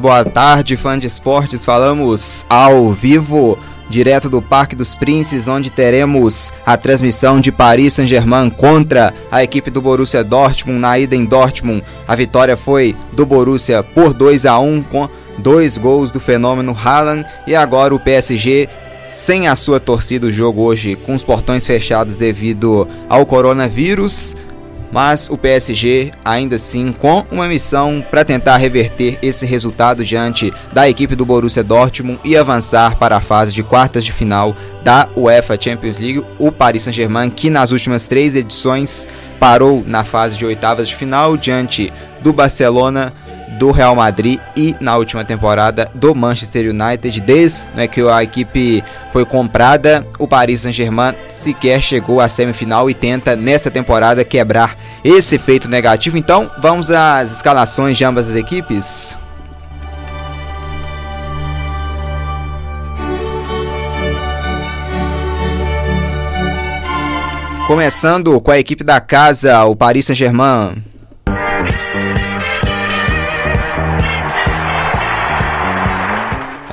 Boa tarde, fã de esportes. Falamos ao vivo, direto do Parque dos Príncipes, onde teremos a transmissão de Paris Saint-Germain contra a equipe do Borussia Dortmund na ida em Dortmund. A vitória foi do Borussia por 2 a 1 com dois gols do fenômeno Haaland e agora o PSG sem a sua torcida o jogo hoje com os portões fechados devido ao coronavírus mas o PSG ainda assim com uma missão para tentar reverter esse resultado diante da equipe do Borussia Dortmund e avançar para a fase de quartas de final da UEFA Champions League. O Paris Saint-Germain, que nas últimas três edições parou na fase de oitavas de final diante do Barcelona do Real Madrid e na última temporada do Manchester United. Desde né, que a equipe foi comprada, o Paris Saint-Germain sequer chegou à semifinal e tenta nesta temporada quebrar esse efeito negativo. Então, vamos às escalações de ambas as equipes. Começando com a equipe da casa, o Paris Saint-Germain.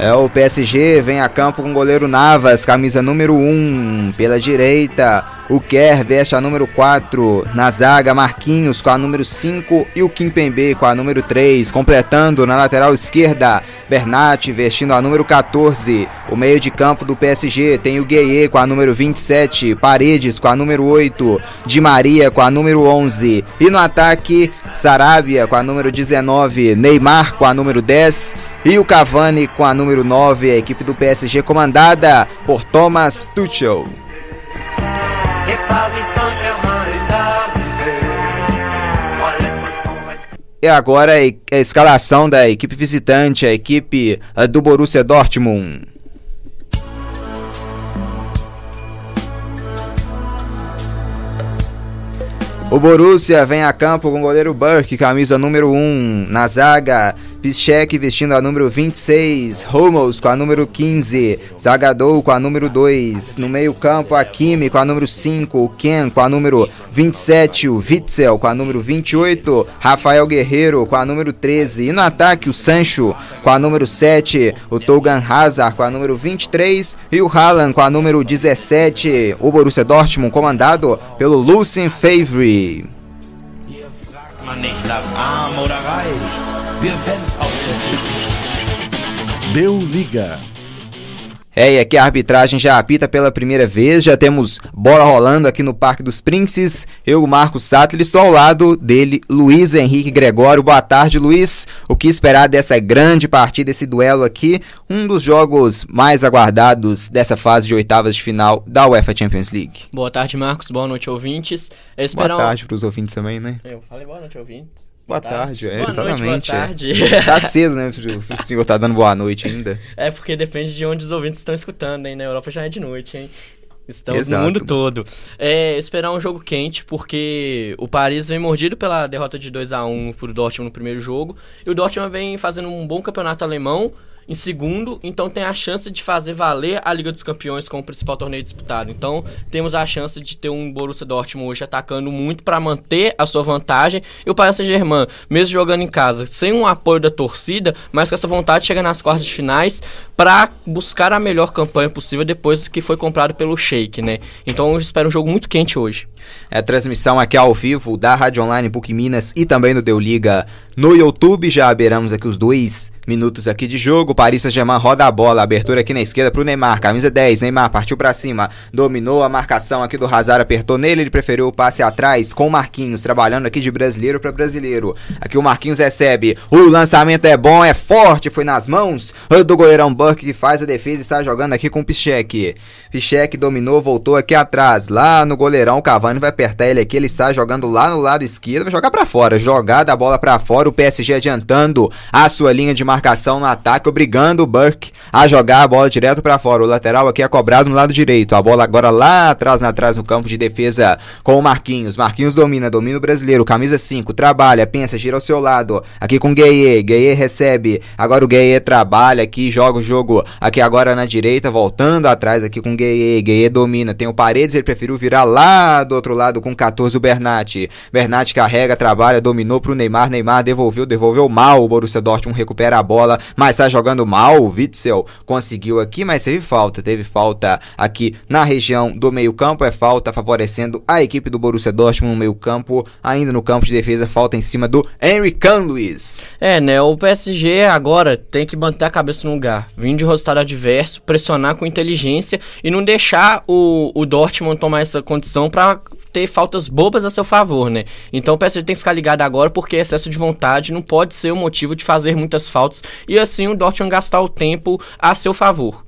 É, o PSG vem a campo com o goleiro Navas, camisa número 1, pela direita. O Kerr veste a número 4. Na zaga, Marquinhos com a número 5 e o Kimpembe com a número 3. Completando na lateral esquerda, Bernat vestindo a número 14. O meio de campo do PSG tem o Gueye com a número 27. Paredes com a número 8. Di Maria com a número 11. E no ataque, Sarabia com a número 19. Neymar com a número 10. E o Cavani com a número 9. A equipe do PSG comandada por Thomas Tuchel. E agora a escalação da equipe visitante, a equipe eh, do Borussia Dortmund. O Borussia vem a campo com o goleiro Burke, camisa número 1. Na zaga, Piszczek vestindo a número 26, Hummels com a número 15, Zagadou com a número 2, no meio campo Hakimi com a número 5, o Ken com a número 27, o Witzel com a número 28, Rafael Guerreiro com a número 13 e no ataque o Sancho com a número 7, o Togan Hazard com a número 23 e o Haaland com a número 17, o Borussia Dortmund comandado pelo Lucien Favre. Deu liga. É, e aqui a arbitragem já apita pela primeira vez, já temos bola rolando aqui no Parque dos Príncipes. Eu, Marcos Sattler, estou ao lado dele, Luiz Henrique Gregório. Boa tarde, Luiz. O que esperar dessa grande partida, esse duelo aqui? Um dos jogos mais aguardados dessa fase de oitavas de final da UEFA Champions League. Boa tarde, Marcos. Boa noite, ouvintes. Boa tarde para os ouvintes também, né? Eu falei boa noite, ouvintes. Boa, boa tarde, tarde. É, boa exatamente. Noite, boa tarde. É. Tá cedo, né? O senhor tá dando boa noite ainda. É, porque depende de onde os ouvintes estão escutando, hein? Na Europa já é de noite, hein? Estamos Exato. no mundo todo. É, esperar um jogo quente, porque o Paris vem mordido pela derrota de 2 a 1 pro Dortmund no primeiro jogo. E o Dortmund vem fazendo um bom campeonato alemão em segundo, então tem a chance de fazer valer a Liga dos Campeões com o principal torneio disputado. Então temos a chance de ter um Borussia Dortmund hoje atacando muito para manter a sua vantagem e o Paris Saint-Germain, mesmo jogando em casa, sem um apoio da torcida, mas com essa vontade chega nas quartas de finais para buscar a melhor campanha possível depois que foi comprado pelo Sheik, né? Então eu espero um jogo muito quente hoje. É a transmissão aqui ao vivo da Rádio Online PUC Minas e também do Deu Liga no YouTube. Já aberamos aqui os dois minutos aqui de jogo. Paris Saint-Germain roda a bola, abertura aqui na esquerda pro Neymar, camisa 10. Neymar partiu para cima, dominou a marcação aqui do Hazard, apertou nele, ele preferiu o passe atrás com o Marquinhos, trabalhando aqui de brasileiro para brasileiro. Aqui o Marquinhos recebe, o lançamento é bom, é forte, foi nas mãos do goleirão Burke que faz a defesa e está jogando aqui com o Pichek. Pichek dominou, voltou aqui atrás, lá no goleirão, o Cavani vai apertar ele aqui, ele sai jogando lá no lado esquerdo, vai jogar para fora, jogada a bola para fora, o PSG adiantando a sua linha de marcação no ataque, obrigando o Burke a jogar a bola direto para fora. O lateral aqui é cobrado no lado direito. A bola agora lá atrás, na atrás no campo de defesa com o Marquinhos. Marquinhos domina, domina o brasileiro, camisa 5, trabalha, pensa, gira ao seu lado. Aqui com o Gueye, Gueye recebe. Agora o Gueye trabalha aqui, joga o jogo aqui agora na direita, voltando atrás aqui com o Gueye. Gueye domina, tem o Paredes, ele preferiu virar lá do outro lado com 14 o Bernat. Bernat carrega, trabalha, dominou pro Neymar, Neymar devolveu devolveu, devolveu mal. O Borussia Dortmund recupera a bola, mas está jogando mal. O Witzel conseguiu aqui, mas teve falta. Teve falta aqui na região do meio-campo. É falta favorecendo a equipe do Borussia Dortmund no meio-campo. Ainda no campo de defesa, falta em cima do Henry Kahn, Luiz. É, né? O PSG agora tem que manter a cabeça no lugar. Vindo de resultado adverso, pressionar com inteligência e não deixar o, o Dortmund tomar essa condição para ter faltas bobas a seu favor, né? Então o PSG tem que ficar ligado agora porque excesso de vontade não pode ser o motivo de fazer muitas faltas e assim o Dortmund gastar o tempo a seu favor.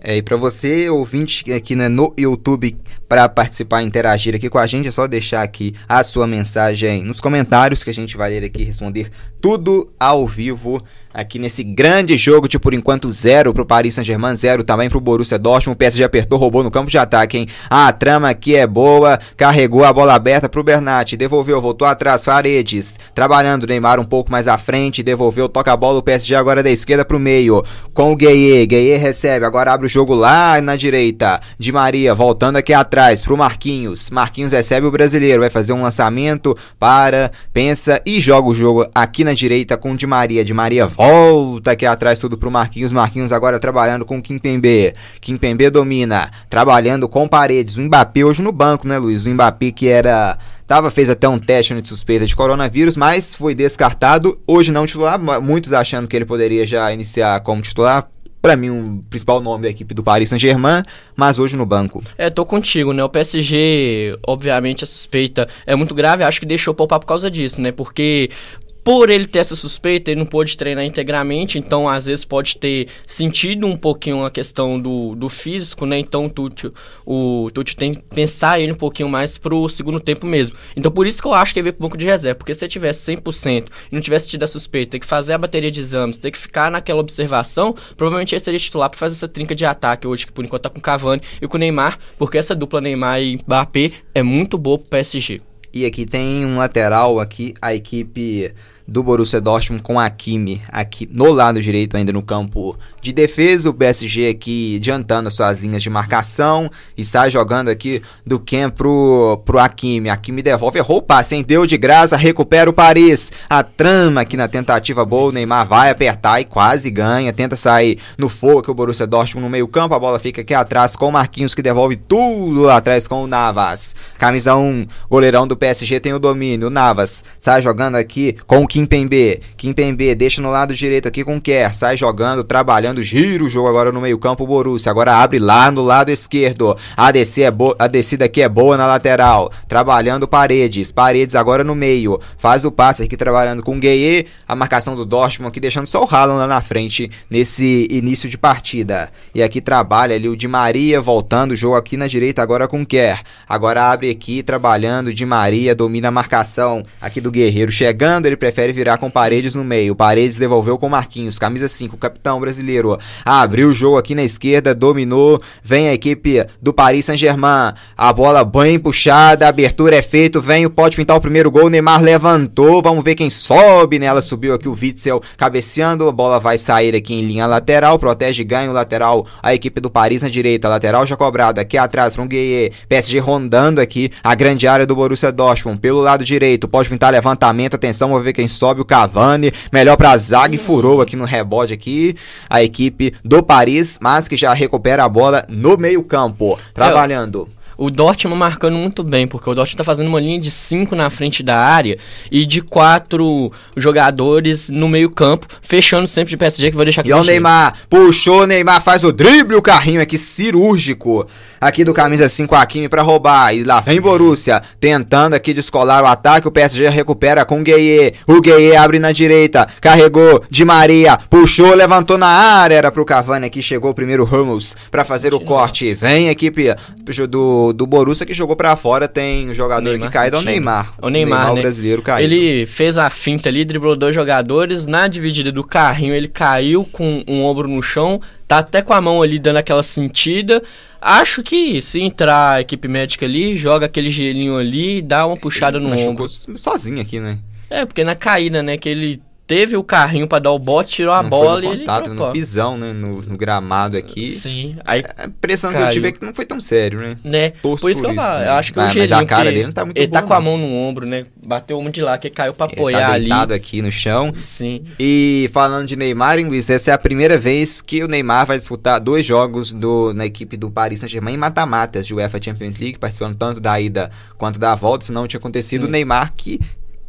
É, e para você, ouvinte aqui né, no YouTube, para participar e interagir aqui com a gente, é só deixar aqui a sua mensagem nos comentários que a gente vai ler aqui responder tudo ao vivo aqui nesse grande jogo de por enquanto zero pro Paris Saint-Germain, zero também pro Borussia Dortmund. O PSG apertou, roubou no campo de ataque, hein? A trama aqui é boa, carregou a bola aberta pro Bernat, devolveu, voltou atrás, Paredes, trabalhando Neymar um pouco mais à frente, devolveu, toca a bola, o PSG agora da esquerda pro meio, com o Gueye, Gueye recebe, agora abre o jogo lá na direita, de Maria, voltando aqui atrás pro Marquinhos, Marquinhos recebe o brasileiro, vai fazer um lançamento, para, pensa e joga o jogo aqui na direita com o Di Maria, Di Maria volta volta aqui atrás tudo pro Marquinhos. Marquinhos agora trabalhando com o Kimpembe. Kimpembe domina, trabalhando com paredes. O Mbappé hoje no banco, né, Luiz? O Mbappé que era Tava, fez até um teste de suspeita de coronavírus, mas foi descartado. Hoje não titular, muitos achando que ele poderia já iniciar como titular. Para mim, um principal nome da equipe do Paris Saint-Germain, mas hoje no banco. É, tô contigo, né? O PSG, obviamente, a suspeita é muito grave. Acho que deixou poupar por causa disso, né? Porque por ele ter essa suspeita, ele não pôde treinar integralmente, então às vezes pode ter sentido um pouquinho a questão do, do físico, né? Então o Tucci, o Tucci tem que pensar ele um pouquinho mais pro segundo tempo mesmo. Então por isso que eu acho que ele veio pro banco de reserva, porque se ele tivesse 100% e não tivesse tido a suspeita, ter que fazer a bateria de exames, ter que ficar naquela observação, provavelmente ele seria titular para fazer essa trinca de ataque hoje, que por enquanto tá com o Cavani e com o Neymar, porque essa dupla Neymar e Mbappé é muito boa pro PSG. E aqui tem um lateral aqui, a equipe do Borussia Dortmund com a Kimi aqui no lado direito, ainda no campo de defesa. O PSG aqui adiantando as suas linhas de marcação e sai jogando aqui do Ken pro, pro Hakimi. Hakimi devolve, errou o passe, hein? Deu de graça, recupera o Paris. A trama aqui na tentativa boa, o Neymar vai apertar e quase ganha. Tenta sair no fogo o Borussia Dortmund no meio campo. A bola fica aqui atrás com o Marquinhos que devolve tudo lá atrás com o Navas. Camisa 1, goleirão do PSG tem o domínio. O Navas sai jogando aqui com o Kimpembe. Kimpembe deixa no lado direito aqui com Kerr. Sai jogando, trabalhando, gira o jogo agora no meio-campo. Borussia agora abre lá no lado esquerdo. A, é a descida aqui é boa na lateral. Trabalhando Paredes. Paredes agora no meio. Faz o passe aqui trabalhando com Gueye. A marcação do Dortmund aqui deixando só o Haaland lá na frente nesse início de partida. E aqui trabalha ali o Di Maria voltando o jogo aqui na direita agora com Kerr. Agora abre aqui trabalhando Di Maria, domina a marcação aqui do Guerreiro chegando. Ele prefere prefere virar com Paredes no meio. Paredes devolveu com Marquinhos, camisa 5, capitão brasileiro. Abriu o jogo aqui na esquerda, dominou. Vem a equipe do Paris Saint-Germain. A bola bem puxada, a abertura é feita. Vem o pode pintar o primeiro gol. Neymar levantou. Vamos ver quem sobe nela. Subiu aqui o Witzel cabeceando. A bola vai sair aqui em linha lateral. Protege ganha o lateral. A equipe do Paris na direita. Lateral já cobrado. Aqui atrás para um Gueye. PSG rondando aqui a grande área do Borussia Dortmund. Pelo lado direito. Pode pintar levantamento. Atenção, vamos ver quem sobe o Cavani, melhor pra zaga e furou aqui no rebote aqui a equipe do Paris, mas que já recupera a bola no meio campo, trabalhando o Dortmund marcando muito bem, porque o Dortmund tá fazendo uma linha de 5 na frente da área e de quatro jogadores no meio campo, fechando sempre de PSG, que vou deixar. E o Neymar, puxou o Neymar, faz o drible, o carrinho aqui cirúrgico, aqui do camisa 5 Hakimi para roubar, e lá vem Borussia, tentando aqui descolar o ataque, o PSG recupera com o Gueye, o Gueye abre na direita, carregou, de Maria, puxou, levantou na área, era pro Cavani aqui, chegou o primeiro Ramos para fazer o corte, vem a equipe do do, Borussia que jogou para fora tem um jogador Neymar que cai, é o Neymar. O Neymar, Neymar né? o brasileiro caiu. Ele fez a finta ali, driblou dois jogadores, na dividida do carrinho ele caiu com um ombro no chão, tá até com a mão ali dando aquela sentida. Acho que se entrar a equipe médica ali, joga aquele gelinho ali, dá uma puxada ele no ombro. sozinho aqui, né? É, porque na caída, né, que ele teve o carrinho pra dar o bote, tirou a Não bola foi no e ele contato, dropou. no pisão, né? No, no gramado aqui. Sim, aí, A impressão que eu Caiu. tive é que não foi tão sério, né? né? Torço por isso que eu falo, né? acho que mas, o mas Gelinho, a cara dele não tá muito ele tá boa, com a não. mão no ombro, né? Bateu um de lá, que caiu pra Ele apoiar tá ali. deitado aqui no chão. Sim. E falando de Neymar, hein, Luiz, essa é a primeira vez que o Neymar vai disputar dois jogos do, na equipe do Paris Saint-Germain em mata-matas de UEFA Champions League, participando tanto da ida quanto da volta, se não tinha acontecido. O Sim. Neymar que,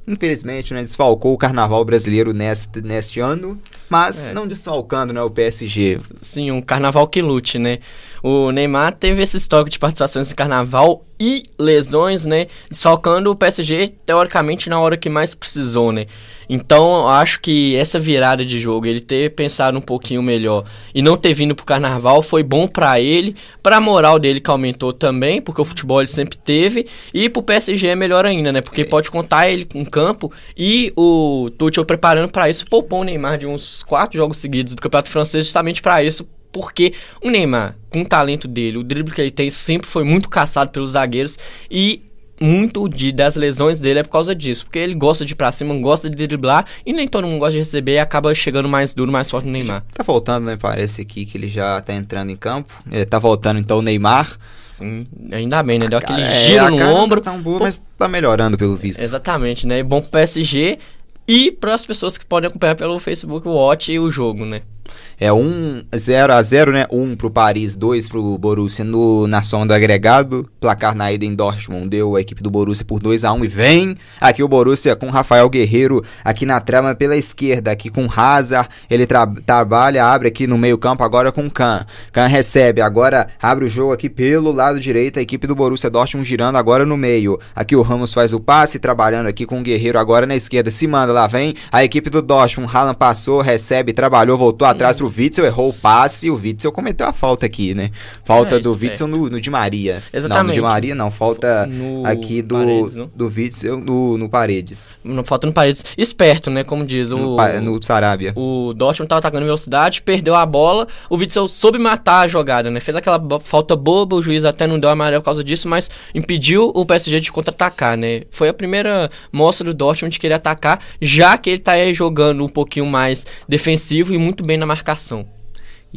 infelizmente, né, desfalcou o carnaval brasileiro neste, neste ano, mas É. não desfalcando né, o PSG. Sim, um carnaval que lute, né? O Neymar teve esse estoque de participações em carnaval e lesões, né? Desfalcando o PSG, teoricamente, na hora que mais precisou, né? Então, eu acho que essa virada de jogo, ele ter pensado um pouquinho melhor e não ter vindo pro carnaval foi bom pra ele, pra moral dele que aumentou também, porque o futebol ele sempre teve, e pro PSG é melhor ainda, né? Porque pode contar ele em campo e o Tuchel preparando pra isso, poupou o Neymar de uns quatro jogos seguidos do Campeonato Francês justamente pra isso, porque o Neymar, com o talento dele, o drible que ele tem, sempre foi muito caçado pelos zagueiros e muito de, das lesões dele é por causa disso. Porque ele gosta de ir pra cima, gosta de driblar e nem todo mundo gosta de receber e acaba chegando mais duro, mais forte no Neymar. Tá voltando, né? Parece aqui que ele já tá entrando em campo. Ele tá voltando então o Neymar. Sim, ainda bem, né? Deu aquele Cara, é, giro a no ombro. Tá tão boa, Pô. mas tá melhorando pelo visto. Exatamente, né? Bom pro PSG e para as pessoas que podem acompanhar pelo Facebook Watch e o jogo, né? É 1 0 a 0, né? 1 pro Paris, 2 pro Borussia no, na soma do agregado. Placar na ida em Dortmund deu a equipe do Borussia por 2 a 1 e vem aqui o Borussia com Rafael Guerreiro aqui na trama pela esquerda, aqui com Hazard. Ele tra- trabalha, abre aqui no meio-campo agora com Kahn. Kahn recebe, agora abre o jogo aqui pelo lado direito, a equipe do Borussia Dortmund girando agora no meio. Aqui o Ramos faz o passe, trabalhando aqui com o Guerreiro agora na esquerda. Se manda, lá vem a equipe do Dortmund. Haaland passou, recebe, trabalhou, voltou atrás pro Witzel, errou o passe e o Witzel cometeu a falta aqui, né? Falta É, do isso, Witzel no, no Di Maria. Não, no Exatamente. Di Maria não, falta No aqui do, Paredes, não? do Witzel no, no Paredes. Não falta no Paredes. Esperto, né? Como diz o. No, no Sarabia. O Dortmund tava atacando velocidade, perdeu a bola. O Witzel soube matar a jogada, né? Fez aquela falta boba, o juiz até não deu amarelo por causa disso, mas impediu o PSG de contra-atacar, né? Foi a primeira mostra do Dortmund de querer atacar, já que ele tá aí jogando um pouquinho mais defensivo e muito bem na marcação.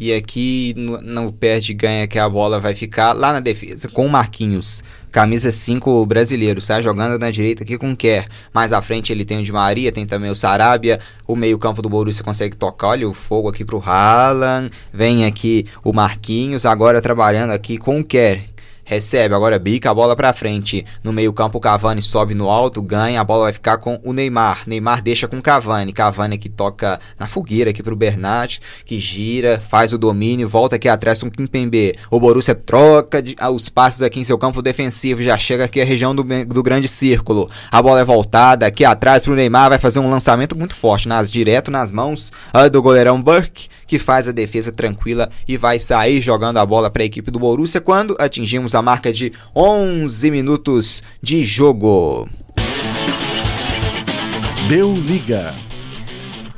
E aqui no, no perde ganha que a bola vai ficar lá na defesa com o Marquinhos. Camisa 5 brasileiro, sai jogando na direita aqui com o Kerr. Mais à frente ele tem o Di Maria, tem também o Sarabia. O meio-campo do Borussia consegue tocar. Olha o fogo aqui pro Haaland. Vem aqui o Marquinhos, agora trabalhando aqui com o Kerr. Recebe, agora bica a bola pra frente. No meio-campo, Cavani sobe no alto, ganha. A bola vai ficar com o Neymar. Neymar deixa com Cavani. Cavani que toca na fogueira aqui pro Bernat, que gira, faz o domínio, volta aqui atrás com o Kimpembe. O Borussia troca de- ah, os passes aqui em seu campo defensivo, já chega aqui a região do, do grande círculo. A bola é voltada aqui atrás pro Neymar, vai fazer um lançamento muito forte, nas, direto nas mãos ah, do goleirão Burke, que faz a defesa tranquila e vai sair jogando a bola para a equipe do Borussia quando atingimos a marca de 11 minutos de jogo. Deu liga.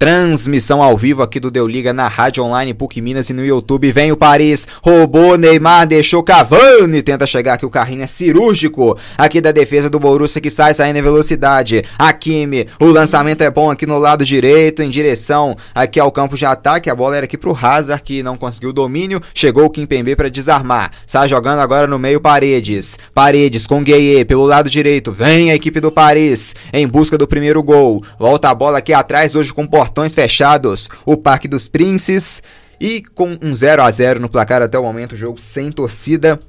Transmissão ao vivo aqui do Deu Liga na Rádio Online PUC Minas e no YouTube. Vem o Paris, roubou Neymar, deixou Cavani, tenta chegar aqui, o carrinho é cirúrgico. Aqui da defesa do Borussia que sai saindo em velocidade. Hakimi, o lançamento é bom aqui no lado direito, em direção aqui ao campo de ataque. A bola era aqui pro Hazard que não conseguiu o domínio. Chegou o Kimpembe para desarmar. Sai jogando agora no meio Paredes. Paredes com Gueye pelo lado direito. Vem a equipe do Paris em busca do primeiro gol. Volta a bola aqui atrás hoje com portões fechados. O Parque dos Princes e com um 0 a 0 no placar até o momento, o jogo sem torcida.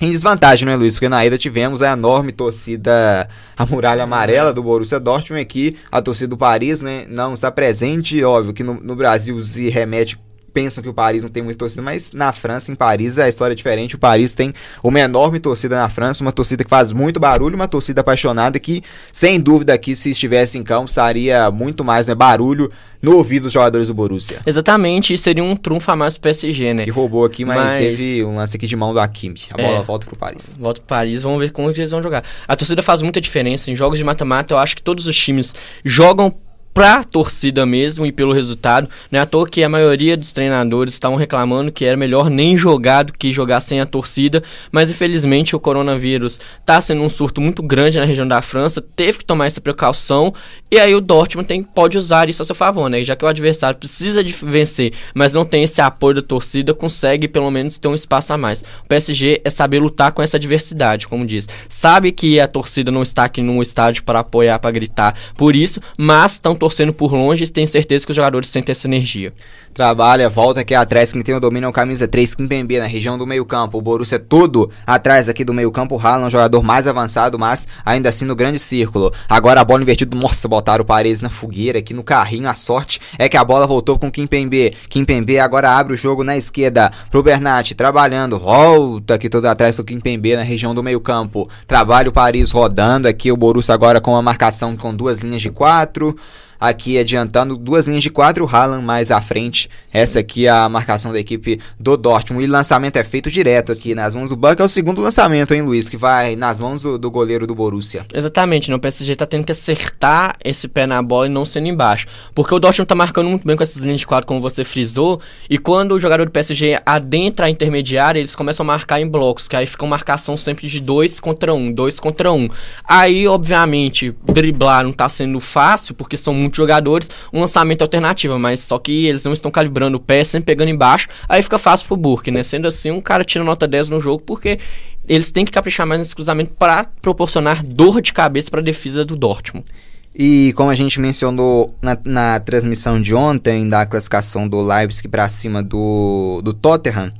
Em desvantagem, não é, Luiz? Porque na ida tivemos a enorme torcida, a muralha amarela do Borussia Dortmund aqui, a torcida do Paris, né, não está presente, óbvio que no, no Brasil se remete pensam que o Paris não tem muita torcida, mas na França, em Paris, a história é diferente. O Paris tem uma enorme torcida na França, uma torcida que faz muito barulho, uma torcida apaixonada que, sem dúvida, aqui, se estivesse em campo, estaria muito mais né, barulho no ouvido dos jogadores do Borussia. Exatamente, e seria um trunfo a mais pro PSG, né? Que roubou aqui, mas, Mas- teve um lance aqui de mão do Hakimi. A bola É. volta pro Paris. Volta pro Paris, vamos ver como que eles vão jogar. A torcida faz muita diferença. Em jogos de mata-mata, eu acho que todos os times jogam pra torcida mesmo e pelo resultado. Não é à toa que a maioria dos treinadores estavam reclamando que era melhor nem jogar do que jogar sem a torcida, mas infelizmente o coronavírus está sendo um surto muito grande na região da França, teve que tomar essa precaução e aí o Dortmund tem, pode usar isso a seu favor, né? Já que o adversário precisa de vencer, mas não tem esse apoio da torcida, consegue pelo menos ter um espaço a mais. O PSG é saber lutar com essa adversidade, como diz. Sabe que a torcida não está aqui no estádio para apoiar, para gritar por isso, mas estão torcendo por longe e tem certeza que os jogadores sentem essa energia. Trabalha, volta aqui atrás, quem tem o domínio é o camisa 3, Kimpembe, na região do meio campo. O Borussia é todo atrás aqui do meio campo, o Haaland, um jogador mais avançado, mas ainda assim no grande círculo. Agora a bola invertida, nossa, botaram o Paredes na fogueira aqui no carrinho, a sorte é que a bola voltou com Kimpembe. Kimpembe agora abre o jogo na esquerda pro Bernat, trabalhando, volta aqui todo atrás do Kimpembe na região do meio campo. Trabalha o Paris rodando aqui, o Borussia agora com uma marcação com duas linhas de quatro aqui adiantando duas linhas de quadro, o Haaland mais à frente. Essa aqui é a marcação da equipe do Dortmund. E o lançamento é feito direto aqui nas mãos do Buck. É o segundo lançamento, hein, Luiz? Que vai nas mãos do, do goleiro do Borussia. Exatamente, né? O PSG tá tendo que acertar esse pé na bola e não sendo embaixo. Porque o Dortmund tá marcando muito bem com essas linhas de quadro, como você frisou. E quando o jogador do PSG adentra a intermediária, eles começam a marcar em blocos. Que aí fica uma marcação sempre de dois contra um, dois contra um. Aí, obviamente, driblar não tá sendo fácil, porque são muito muitos jogadores um lançamento alternativo, mas só que eles não estão calibrando o pé, sempre pegando embaixo, aí fica fácil pro Burke, né? Sendo assim, um cara tira nota 10 no jogo porque eles têm que caprichar mais nesse cruzamento para proporcionar dor de cabeça para a defesa do Dortmund. E como a gente mencionou na, na transmissão de ontem, da classificação do Leipzig para cima do, do Tottenham,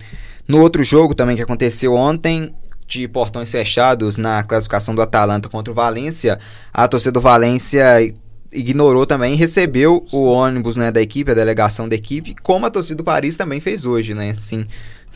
no outro jogo também que aconteceu ontem, de portões fechados na classificação do Atalanta contra o Valência, a torcida do Valência ignorou também recebeu o ônibus né, da equipe, a delegação da equipe, como a torcida do Paris também fez hoje, né? Assim,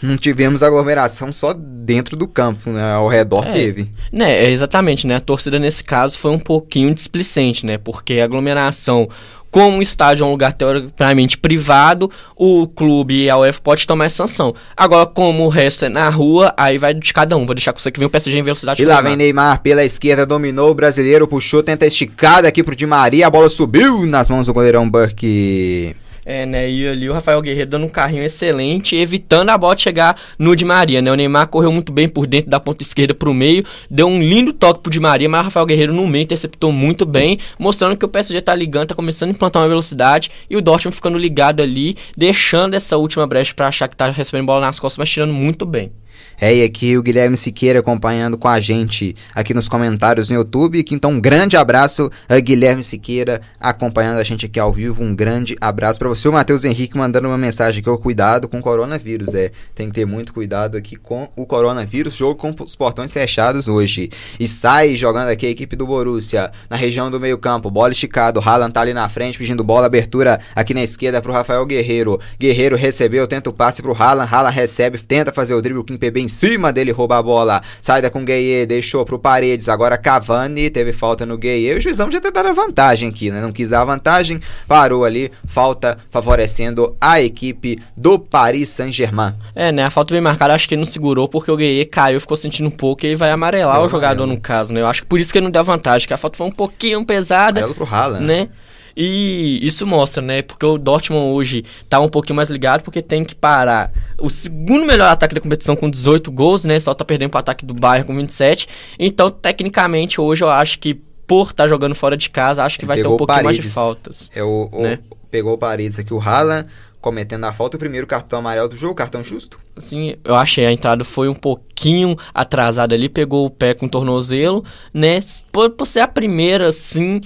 não tivemos aglomeração só dentro do campo, né? Ao redor é, teve. Né, exatamente, né? A torcida nesse caso foi um pouquinho displicente, né? Porque a aglomeração como o estádio é um lugar teoricamente privado, o clube e a UEFA pode tomar essa sanção. Agora, como o resto é na rua, aí vai de cada um. Vou deixar com você que vem o PSG em velocidade. E lá vem Neymar pela esquerda, dominou o brasileiro, puxou, tenta esticada aqui pro Di Maria, a bola subiu nas mãos do goleirão Burke. É, né? E ali o Rafael Guerreiro dando um carrinho excelente, evitando a bola chegar no Di Maria, né? O Neymar correu muito bem por dentro da ponta esquerda pro meio, deu um lindo toque pro Di Maria, mas o Rafael Guerreiro no meio interceptou muito bem, mostrando que o PSG tá ligando, tá começando a implantar uma velocidade e o Dortmund ficando ligado ali, deixando essa última brecha para achar que tá recebendo bola nas costas, mas tirando muito bem. É, e aqui o Guilherme Siqueira acompanhando com a gente aqui nos comentários no YouTube. Então, um grande abraço a Guilherme Siqueira acompanhando a gente aqui ao vivo. Um grande abraço para você. O Matheus Henrique mandando uma mensagem aqui: o cuidado com o coronavírus. É, tem que ter muito cuidado aqui com o coronavírus. Jogo com os portões fechados hoje. E sai jogando aqui a equipe do Borussia na região do meio-campo. Bola esticado. Haaland tá ali na frente pedindo bola. Abertura aqui na esquerda pro Rafael Guerreiro. Guerreiro recebeu, tenta o passe pro Haaland. Haaland recebe, tenta fazer o drible. O Kim PB em cima dele, rouba a bola. Saída com o Gueye, deixou pro Paredes. Agora Cavani, teve falta no Gueye. O juizão já ter a vantagem aqui, né? Não quis dar a vantagem, parou ali. Falta favorecendo a equipe do Paris Saint-Germain. É, né? A falta bem marcada, acho que ele não segurou porque o Gueye caiu, ficou sentindo um pouco e ele vai amarelar o jogador no caso, né? Eu acho que por isso que ele não deu vantagem, que a falta foi um pouquinho pesada. Amarelo pro Haaland. Né? E isso mostra, né? Porque o Dortmund hoje tá um pouquinho mais ligado porque tem que parar o segundo melhor ataque da competição com 18 gols, né? Só tá perdendo pro ataque do Bayern com 27. Então, tecnicamente, hoje eu acho que por estar tá jogando fora de casa, acho que vai ter um pouquinho Paredes. mais de faltas. É o, né? o pegou o Paredes aqui, o Haaland cometendo a falta, o primeiro cartão amarelo do jogo, cartão justo? Sim, eu achei a entrada foi um pouquinho atrasada ali, pegou o pé com o tornozelo, né? Por, por ser a primeira, sim,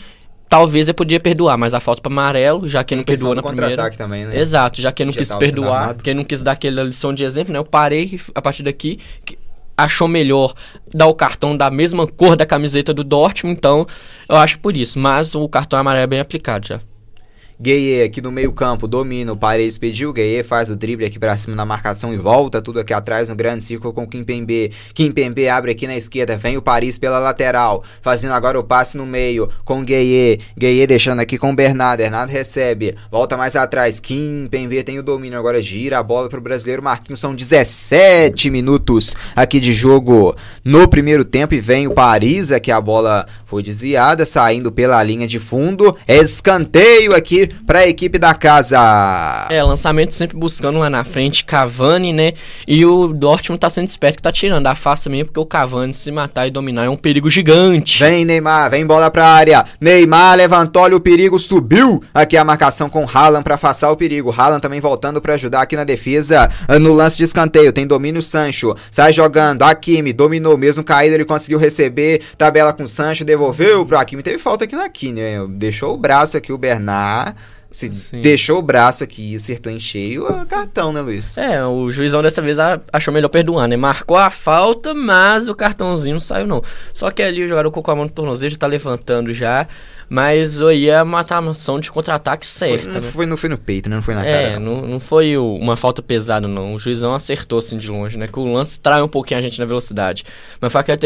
talvez eu podia perdoar, mas a falta para amarelo, já que não perdoou na primeira. também, né? Exato, já que não já quis perdoar, que não quis dar aquela lição de exemplo, né? Eu parei a partir daqui, achou melhor dar o cartão da mesma cor da camiseta do Dortmund, então eu acho por isso. Mas o cartão amarelo é bem aplicado já. Gueye aqui no meio campo, domina, o Paredes pediu, Gueye faz o drible aqui pra cima na marcação e volta tudo aqui atrás no grande círculo com Kimpembe. Kimpembe abre aqui na esquerda, vem o Paris pela lateral, fazendo agora o passe no meio com Gueye. Gueye deixando aqui com o Bernardo, Bernardo recebe, volta mais atrás, Kimpembe tem o domínio, agora gira a bola pro brasileiro Marquinhos, são 17 minutos aqui de jogo no primeiro tempo e vem o Paris, aqui a bola foi desviada, saindo pela linha de fundo, escanteio aqui para a equipe da casa. É, lançamento sempre buscando lá na frente, Cavani, né? E o Dortmund tá sendo esperto que tá tirando a face mesmo, porque o Cavani se matar e dominar é um perigo gigante. Vem Neymar, vem bola pra área. Neymar levantou, olha o perigo, subiu. Aqui a marcação com Haaland para afastar o perigo. Haaland também voltando para ajudar aqui na defesa. No lance de escanteio, tem domínio Sancho. Sai jogando, Hakimi dominou, mesmo caído ele conseguiu receber. Tabela com Sancho, devolveu pro Hakimi. Teve falta aqui na Hakimi, né? Deixou o braço aqui o Bernard. Se Sim. deixou o braço aqui e acertou em cheio, é cartão, né, Luiz? É, o juizão dessa vez achou melhor perdoar, né? Marcou a falta, mas o cartãozinho não saiu, não. Só que ali o jogador colocou a mão no tornozelo, já tá levantando já. Mas aí é uma matar de contra-ataque certa. Foi, não, né? foi, não foi no peito, né? Não foi na é, cara. É, não, não foi o, uma falta pesada, não. O juizão acertou assim de longe, né? Que o lance trai um pouquinho a gente na velocidade. Mas foi aquela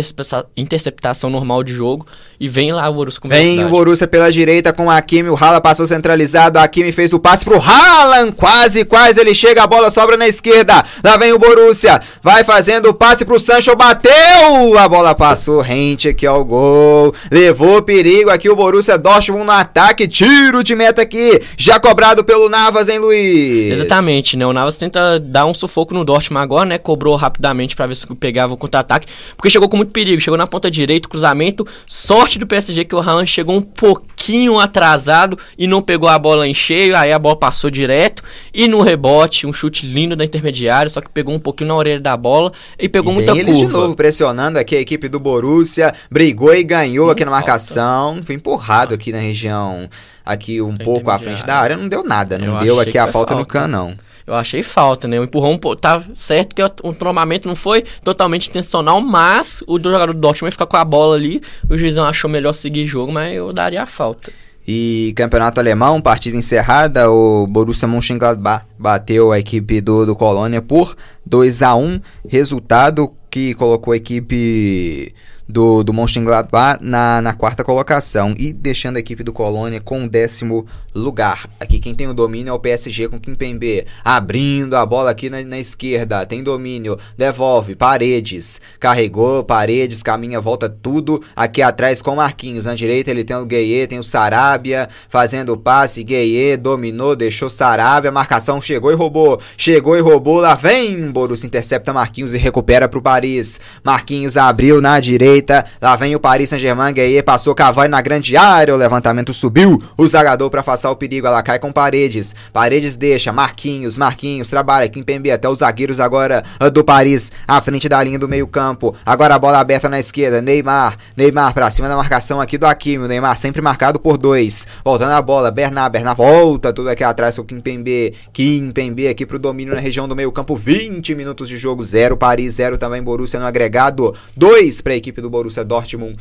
interceptação normal de jogo. E vem lá o Borussia com velocidade. Vem o Borussia pela direita com o Hakimi. O Hala passou centralizado. O Hakimi fez o passe pro Haaland. Quase, quase ele chega. A bola sobra na esquerda. Lá vem o Borussia. Vai fazendo o passe pro Sancho. Bateu! A bola passou rente aqui ao gol. Levou perigo aqui o Borussia Dortmund no ataque, tiro de meta aqui, já cobrado pelo Navas, hein, Luiz? Exatamente, né? O Navas tenta dar um sufoco no Dortmund agora, né? Cobrou rapidamente para ver se pegava o contra-ataque, porque chegou com muito perigo, chegou na ponta direita, cruzamento, sorte do PSG que o Haaland chegou um pouquinho atrasado e não pegou a bola em cheio, aí a bola passou direto e no rebote, um chute lindo da intermediária, só que pegou um pouquinho na orelha da bola e pegou e muita ele curva. de novo pressionando aqui a equipe do Borussia, brigou e ganhou aqui na marcação, foi empurrado aqui na região, aqui um pouco à frente da área, não deu nada, não Eu deu aqui a falta, falta no canão. Eu achei falta, né? O empurrão tá certo que o trombamento não foi totalmente intencional, mas o jogador do Dortmund ficar com a bola ali. O juizão achou melhor seguir jogo, mas eu daria a falta. E campeonato alemão, partida encerrada, o Borussia Mönchengladbach bateu a equipe do, do Colônia por 2 a 1 resultado que colocou a equipe do, do Mönchengladbach na, na quarta colocação. E deixando a equipe do Colônia com o décimo lugar. Aqui quem tem o domínio é o PSG com Kimpembe, abrindo a bola aqui na, na esquerda, tem domínio, devolve, Paredes, carregou, Paredes, caminha, volta tudo. Aqui atrás com Marquinhos, na direita ele tem o Gueye, tem o Sarabia, fazendo o passe, Gueye dominou, deixou Sarabia, marcação chegou e roubou, chegou e roubou, lá vem, Borussia intercepta Marquinhos e recupera pro Paris, Marquinhos abriu na direita, lá vem o Paris Saint-Germain, Gueye passou Cavani na grande área, o levantamento subiu, o zagador para afastar o perigo. Ela cai com Paredes. Paredes deixa. Marquinhos, Marquinhos trabalha. Kimpembe até os zagueiros agora ah, do Paris à frente da linha do meio-campo. Agora a bola aberta na esquerda. Neymar. Neymar pra cima da marcação aqui do Hakimi. O Neymar sempre marcado por dois. Voltando a bola. Bernard. Bernard volta tudo aqui atrás com Kimpembe. Kimpembe aqui pro domínio na região do meio-campo. 20 minutos de jogo. Zero Paris, zero também Borussia no agregado. Dois para a equipe do Borussia Dortmund.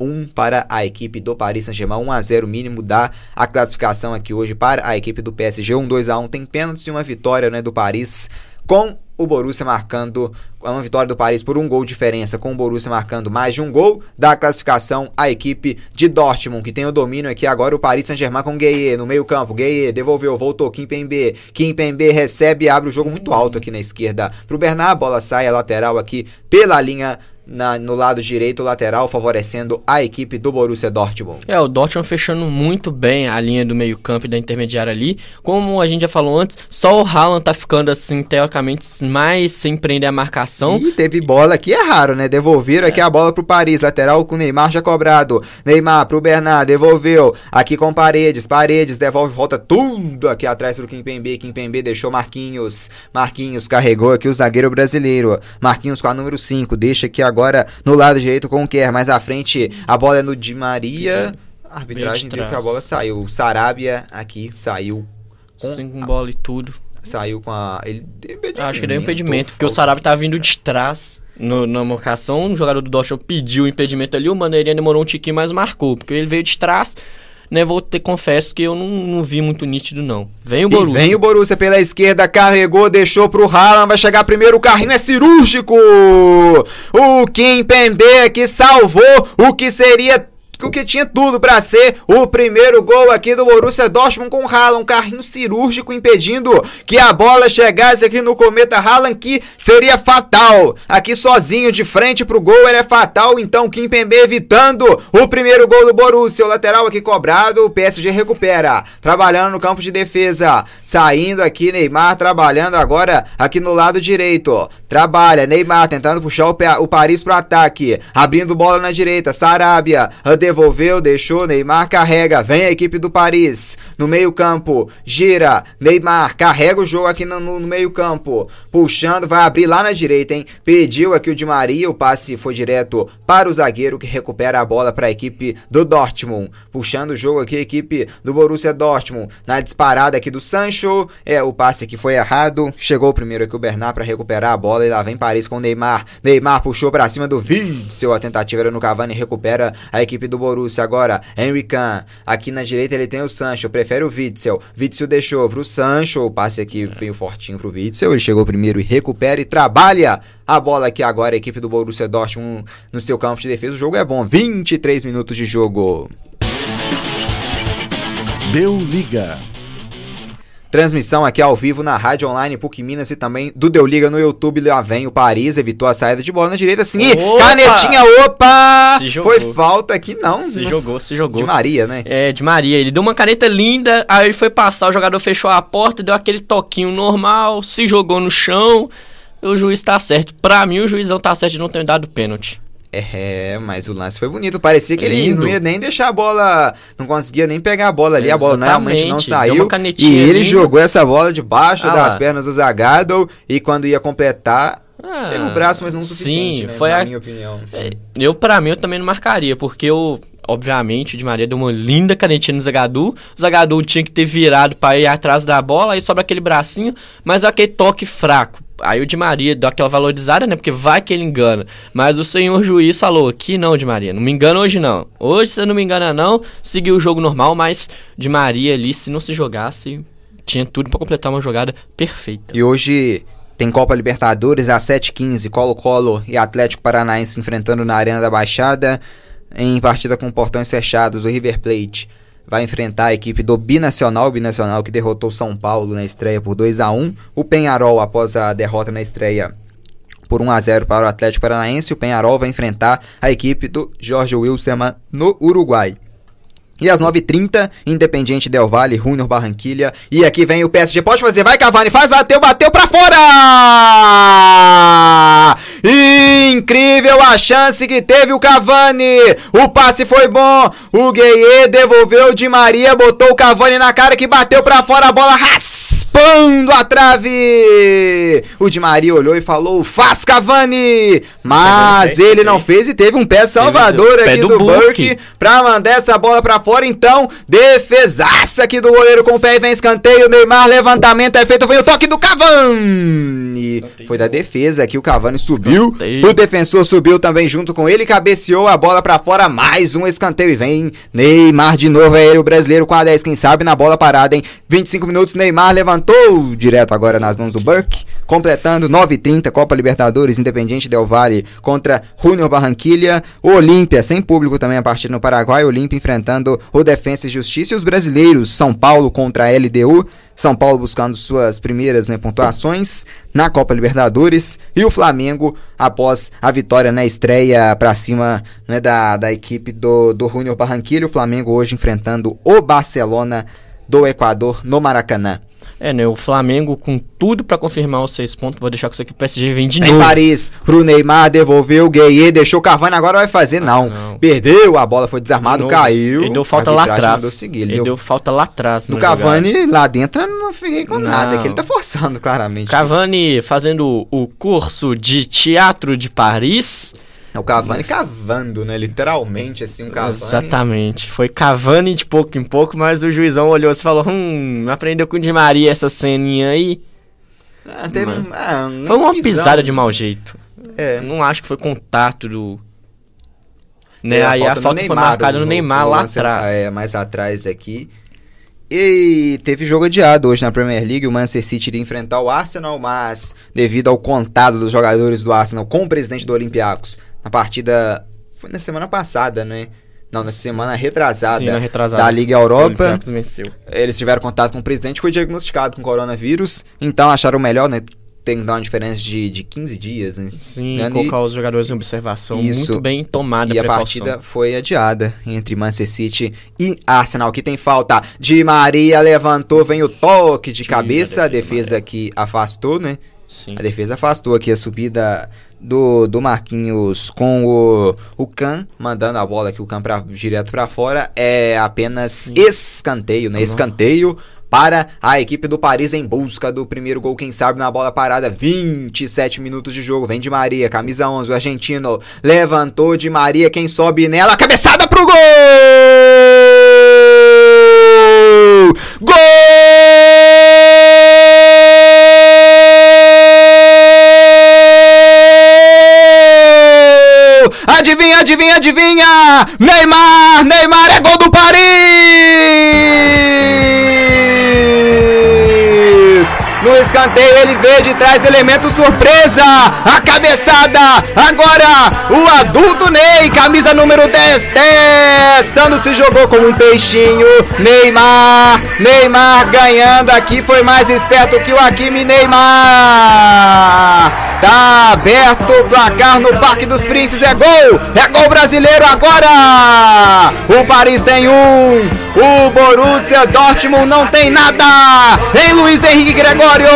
1 para a equipe do Paris Saint-Germain, 1 a 0 mínimo dá a classificação aqui hoje para a equipe do PSG, 1 2 a 1 tem pênaltis e uma vitória né, do Paris com o Borussia marcando uma vitória do Paris por um gol de diferença, com o Borussia marcando mais de um gol, da classificação a equipe de Dortmund, que tem o domínio aqui agora o Paris Saint-Germain com Gueye no meio campo, Gueye devolveu, voltou, Kimpembe, Kimpembe recebe abre o jogo muito alto aqui na esquerda pro Bernard, a bola sai a lateral aqui pela linha na, no lado direito lateral, favorecendo a equipe do Borussia Dortmund. É, o Dortmund fechando muito bem a linha do meio-campo e da intermediária ali. Como a gente já falou antes, só o Haaland tá ficando assim, teoricamente, mais sem prender a marcação. E teve bola aqui, é raro, né? Devolveram é. aqui a bola pro Paris, lateral com o Neymar já cobrado. Neymar pro Bernard, devolveu. Aqui com Paredes, Paredes devolve, volta tudo aqui atrás pro Kimpembe. Kimpembe deixou Marquinhos. Marquinhos carregou aqui o zagueiro brasileiro. Marquinhos com a número 5, deixa aqui agora agora no lado direito com o Kerr. Mais à frente, a bola é no Di Maria. A arbitragem viu que a bola saiu. O Sarabia aqui saiu com. Sim, com bola e tudo. Saiu com a. Ele Acho que deu impedimento, porque o Sarabia tava vindo de trás. No, na marcação, o jogador do Dortmund pediu o impedimento ali, o Bandeirinha demorou um tiquinho, mas marcou, porque ele veio de trás, né, vou ter, confesso que eu não, não vi muito nítido, não. Vem o E Borussia. vem o Borussia pela esquerda, carregou, deixou pro Haaland, vai chegar primeiro, o carrinho é cirúrgico! O Kim Pembe que salvou o que seria que tinha tudo pra ser o primeiro gol aqui do Borussia Dortmund com Haaland, um carrinho cirúrgico impedindo que a bola chegasse aqui no Cometa Haaland, que seria fatal. Aqui sozinho de frente pro gol, ele é fatal, então Kim Pembe evitando o primeiro gol do Borussia. O lateral aqui cobrado, o PSG recupera, trabalhando no campo de defesa, saindo aqui Neymar trabalhando agora aqui no lado direito. Trabalha Neymar tentando puxar o, o Paris pro ataque, abrindo bola na direita, Sarabia devolveu, deixou, Neymar carrega, vem a equipe do Paris, no meio campo, gira, Neymar carrega o jogo aqui no, no meio campo, puxando, vai abrir lá na direita, hein, pediu aqui o Di Maria, o passe foi direto para o zagueiro que recupera a bola para a equipe do Dortmund, puxando o jogo aqui a equipe do Borussia Dortmund, na disparada aqui do Sancho, é, o passe aqui foi errado, chegou primeiro aqui o Bernard para recuperar a bola e lá vem Paris com o Neymar, Neymar puxou para cima do Witzel, a tentativa era no Cavani, recupera a equipe do Borussia agora, Henry Kahn, aqui na direita ele tem o Sancho, prefere o Witzel, Witzel deixou pro Sancho, o passe aqui veio fortinho pro Witzel, ele chegou primeiro e recupera e trabalha a bola aqui agora, a equipe do Borussia Dortmund no seu campo de defesa, o jogo é bom, 23 minutos de jogo. Deu liga. Transmissão aqui ao vivo na Rádio Online PUC Minas e também do Deu Liga no YouTube. Lá vem o Paris, evitou a saída de bola na direita. Sim, Opa! canetinha, opa! Se jogou. Foi falta aqui, não. Se não- jogou, se jogou. De Maria, né? É, de Maria. Ele deu uma caneta linda, aí ele foi passar, o jogador fechou a porta, deu aquele toquinho normal, se jogou no chão. O juiz tá certo. Pra mim, o juizão tá certo de não ter dado pênalti. É, mas o lance foi bonito. Parecia que ele Lindo. não ia nem deixar a bola. Não conseguia nem pegar a bola ali. A bola realmente não Exatamente. Saiu. E ele linda. jogou essa bola debaixo Ah das pernas do Zagadou. E quando ia completar, Ah, teve o braço, mas não o suficiente. Sim, né? foi a... minha opinião. sim. É, eu, pra mim, eu também não marcaria, porque eu, obviamente, o Di Maria deu uma linda canetinha no Zagadu. O Zagadu tinha que ter virado pra ir atrás da bola, aí sobra aquele bracinho, mas aquele toque fraco. Aí o Di Maria deu aquela valorizada, né? Porque vai que ele engana. Mas o senhor juiz falou: aqui não, Di Maria, não me engana hoje não. Hoje você não me engana, não. Seguiu o jogo normal, mas Di Maria ali, se não se jogasse, tinha tudo pra completar uma jogada perfeita. E hoje tem Copa Libertadores às 7h15, Colo-Colo e Atlético Paranaense enfrentando na Arena da Baixada. Em partida com portões fechados, o River Plate vai enfrentar a equipe do Binacional, Binacional que derrotou São Paulo na estreia por 2 a 1 O Penharol, após a derrota na estreia por 1 a 0 para o Atlético Paranaense, o Penharol vai enfrentar a equipe do Jorge Wilstermann no Uruguai. E às 9h30, Independiente Del Valle, Júnior Barranquilha. E aqui vem o PSG. Pode fazer, vai Cavani, faz, bateu, bateu pra fora! Incrível a chance que teve o Cavani. O passe foi bom. O Gueye devolveu de Maria, botou o Cavani na cara que bateu pra fora a bola raspando a trave. O Di Maria olhou e falou: "Faz Cavani!" Mas ele não fez e teve um pé salvador aqui do do, Burke. Pra mandar essa bola pra fora. Então, defesaça aqui do goleiro com o pé e vem escanteio. Neymar, levantamento é feito. Vem o toque do Cavani. Foi da defesa aqui. O Cavani subiu. Escanteio. O defensor subiu também junto com ele. Cabeceou a bola pra fora. Mais um escanteio. E vem Neymar de novo. É ele, o brasileiro com a 10. Quem sabe na bola parada, hein? 25 minutos. Neymar levantou direto agora nas mãos do Burke. Completando 9h30. Copa Libertadores. Independiente Del Valle contra Júnior Barranquilha. O Olímpia, sem público também a partir no Paraguai. O Olímpia enfrentando o Defensa e Justiça. E os brasileiros. São Paulo contra a LDU. São Paulo buscando suas primeiras né, pontuações na Copa Libertadores e o Flamengo após a vitória na estreia para cima né, da, da equipe do, do Júnior Barranquilla. O Flamengo hoje enfrentando o Barcelona do Equador no Maracanã. É, né? O Flamengo com tudo pra confirmar os seis pontos. Vou deixar com isso aqui. O PSG vem de Em novo. Paris, pro Neymar, devolveu o Gueye, deixou o Cavani, agora vai fazer. Não, Ah, não. perdeu, a bola foi De desarmado, novo. caiu. Ele deu falta lá atrás. seguir, ele Ele deu- deu falta lá atrás. No jogada. Cavani, lá dentro, eu não fiquei com Não. nada, que ele tá forçando claramente. Cavani fazendo o curso de teatro de Paris. É o Cavani cavando, né? Literalmente, assim, um Cavani. Exatamente. Foi Cavani de pouco em pouco, mas o juizão olhou e falou: Hum, aprendeu com o Di Maria essa ceninha aí. Ah, teve ah, Foi uma pisão. pisada de mau jeito. É. Não acho que foi contato do. Né? Aí a falta foi marcada no, Neymar lá lance, atrás. É, mais atrás aqui. E teve jogo adiado hoje na Premier League. O Manchester City iria enfrentar o Arsenal, mas devido ao contado dos jogadores do Arsenal com o presidente do Olympiacos, na partida. Foi na semana passada, né? Não, na semana retrasada, Sim, retrasada. da Liga Europa. Eles tiveram contato com o presidente, foi diagnosticado com coronavírus. Então acharam melhor, né? Tem que dar uma diferença de, de 15 dias, né? Sim, Né, colocar os jogadores em observação. Isso. Muito bem tomada E a precaução. partida foi adiada entre Manchester City e Arsenal. Que tem falta de Maria, levantou, vem o toque de a cabeça. A defesa defesa que afastou, né? Sim. A defesa afastou aqui a subida do, do Marquinhos com o, o Can, mandando a bola aqui, o Can pra, direto pra fora. É apenas escanteio, né? Uhum. Escanteio para a equipe do Paris em busca do primeiro gol, quem sabe na bola parada. 27 minutos de jogo. Vem de Maria, camisa 11, o argentino levantou de Maria, quem sobe nela, cabeçada pro gol! Gol! Adivinha, adivinha, adivinha! Neymar, Neymar é gol do Paris! No escanteio ele veio de trás, elemento surpresa! A cabeçada! Agora o adulto Ney, camisa número 10, testando se jogou como um peixinho. Neymar, Neymar ganhando aqui, foi mais esperto que o Hakimi Neymar! Tá aberto o placar no Parque dos Príncipes, é gol! É gol brasileiro agora! O Paris tem um, o Borussia Dortmund não tem nada! Em Luiz Henrique Gregório!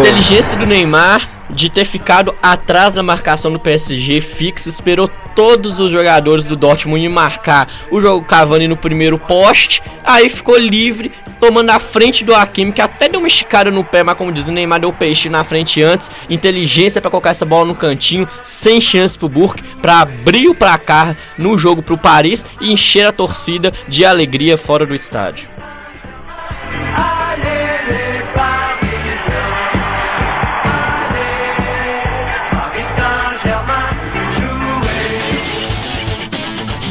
Inteligência do Neymar de ter ficado atrás da marcação do PSG fixa, esperou todos os jogadores do Dortmund marcar o jogo Cavani no primeiro poste, aí ficou livre, tomando a frente do Hakimi, que até deu uma esticada no pé, mas como diz o Neymar deu peixe na frente antes, inteligência para colocar essa bola no cantinho, sem chance pro Burke, para abrir o placar no jogo pro Paris e encher a torcida de alegria fora do estádio.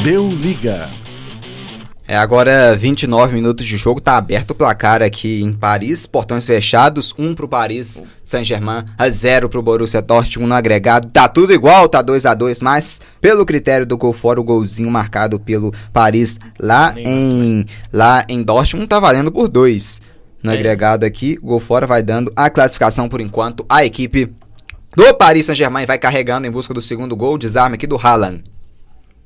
Deu liga. É agora 29 minutos de jogo, tá aberto o placar aqui em Paris, portões fechados, um pro Paris Saint-Germain, a zero pro Borussia Dortmund. No agregado, tá tudo igual, tá 2 a 2 mas pelo critério do gol fora, o golzinho marcado pelo Paris lá em lá em Dortmund tá valendo por dois. No É. agregado aqui, o gol fora vai dando a classificação por enquanto, a equipe do Paris Saint-Germain vai carregando em busca do segundo gol, desarme aqui do Haaland.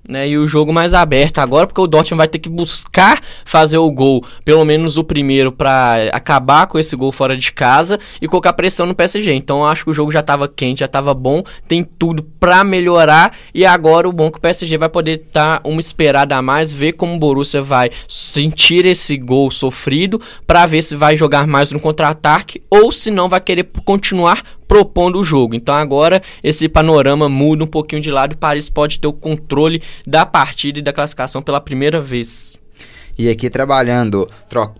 Né, e o jogo mais aberto agora, porque o Dortmund vai ter que buscar fazer o gol, pelo menos o primeiro, pra acabar com esse gol fora de casa e colocar pressão no PSG. Então acho que o jogo já tava quente, já tava bom, tem tudo pra melhorar e agora o bom é que o PSG vai poder dar uma esperada a mais, ver como o Borussia vai sentir esse gol sofrido, pra ver se vai jogar mais no contra-ataque ou se não vai querer continuar propondo o jogo. Então agora esse panorama muda um pouquinho de lado e o Paris pode ter o controle da partida e da classificação pela primeira vez. E aqui trabalhando,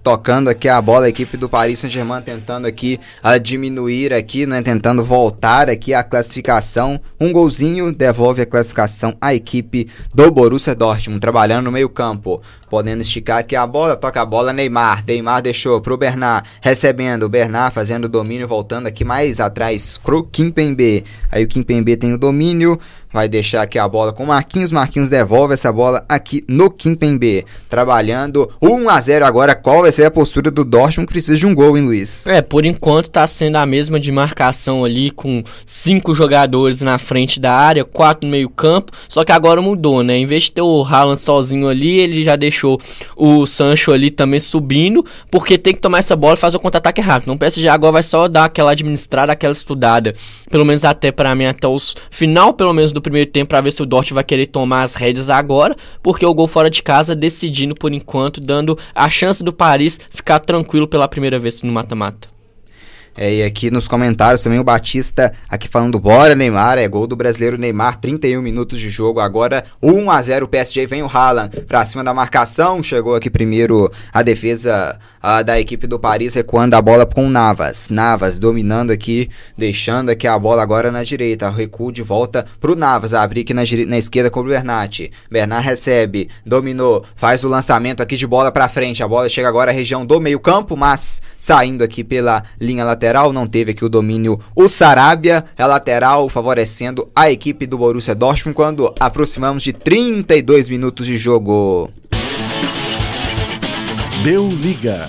tocando aqui a bola, a equipe do Paris Saint-Germain tentando aqui a diminuir aqui, né, tentando voltar aqui a classificação. Um golzinho devolve a classificação à equipe do Borussia Dortmund, trabalhando no meio-campo, podendo esticar aqui a bola, toca a bola Neymar, Neymar deixou pro Bernard, recebendo Bernard fazendo domínio, voltando aqui mais atrás pro Kimpembe. Aí o Kimpembe tem o domínio, vai deixar aqui a bola com o Marquinhos. Marquinhos devolve essa bola aqui no Kimpembe. Trabalhando 1 a 0 agora. Qual vai ser a postura do Dortmund? que Precisa de um gol, hein, Luiz? É, por enquanto tá sendo a mesma de marcação ali, com cinco jogadores na frente da área, quatro no meio campo, só que agora mudou, né? Em vez de ter o Haaland sozinho ali, ele já deixou o Sancho ali também subindo, porque tem que tomar essa bola e fazer o contra-ataque rápido. Não o PSG agora vai só dar aquela administrada, aquela estudada, pelo menos até para mim, até o final, pelo menos do primeiro tempo, pra ver se o Dortmund vai querer tomar as rédeas agora, porque o gol fora de casa decidindo por enquanto, dando a chance do Paris ficar tranquilo pela primeira vez no mata-mata. É, e aqui nos comentários também o Batista aqui falando bora Neymar, é gol do brasileiro Neymar, 31 minutos de jogo, agora 1 a 0 o PSG, vem o Haaland pra cima da marcação, chegou aqui primeiro a defesa da equipe do Paris recuando a bola com Navas, Navas dominando aqui, deixando aqui a bola agora na direita, recuo de volta pro Navas, abrir aqui na, na esquerda com o Bernat, Bernat recebe, dominou, faz o lançamento aqui de bola pra frente, a bola chega agora à região do meio campo, mas saindo aqui pela linha lateral, não teve aqui o domínio o Sarabia, é lateral favorecendo a equipe do Borussia Dortmund quando aproximamos de 32 minutos de jogo. Deu liga.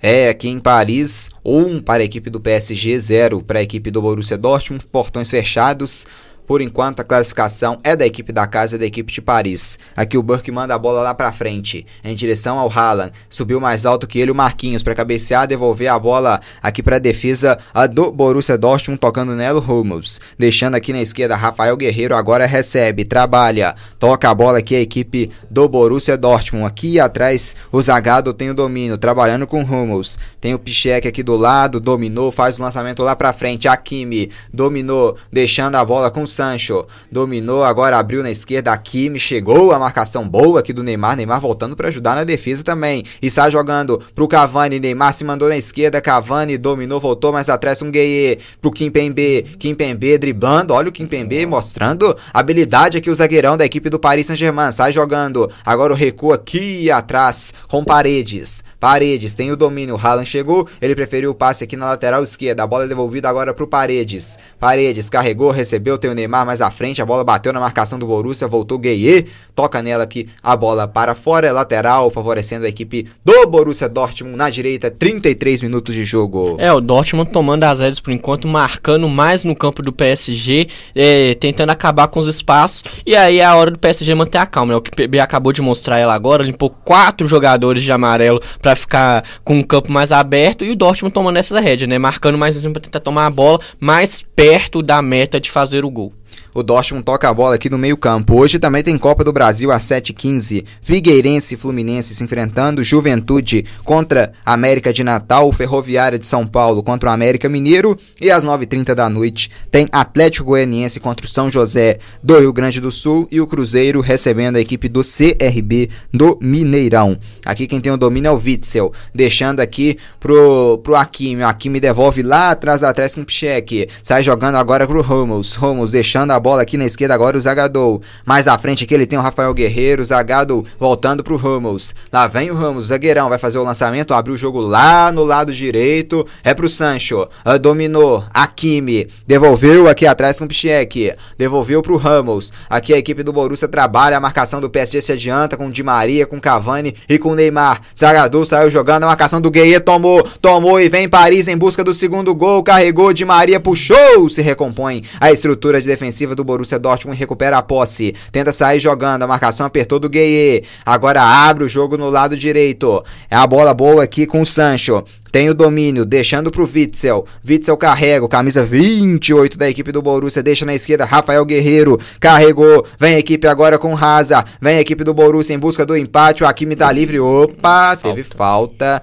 É, aqui em Paris, 1 um para a equipe do PSG, 0 para a equipe do Borussia Dortmund, portões fechados. Por enquanto, a classificação é da equipe da casa, da equipe de Paris. Aqui o Burke manda a bola lá para frente, em direção ao Haaland. Subiu mais alto que ele o Marquinhos para cabecear, devolver a bola aqui para a defesa do Borussia Dortmund, tocando Nelo Hummels. Deixando aqui na esquerda, Rafael Guerreiro agora recebe, trabalha, toca a bola aqui a equipe do Borussia Dortmund. Aqui atrás, o Zagado tem o domínio, trabalhando com Hummels. Tem o Pichek aqui do lado, dominou, faz o lançamento lá para frente. Akimi dominou, deixando a bola com o Sancho. Dominou, agora abriu na esquerda. Kimi chegou a marcação boa aqui do Neymar. Neymar voltando para ajudar na defesa também. Está jogando pro Cavani. Neymar se mandou na esquerda. Cavani dominou, voltou mais atrás um Gueye pro Kimpembe. Kimpembe driblando. Olha o Kimpembe mostrando habilidade aqui o zagueirão da equipe do Paris Saint-Germain. Sai jogando. Agora o recuo aqui atrás com Paredes. Paredes tem o domínio. Haaland chegou. Ele preferiu o passe aqui na lateral esquerda. A bola é devolvida agora pro Paredes. Paredes carregou, recebeu, tem o Neymar mais à frente, a bola bateu na marcação do Borussia, voltou Gueye, toca nela aqui, a bola para fora, é lateral, favorecendo a equipe do Borussia Dortmund na direita, 33 minutos de jogo. É, o Dortmund tomando as rédeas por enquanto, marcando mais no campo do PSG, é, tentando acabar com os espaços, e aí é a hora do PSG manter a calma, né? O que o PB acabou de mostrar ela agora, limpou quatro jogadores de amarelo para ficar com o campo mais aberto, e o Dortmund tomando essa rédea, né? Marcando mais assim para tentar tomar a bola mais perto da meta de fazer o gol. O Dortmund toca a bola aqui no meio-campo. Hoje também tem Copa do Brasil às 7h15. Figueirense e Fluminense se enfrentando. Juventude contra América de Natal. Ferroviária de São Paulo contra o América Mineiro. E às 9h30 da noite tem Atlético Goianiense contra o São José do Rio Grande do Sul. E o Cruzeiro recebendo a equipe do CRB do Mineirão. Aqui quem tem o domínio é o Witzel. Deixando aqui pro, pro Hakimi. O Hakimi devolve lá atrás da trás com o Pichek. Sai jogando agora pro Ramos. Ramos deixando a bola aqui na esquerda agora o Zagadou. Mais à frente aqui ele tem o Rafael Guerreiro, Zagadou voltando pro Ramos. Lá vem o Ramos, o zagueirão vai fazer o lançamento, abre o jogo lá no lado direito, é pro Sancho. Uh, dominou, Akimi, devolveu aqui atrás com o Pichek, devolveu pro Ramos. Aqui a equipe do Borussia trabalha, a marcação do PSG se adianta com o Di Maria, com o Cavani e com o Neymar. Zagadou saiu jogando, a marcação do Gueye tomou, tomou e vem Paris em busca do segundo gol, carregou, Di Maria puxou, se recompõe a estrutura de defensiva do Borussia Dortmund recupera a posse. Tenta sair jogando, a marcação apertou do Gueye. Agora abre o jogo no lado direito. É a bola boa aqui com o Sancho. Tem o domínio, deixando pro Witzel. Witzel carrega, camisa 28 da equipe do Borussia, deixa na esquerda Rafael Guerreiro. Carregou, vem a equipe agora com Raza. Vem a equipe do Borussia em busca do empate. O Hakimi tá livre. Opa, teve falta falta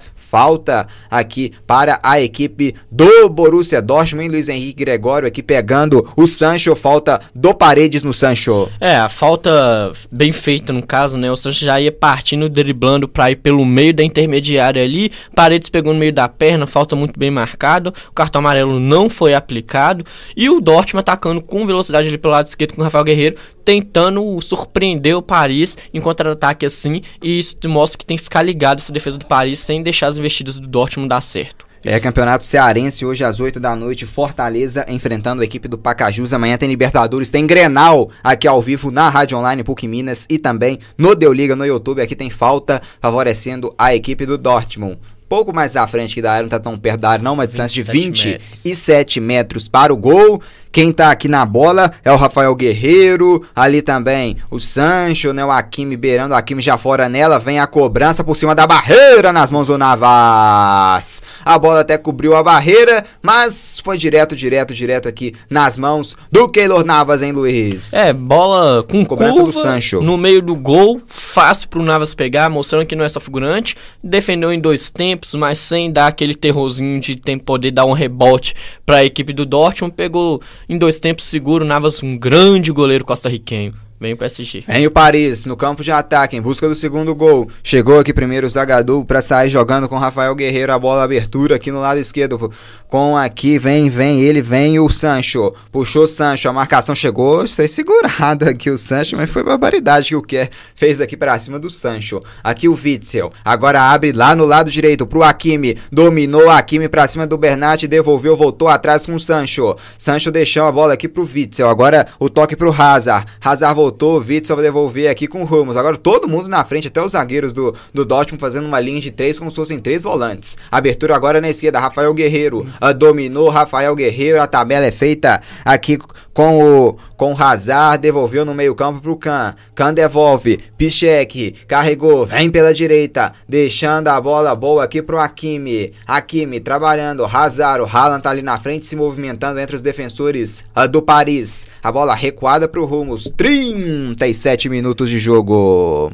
aqui para a equipe do Borussia Dortmund, Luiz Henrique Gregório aqui pegando o Sancho, falta do Paredes no Sancho. É, a falta bem feita no caso, né? O Sancho já ia partindo, driblando para ir pelo meio da intermediária ali, Paredes pegou no meio da perna, falta muito bem marcado, o cartão amarelo não foi aplicado e o Dortmund atacando com velocidade ali pelo lado esquerdo com o Rafael Guerreiro, tentando surpreender o Paris em contra-ataque assim, e isso mostra que tem que ficar ligado essa defesa do Paris sem deixar as investidas do Dortmund dar certo. É campeonato cearense hoje às 8 da noite, Fortaleza enfrentando a equipe do Pacajus. Amanhã tem Libertadores, tem Grenal aqui ao vivo na Rádio Online PUC Minas e também no Deu Liga no YouTube. Aqui tem falta favorecendo a equipe do Dortmund pouco mais à frente que da área, não tá tão perto da área, não, uma distância de 27 metros. metros para o gol. Quem tá aqui na bola é o Rafael Guerreiro, ali também o Sancho, né? O Akimi beirando, o Akimi já fora nela, vem a cobrança por cima da barreira nas mãos do Navas. A bola até cobriu a barreira, mas foi direto, direto, direto aqui nas mãos do Keylor Navas, hein, Luiz? É, bola com cobrança curva, do Sancho. No meio do gol, fácil pro Navas pegar, mostrando que não é só figurante, defendeu em dois tempos tempos, mas sem dar aquele terrorzinho de poder dar um rebote para a equipe do Dortmund. Pegou em dois tempos seguro, Navas, um grande goleiro costarriquenho. Vem o PSG. Vem o Paris, no campo de ataque, em busca do segundo gol. Chegou aqui primeiro o Zagadou para sair jogando com Rafael Guerreiro. A bola abertura aqui no lado esquerdo. Com aqui, vem, vem, ele vem o Sancho. Puxou o Sancho, a marcação chegou. Foi segurado aqui o Sancho, mas foi barbaridade que o Kerr fez aqui para cima do Sancho. Aqui o Witzel. Agora abre lá no lado direito pro Hakimi. Dominou o Hakimi para cima do Bernat. Devolveu, voltou atrás com o Sancho. Sancho deixou a bola aqui pro Witzel. Agora o toque pro Hazard. Hazard voltou voltou, o Witzel vai devolver aqui com o Ramos. Agora todo mundo na frente, até os zagueiros do, do Dortmund fazendo uma linha de três como se fossem três volantes. Abertura agora na esquerda, Rafael Guerreiro uh, dominou, Rafael Guerreiro, a tabela é feita aqui com o com o Hazard, devolveu no meio campo pro Kahn. Kahn devolve, Piszek, carregou, vem pela direita, deixando a bola boa aqui pro Hakimi. Hakimi trabalhando, Hazard, o Haaland tá ali na frente se movimentando entre os defensores uh, do Paris. A bola recuada pro Rumos, 37 minutos de jogo.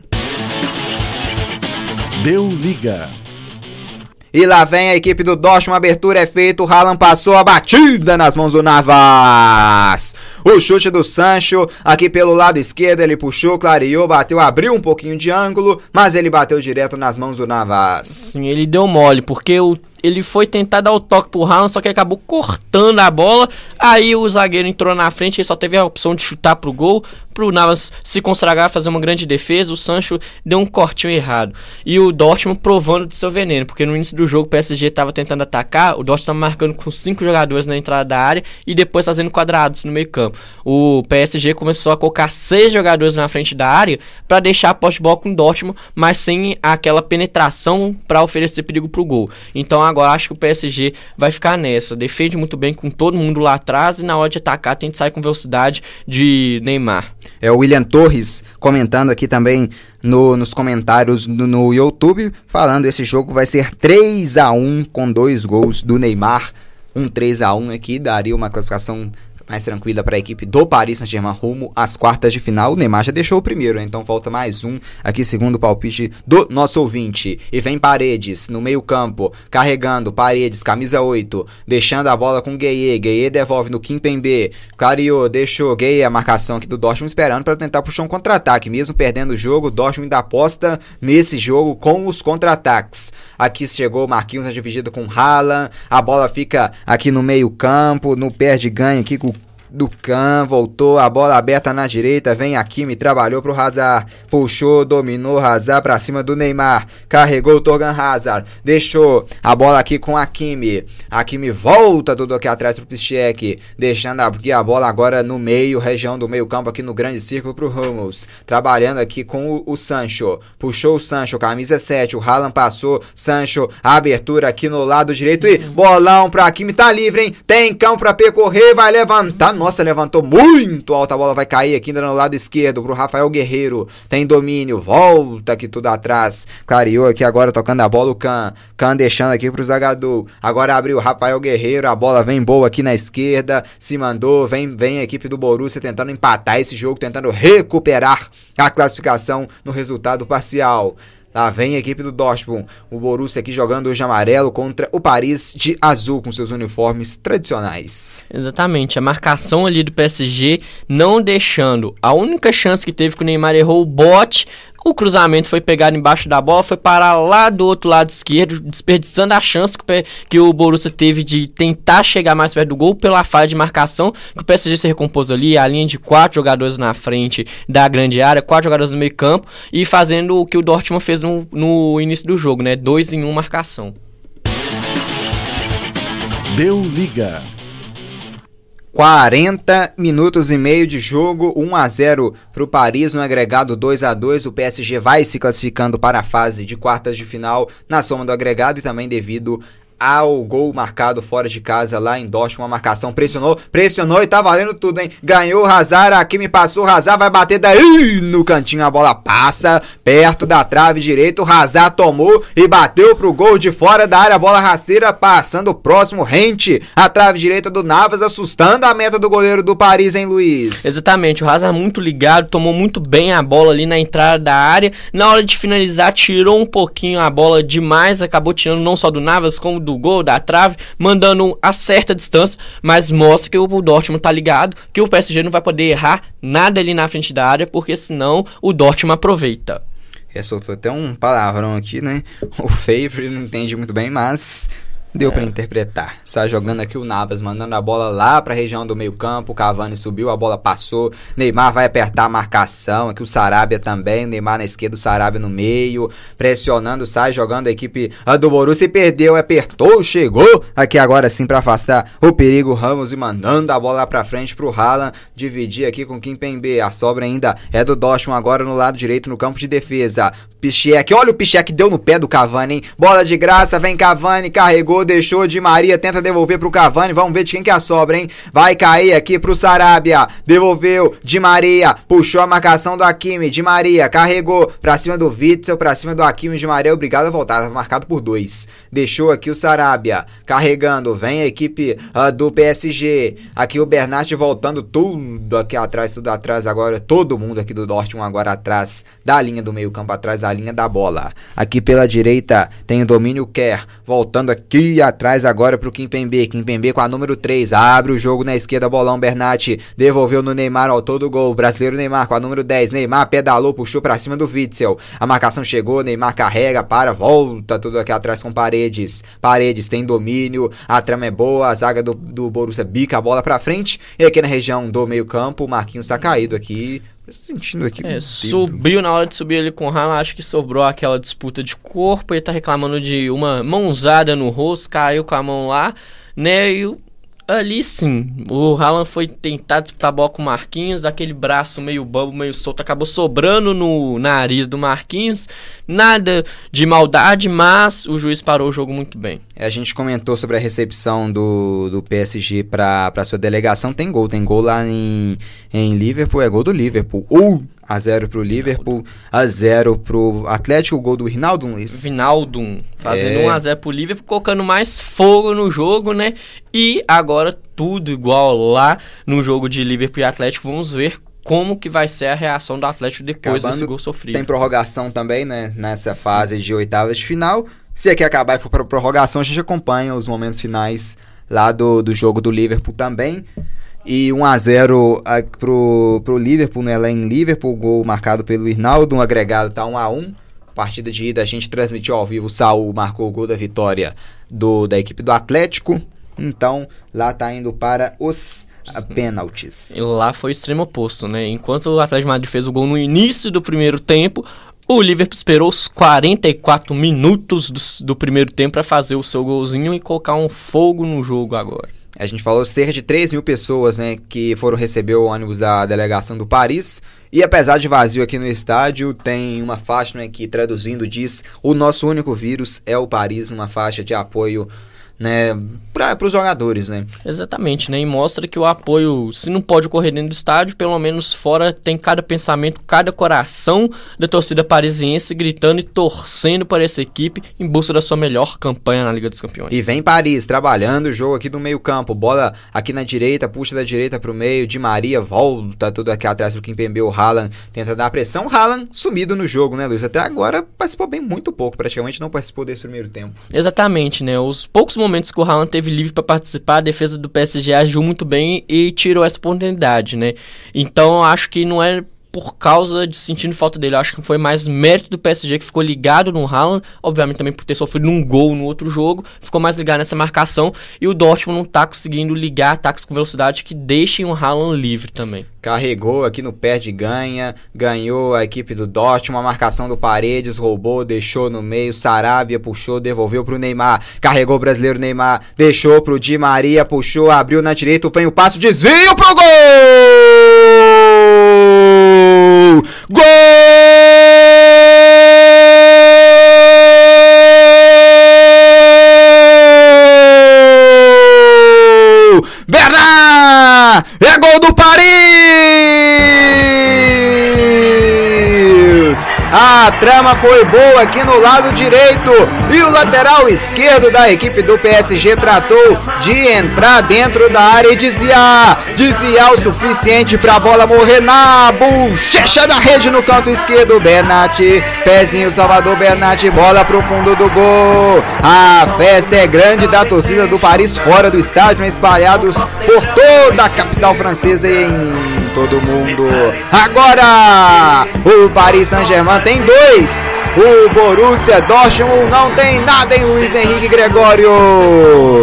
Deu liga. E lá vem a equipe do Dortmund, a abertura é feita, o Haaland passou a batida nas mãos do Navas. O chute do Sancho, aqui pelo lado esquerdo, ele puxou, clareou, bateu, abriu um pouquinho de ângulo, mas ele bateu direto nas mãos do Navas. Sim, ele deu mole, porque o ele foi tentar dar o toque pro Haaland, só que acabou cortando a bola. Aí o zagueiro entrou na frente, ele só teve a opção de chutar pro gol, pro Navas se consagrar, fazer uma grande defesa. O Sancho deu um cortinho errado. E o Dortmund provando de seu veneno, porque no início do jogo o PSG estava tentando atacar, o Dortmund estava marcando com cinco jogadores na entrada da área e depois fazendo quadrados no meio campo. O PSG começou a colocar seis jogadores na frente da área para deixar a poste bola com o Dortmund, mas sem aquela penetração para oferecer perigo pro gol. Então agora acho que o PSG vai ficar nessa. Defende muito bem com todo mundo lá atrás e na hora de atacar tem que sair com velocidade de Neymar. É o William Torres comentando aqui também no, nos comentários no, no YouTube, falando esse jogo vai ser 3 a 1 com dois gols do Neymar. Um 3 a 1 aqui daria uma classificação mais tranquila para a equipe do Paris Saint-Germain rumo às quartas de final. O Neymar já deixou o primeiro, então falta mais um aqui, segundo o palpite do nosso ouvinte. E vem Paredes no meio-campo, carregando Paredes, camisa 8, deixando a bola com Gueye. Gueye devolve no Kim Pembe. Clareou, deixou Gueye a marcação aqui do Dortmund, esperando para tentar puxar um contra-ataque. Mesmo perdendo o jogo, o Dortmund ainda aposta nesse jogo com os contra-ataques. Aqui chegou Marquinhos na dividida com Haaland. A bola fica aqui no meio-campo, no perde ganha aqui com do Can, voltou, a bola aberta na direita, vem aqui, me trabalhou pro Hazard, puxou, dominou Hazard pra cima do Neymar, carregou o Torgan Hazard, deixou a bola aqui com Hakimi, Hakimi volta tudo aqui atrás pro Piszczek, deixando aqui a bola agora no meio, região do meio campo aqui no grande círculo pro Ramos, trabalhando aqui com o, o Sancho, puxou o Sancho, camisa 7, o Haaland passou, Sancho, abertura aqui no lado direito e bolão pra Hakimi, tá livre, hein, tem campo pra percorrer, vai levantar, nossa, levantou muito alto. A bola vai cair aqui ainda no lado esquerdo pro Rafael Guerreiro. Tem domínio. Volta aqui tudo atrás. Clareou aqui agora tocando a bola o Can. Can deixando aqui pro Zagadou. Agora abriu o Rafael Guerreiro. A bola vem boa aqui na esquerda. Se mandou. Vem, vem a equipe do Borussia tentando empatar esse jogo. Tentando recuperar a classificação no resultado parcial. Lá vem a equipe do Dortmund, o Borussia aqui jogando hoje amarelo contra o Paris de azul com seus uniformes tradicionais. Exatamente, a marcação ali do PSG não deixando. A única chance que teve que o Neymar errou o bote, o cruzamento foi pegado embaixo da bola, foi parar lá do outro lado esquerdo, desperdiçando a chance que o Borussia teve de tentar chegar mais perto do gol pela falha de marcação, que o PSG se recompôs ali, a linha de quatro jogadores na frente da grande área, quatro jogadores no meio campo, e fazendo o que o Dortmund fez no, no início do jogo, né? Dois em um marcação. Deu liga. 40 minutos e meio de jogo, 1 a 0 para o Paris no agregado 2 a 2. O PSG vai se classificando para a fase de quartas de final na soma do agregado e também devido ao gol marcado fora de casa lá em Dortmund, uma marcação, pressionou, pressionou e tá valendo tudo, hein? Ganhou o Hazard, aqui me passou, o Hazard vai bater daí no cantinho, a bola passa perto da trave direita, o Hazard tomou e bateu pro gol de fora da área, bola rasteira passando próximo, rente, a trave direita do Navas, assustando a meta do goleiro do Paris, hein, Luiz? Exatamente, o Hazard muito ligado, tomou muito bem a bola ali na entrada da área, na hora de finalizar tirou um pouquinho a bola demais, acabou tirando não só do Navas, como do gol, da trave, mandando a certa distância, mas mostra que o Dortmund tá ligado, que o PSG não vai poder errar nada ali na frente da área, porque senão o Dortmund aproveita. É, soltou até um palavrão aqui, né? O Favre não entende muito bem, mas Deu é. para interpretar. Está jogando aqui o Navas, mandando a bola lá para a região do meio-campo. O Cavani subiu, a bola passou. Neymar vai apertar a marcação. Aqui o Sarabia também. O Neymar na esquerda, o Sarabia no meio. Pressionando, sai jogando a equipe do Borussia. E perdeu, apertou, chegou. Aqui agora sim para afastar o perigo. Ramos e mandando a bola lá para frente pro Haaland. Dividir aqui com Kim Pembe. A sobra ainda é do Dortmund agora no lado direito no campo de defesa. Pichek, olha o Pichek deu no pé do Cavani, hein? Bola de graça, vem Cavani, carregou, deixou de Maria, tenta devolver pro Cavani, vamos ver de quem que é a sobra, hein? Vai cair aqui pro Sarabia, devolveu de Maria, puxou a marcação do Hakimi, de Maria, carregou pra cima do Witzel, pra cima do Hakimi, de Maria, obrigado a voltar, tava marcado por dois. Deixou aqui o Sarabia, carregando, vem a equipe uh, do PSG, aqui o Bernat voltando tudo aqui atrás, tudo atrás agora, todo mundo aqui do Dortmund agora atrás da linha do meio campo, atrás da linha da bola. Aqui pela direita tem o domínio Kerr, voltando aqui atrás agora pro Kimpembe. Kimpembe com a número 3, abre o jogo na esquerda, bolão Bernat, devolveu no Neymar, ao todo gol. Brasileiro Neymar com a número 10, Neymar pedalou, puxou para cima do Witzel. A marcação chegou, Neymar carrega, para, volta tudo aqui atrás com Paredes. Paredes tem domínio, a trama é boa, a zaga do, do Borussia bica a bola para frente. E aqui na região do meio-campo, o Marquinhos tá caído aqui sentindo aqui. É, subiu na hora de subir ele com o Haaland, acho que sobrou aquela disputa de corpo, ele tá reclamando de uma mãozada no rosto, caiu com a mão lá, né? E o ali sim, o Haaland foi tentar disputar a bola com o Marquinhos, aquele braço meio bobo, meio solto, acabou sobrando no nariz do Marquinhos. Nada de maldade, mas o juiz parou o jogo muito bem. É, a gente comentou sobre a recepção do, do PSG para sua delegação. Tem gol, tem gol lá em, em Liverpool, é gol do Liverpool. 1 a 0 pro Liverpool, a 0 pro Atlético, o gol do Rinaldo Luiz. Vinaldo, fazendo é. 1 a 0 pro Liverpool, colocando mais fogo no jogo, né? E agora tudo igual lá no jogo de Liverpool e Atlético. Vamos ver como que vai ser a reação do Atlético depois Acabando, desse gol sofrido. Tem prorrogação também, né? Nessa fase de oitavas de final. Se aqui acabar e for para prorrogação, a gente acompanha os momentos finais lá do, do jogo do Liverpool também. E 1 a 0 pro, pro Liverpool, né? Lá em Liverpool, gol marcado pelo Irnaldo, um agregado tá 1 a 1 Partida de ida a gente transmitiu ao vivo, o Saul marcou o gol da vitória do, da equipe do Atlético. Então, lá tá indo para os pênaltis. Lá foi o extremo oposto, né? Enquanto o Atlético Madrid fez o gol no início do primeiro tempo, o Liverpool esperou os 44 minutos do, do primeiro tempo para fazer o seu golzinho e colocar um fogo no jogo agora. A gente falou cerca de 3 mil pessoas né, que foram receber o ônibus da delegação do Paris. E apesar de vazio aqui no estádio, tem uma faixa né, que traduzindo diz: O nosso único vírus é o Paris, uma faixa de apoio né, para os jogadores, né? Exatamente, né? E mostra que o apoio, se não pode ocorrer dentro do estádio, pelo menos fora tem cada pensamento, cada coração da torcida parisiense gritando e torcendo para essa equipe em busca da sua melhor campanha na Liga dos Campeões. E vem Paris trabalhando o jogo aqui do meio-campo, bola aqui na direita, puxa da direita para o meio, de Maria volta tudo aqui atrás quem pembeu o Haaland, tenta dar pressão, Haaland sumido no jogo, né, Luiz? Até agora participou bem muito pouco, praticamente não participou desse primeiro tempo. Exatamente, né? Os poucos momentos que o Haaland teve livre para participar, a defesa do PSG agiu muito bem e tirou essa oportunidade, né? Então, acho que não é por causa de sentindo falta dele. Eu acho que foi mais mérito do PSG que ficou ligado no Haaland, obviamente também por ter sofrido um gol no outro jogo, ficou mais ligado nessa marcação e o Dortmund não tá conseguindo ligar ataques com velocidade que deixem o Haaland livre também. Carregou aqui no pé de ganha, ganhou a equipe do Dortmund, a marcação do Paredes, roubou, deixou no meio, Sarabia puxou, devolveu pro Neymar, carregou o brasileiro Neymar, deixou pro Di Maria, puxou, abriu na direita, vem o passo, desvio pro gol! Gol! Trama foi boa aqui no lado direito. E o lateral esquerdo da equipe do PSG tratou de entrar dentro da área e desviar. Desviar o suficiente para a bola morrer na bochecha da rede no canto esquerdo. Bernat, pezinho Salvador Bernat, bola pro fundo do gol. A festa é grande da torcida do Paris fora do estádio, espalhados por toda a capital francesa e em todo mundo. Agora, o Paris Saint-Germain tem dois. O Borussia Dortmund não tem nada em Luiz Henrique Gregório.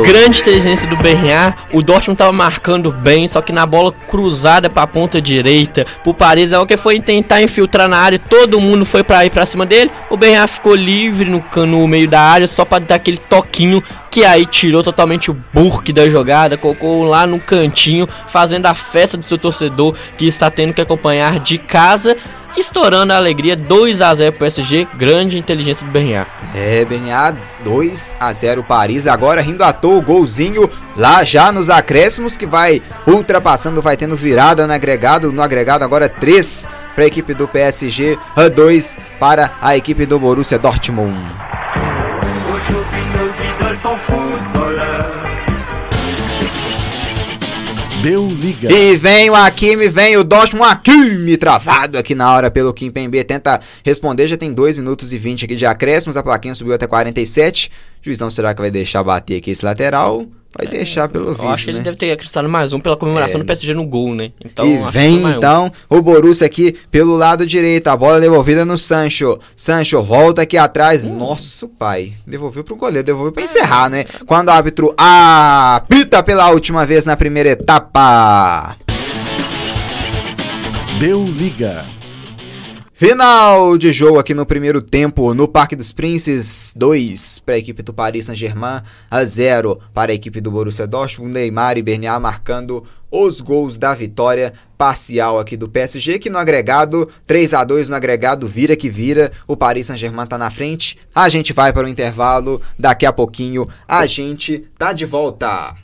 Grande inteligência do Bernard. O Dortmund estava marcando bem, só que na bola cruzada para a ponta direita, o Paris é o que foi tentar infiltrar na área, todo mundo foi para ir para cima dele. O Bernard ficou livre no, no meio da área só para dar aquele toquinho que aí tirou totalmente o burque da jogada, colocou lá no cantinho, fazendo a festa do seu torcedor que está tendo que acompanhar de casa estourando a alegria 2 a 0 pro PSG, grande inteligência do Bernard. É, Bernard 2 a 0 Paris, agora rindo à toa o golzinho lá já nos acréscimos que vai ultrapassando, vai tendo virada no agregado, no agregado agora 3 para a equipe do PSG, 2 para a equipe do Borussia Dortmund. Deu liga. E vem o Hakimi, vem o Dortmund, Hakimi travado aqui na hora pelo Kim Pembe. Tenta responder, já tem 2 minutos e 20 aqui de acréscimos, a plaquinha subiu até 47. Juizão, será que vai deixar bater aqui esse lateral? Vai é, deixar pelo visto, Eu acho que né? ele deve ter acrescentado mais um pela comemoração é. do PSG no gol, né? Então, e vem então um. o Borussia aqui pelo lado direito, a bola devolvida no Sancho. Sancho volta aqui atrás. Hum. Nosso pai, devolveu pro goleiro, devolveu para encerrar, né? Quando o árbitro apita pela última vez na primeira etapa. Deu liga. Final de jogo aqui no primeiro tempo no Parque dos Princes, 2 para a equipe do Paris Saint-Germain, a 0 para a equipe do Borussia Dortmund, Neymar e Bernard marcando os gols da vitória parcial aqui do PSG, que no agregado 3 a 2 no agregado vira que vira, o Paris Saint-Germain tá na frente. A gente vai para o intervalo, daqui a pouquinho a gente tá de volta.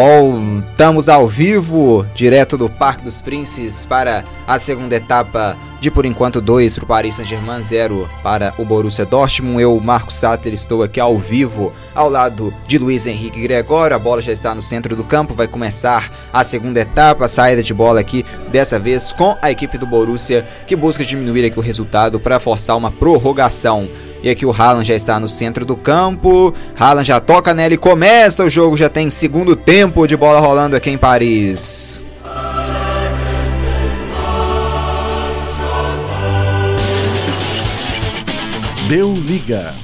Voltamos ao vivo, direto do Parque dos Príncipes, para a segunda etapa de por enquanto 2 para o Paris Saint-Germain, 0 para o Borussia Dortmund. Eu, Marcos Satter, estou aqui ao vivo ao lado de Luiz Henrique Gregório. A bola já está no centro do campo, vai começar a segunda etapa, a saída de bola aqui, dessa vez com a equipe do Borussia, que busca diminuir aqui o resultado para forçar uma prorrogação. E aqui o Haaland já está no centro do campo. Haaland já toca nela e começa o jogo. Já tem segundo tempo de bola rolando aqui em Paris. Deu liga.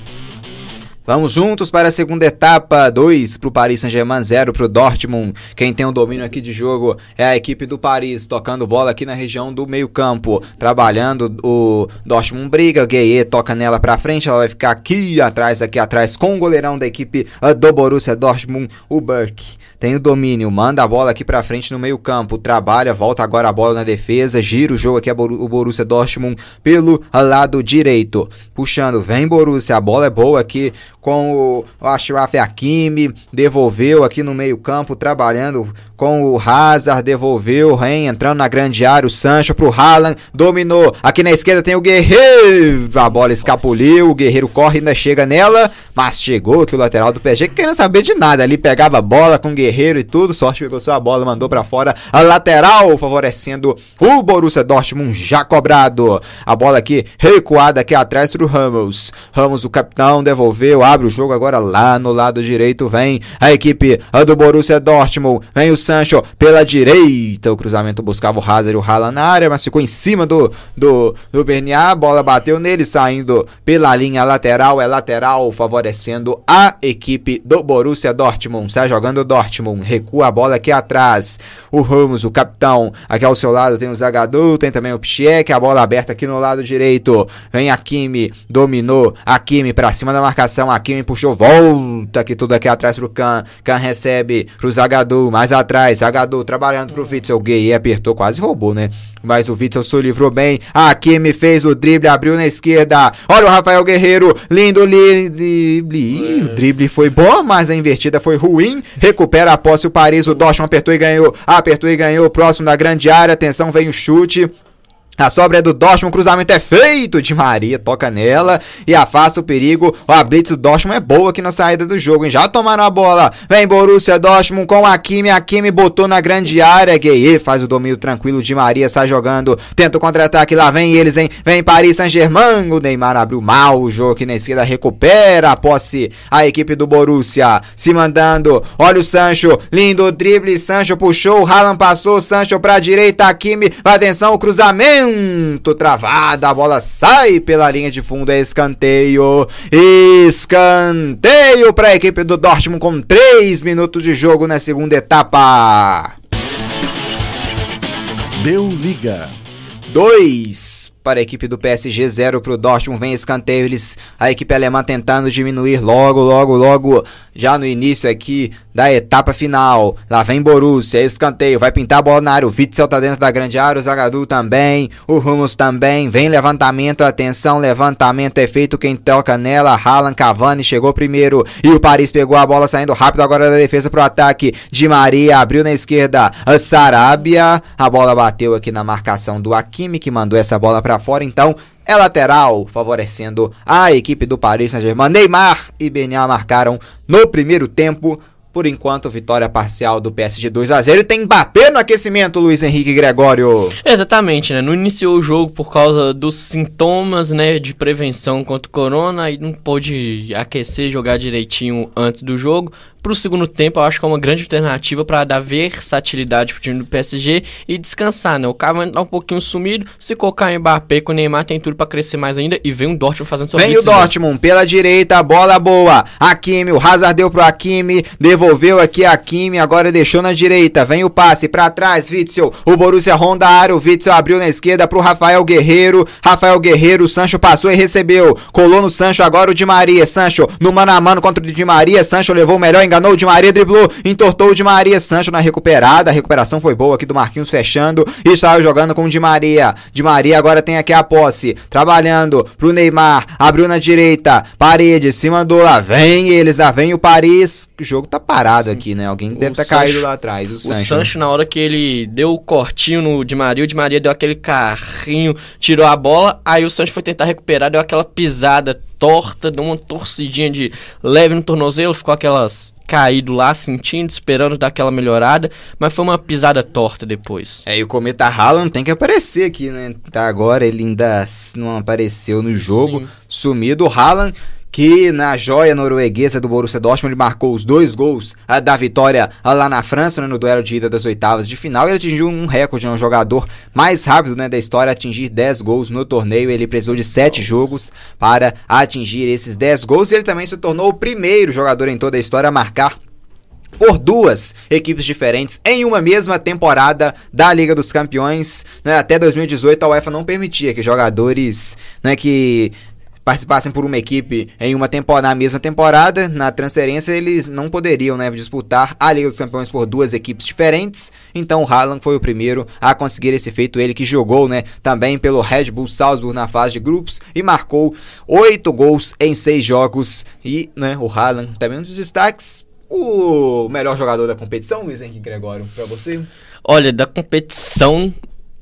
Vamos juntos para a segunda etapa, 2 para o Paris Saint-Germain, 0 para o Dortmund. Quem tem o domínio aqui de jogo é a equipe do Paris, tocando bola aqui na região do meio campo, trabalhando o Dortmund briga, Gueye toca nela para frente, ela vai ficar aqui atrás, aqui atrás com o goleirão da equipe do Borussia Dortmund, o Burke tem o domínio, manda a bola aqui para frente no meio campo, trabalha, volta agora a bola na defesa, gira o jogo aqui o Borussia Dortmund pelo lado direito, puxando, vem Borussia, a bola é boa aqui com o Ashraf Hakimi, devolveu aqui no meio campo, trabalhando com o Hazard, devolveu, Ren entrando na grande área, o Sancho pro Haaland, dominou, aqui na esquerda tem o Guerreiro, a bola escapuliu, o Guerreiro corre, ainda chega nela, mas chegou aqui o lateral do PSG, querendo saber de nada, ali pegava a bola com o Guerreiro e tudo, sorte pegou sua bola, mandou para fora, a lateral, favorecendo o Borussia Dortmund já cobrado, a bola aqui recuada aqui atrás pro Ramos, Ramos o capitão, devolveu, abre o jogo agora lá no lado direito, vem a equipe do Borussia Dortmund, vem o Sancho pela direita, o cruzamento buscava o Hazard e o Haaland na área, mas ficou em cima do, do, do Bernier, a bola bateu nele, saindo pela linha lateral, é lateral, favorecendo a equipe do Borussia Dortmund, sai jogando o Dortmund, recua a bola aqui atrás, o Ramos, o capitão, aqui ao seu lado tem o Zagadou, tem também o Pichiek, a bola aberta aqui no lado direito, vem a Kimi, dominou, a Kimi pra cima da marcação, a Kimi puxou, volta aqui tudo aqui atrás pro Khan, Khan recebe pro Zagadou, mais atrás, Zagadou trabalhando pro Witzel, Gay apertou, quase roubou, né? Mas o Witzel se livrou bem, a Kimi fez o drible, abriu na esquerda, olha o Rafael Guerreiro, lindo drible, o drible foi bom, mas a invertida foi ruim, recupera a posse o Paris, o Dortmund apertou e ganhou, apertou e ganhou, próximo da grande área, atenção, vem o chute, a sobra é do Dortmund, o cruzamento é feito de Maria, toca nela e afasta o perigo. A blitz do Dortmund é boa aqui na saída do jogo, hein? Já tomaram a bola. Vem Borussia Dortmund com a Kimi, a Kimi botou na grande área. Gueye faz o domínio tranquilo de Maria, sai jogando. Tenta o contra-ataque, lá vem eles, hein? Vem Paris Saint-Germain. O Neymar abriu mal o jogo aqui na esquerda, recupera a posse. A equipe do Borussia se mandando. Olha o Sancho, lindo drible. Sancho puxou, o Haaland passou, Sancho pra direita, a Kimi. Atenção, o cruzamento cruzamento travada, a bola sai pela linha de fundo, é escanteio. Escanteio para a equipe do Dortmund com 3 minutos de jogo na segunda etapa. Deu liga. 2 para a equipe do PSG, 0 para o Dortmund, vem escanteio, eles, a equipe alemã tentando diminuir logo, logo, logo, já no início aqui da etapa final, lá vem Borussia, escanteio, vai pintar a bola na área, o Witzel tá dentro da grande área, o Zagadou também, o Rumos também, vem levantamento, atenção, levantamento é feito, quem toca nela, Haaland, Cavani chegou primeiro, e o Paris pegou a bola saindo rápido agora da defesa pro ataque, de Maria, abriu na esquerda, a Sarabia, a bola bateu aqui na marcação do Hakimi, que mandou essa bola para fora, então é lateral, favorecendo a equipe do Paris Saint-Germain. Neymar e Benyar marcaram no primeiro tempo. Por enquanto, vitória parcial do PSG 2 a 0 e tem Mbappé no aquecimento, Luiz Henrique Gregório. Exatamente, né? Não iniciou o jogo por causa dos sintomas, né, de prevenção contra o corona e não pôde aquecer, jogar direitinho antes do jogo para o segundo tempo, eu acho que é uma grande alternativa para dar versatilidade para o time do PSG e descansar, né? O Cavani tá um pouquinho sumido, se colocar o Mbappé com o Neymar tem tudo para crescer mais ainda e vem o Dortmund fazendo seu Vem o Dortmund pela direita, bola boa. Hakimi, o Hazard deu pro Hakimi, devolveu aqui a Hakimi, agora deixou na direita. Vem o passe para trás, Witzel. O Borussia ronda a área, o Witzel abriu na esquerda pro Rafael Guerreiro. Rafael Guerreiro, o Sancho passou e recebeu. Colou no Sancho agora o Di Maria. Sancho no mano a mano contra o Di Maria. Sancho levou o melhor enganou o Di Maria, driblou, entortou o Di Maria, Sancho na recuperada, a recuperação foi boa aqui do Marquinhos fechando e estava jogando com o Di Maria. Di Maria agora tem aqui a posse, trabalhando pro Neymar, abriu na direita, parede, se mandou lá, vem eles, lá vem o Paris. O jogo tá parado Sim. aqui, né? Alguém o deve ter Sancho, caído lá atrás. O, o Sancho. Sancho, na hora que ele deu o cortinho no Di Maria, o Di Maria deu aquele carrinho, tirou a bola, aí o Sancho foi tentar recuperar, deu aquela pisada torta, deu uma torcidinha de leve no tornozelo, ficou aquelas caído lá, sentindo, esperando dar aquela melhorada, mas foi uma pisada torta depois. É, e o Cometa Haaland tem que aparecer aqui, né? Tá agora, ele ainda não apareceu no jogo, Sim. sumido. O Haaland que na joia norueguesa do Borussia Dortmund ele marcou os dois gols a, da vitória a, lá na França, né, no duelo de ida das oitavas de final. Ele atingiu um recorde, né, um jogador mais rápido né, da história a atingir 10 gols no torneio. Ele precisou de 7 jogos para atingir esses 10 gols. E ele também se tornou o primeiro jogador em toda a história a marcar por duas equipes diferentes em uma mesma temporada da Liga dos Campeões. Né? Até 2018 a UEFA não permitia que jogadores né, que participassem por uma equipe em uma temporada, na mesma temporada, na transferência eles não poderiam né, disputar a Liga dos Campeões por duas equipes diferentes. Então o Haaland foi o primeiro a conseguir esse feito, ele que jogou né, também pelo Red Bull Salzburg na fase de grupos e marcou oito gols em seis jogos. E né, o Haaland também um dos destaques. O melhor jogador da competição, Luiz Henrique Gregório, para você? Olha, da competição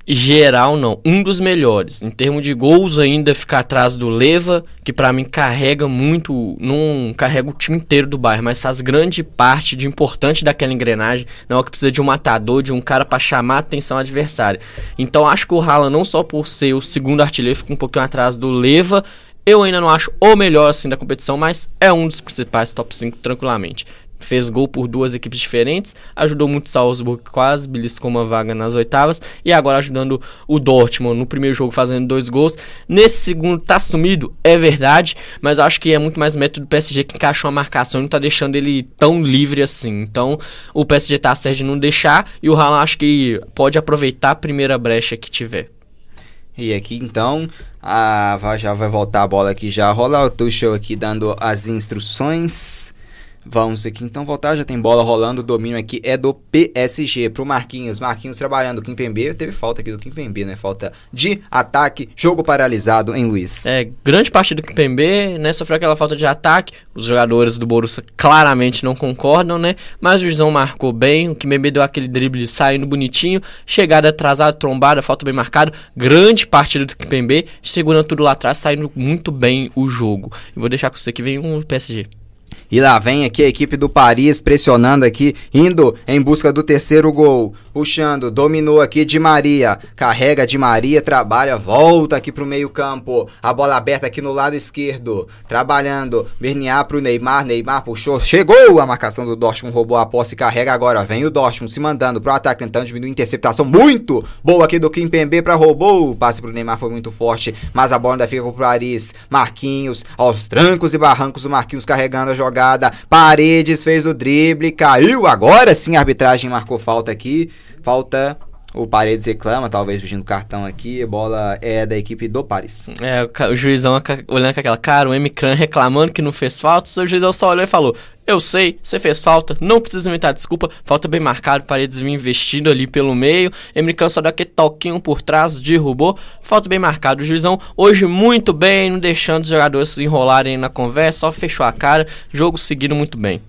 geral não, um dos melhores. Em termos de gols ainda ficar atrás do Leva, que para mim carrega muito, não carrega o time inteiro do Bayern, mas faz grande parte de importante daquela engrenagem, não é que precisa de um matador, de um cara para chamar a atenção adversária. Então acho que o Haaland não só por ser o segundo artilheiro fica um pouquinho atrás do Leva, eu ainda não acho o melhor assim da competição, mas é um dos principais top 5 tranquilamente fez gol por duas equipes diferentes, ajudou muito o Salzburg, quase beliscou uma vaga nas oitavas, e agora ajudando o Dortmund no primeiro jogo fazendo dois gols. Nesse segundo tá sumido, é verdade, mas acho que é muito mais método do PSG que encaixou a marcação e não tá deixando ele tão livre assim. Então o PSG tá certo de não deixar, e o Haaland acho que pode aproveitar a primeira brecha que tiver. E aqui então, a, já vai voltar a bola aqui, já rola o Tuchel aqui dando as instruções. Vamos aqui então voltar, já tem bola rolando, o domínio aqui é do PSG pro Marquinhos. Marquinhos trabalhando, o Kimpembe, teve falta aqui do Kimpembe, né? Falta de ataque, jogo paralisado em Luiz. É, grande parte do Kimpembe, né, sofreu aquela falta de ataque. Os jogadores do Borussia claramente não concordam, né? Mas o Juizão marcou bem, o Kimpembe deu aquele drible saindo bonitinho, chegada atrasada, trombada, falta bem marcado. Grande partida do Kimpembe, segurando tudo lá atrás, saindo muito bem o jogo. E vou deixar com você que vem um PSG. E lá vem aqui a equipe do Paris pressionando aqui, indo em busca do terceiro gol. Puxando, dominou aqui de Maria. Carrega de Maria, trabalha, volta aqui pro meio-campo. A bola aberta aqui no lado esquerdo. Trabalhando. Berniar pro Neymar. Neymar puxou. Chegou a marcação do Dortmund, roubou a posse. Carrega agora. Vem o Dortmund se mandando pro ataque, tentando diminuir a interceptação. Muito boa aqui do Kim Pembe pra roubou. O passe pro Neymar foi muito forte. Mas a bola ainda fica pro Paris. Marquinhos, aos trancos e barrancos. O Marquinhos carregando a jogada. Paredes fez o drible. Caiu. Agora sim a arbitragem marcou falta aqui. Falta o Paredes reclama, talvez pedindo cartão aqui. A bola é da equipe do Paris. É, o, juizão olhando com aquela cara, o Emicran reclamando que não fez falta. O juizão só olhou e falou: Eu sei, você fez falta, não precisa inventar desculpa. Falta bem marcado, Paredes vinha investindo ali pelo meio. Emicran só deu aquele toquinho por trás, derrubou. Falta bem marcado. O juizão hoje muito bem, não deixando os jogadores se enrolarem na conversa, só fechou a cara. Jogo seguido muito bem.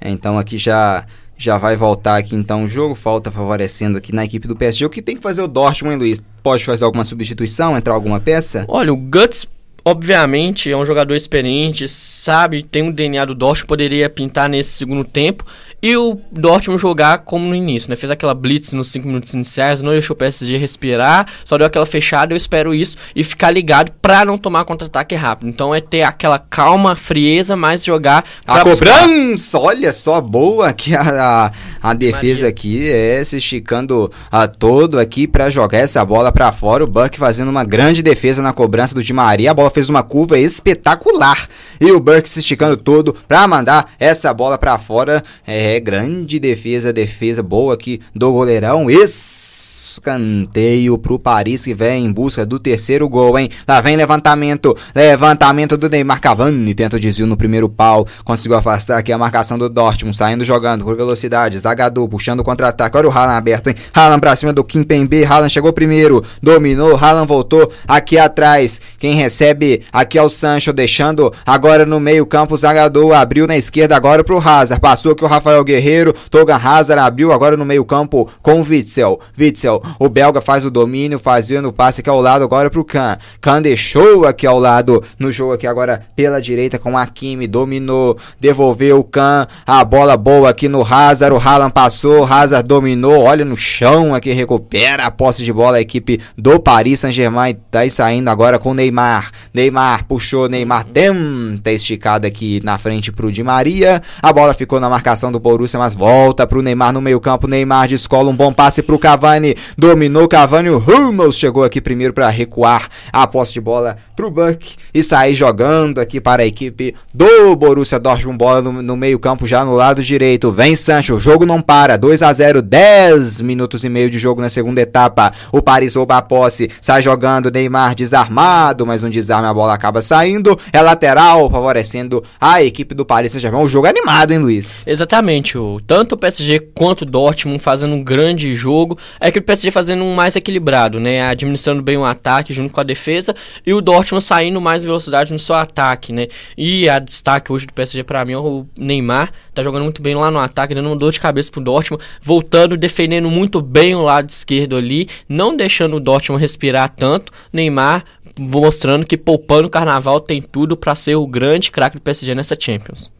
É, então aqui já já vai voltar aqui então o jogo, falta favorecendo aqui na equipe do PSG. O que tem que fazer o Dortmund, Luiz? Pode fazer alguma substituição, entrar alguma peça? Olha, o Guts obviamente é um jogador experiente, sabe, tem um DNA do Dortmund, poderia pintar nesse segundo tempo e o Dortmund jogar como no início, né? Fez aquela blitz nos 5 minutos iniciais, não deixou o PSG respirar, só deu aquela fechada. Eu espero isso e ficar ligado pra não tomar contra-ataque rápido. Então é ter aquela calma, frieza, mas jogar. A cobrança! Olha só, boa aqui a, a, a defesa Maria. aqui, é se esticando a todo aqui pra jogar essa bola pra fora. O Buck fazendo uma grande defesa na cobrança do Di Maria. A bola fez uma curva espetacular. E o Burke se esticando todo pra mandar essa bola pra fora. É, grande defesa, defesa boa aqui do goleirão. Isso! Escanteio pro Paris que vem em busca do terceiro gol, hein? Lá vem levantamento, levantamento do Neymar Cavani, tenta o desvio no primeiro pau, conseguiu afastar aqui a marcação do Dortmund, saindo jogando por velocidade, Zagadou puxando o contra-ataque, olha o Haaland aberto, hein? Haaland pra cima do Kim Pembe, Haaland chegou primeiro, dominou, Haaland voltou aqui atrás, quem recebe aqui é o Sancho, deixando agora no meio campo, Zagadou abriu na esquerda agora pro Hazard, passou aqui o Rafael Guerreiro, Togan Hazard abriu agora no meio campo com o Witzel, Witzel, o belga faz o domínio, fazendo o passe aqui ao lado agora pro Kahn, Kahn deixou aqui ao lado no jogo aqui agora pela direita com Hakimi, dominou, devolveu o Kahn, a bola boa aqui no Hazard, o Haaland passou, Hazard dominou, olha no chão aqui, recupera a posse de bola a equipe do Paris Saint-Germain, tá saindo agora com Neymar, Neymar puxou, Neymar tenta esticada aqui na frente pro Di Maria, a bola ficou na marcação do Borussia, mas volta pro Neymar no meio campo, Neymar descola um bom passe pro Cavani, dominou Cavani, o Hummels chegou aqui primeiro para recuar a posse de bola pro Buck e sair jogando aqui para a equipe do Borussia Dortmund, bola no, no meio campo já no lado direito, vem Sancho, o jogo não para, 2 a 0 10 minutos e meio de jogo na segunda etapa, o Paris rouba a posse, sai jogando, Neymar desarmado, mas um desarme a bola acaba saindo, é lateral, favorecendo a equipe do Paris Saint-Germain, um jogo animado, hein Luiz? Exatamente, o, tanto o PSG quanto o Dortmund fazendo um grande jogo, é que o PSG fazendo um mais equilibrado, né, administrando bem o ataque junto com a defesa, e o Dortmund saindo mais velocidade no seu ataque, né, e a destaque hoje do PSG para mim é o Neymar, tá jogando muito bem lá no ataque, dando dor de cabeça pro Dortmund, voltando, defendendo muito bem o lado esquerdo ali, não deixando o Dortmund respirar tanto, Neymar mostrando que poupando o Carnaval tem tudo para ser o grande craque do PSG nessa Champions.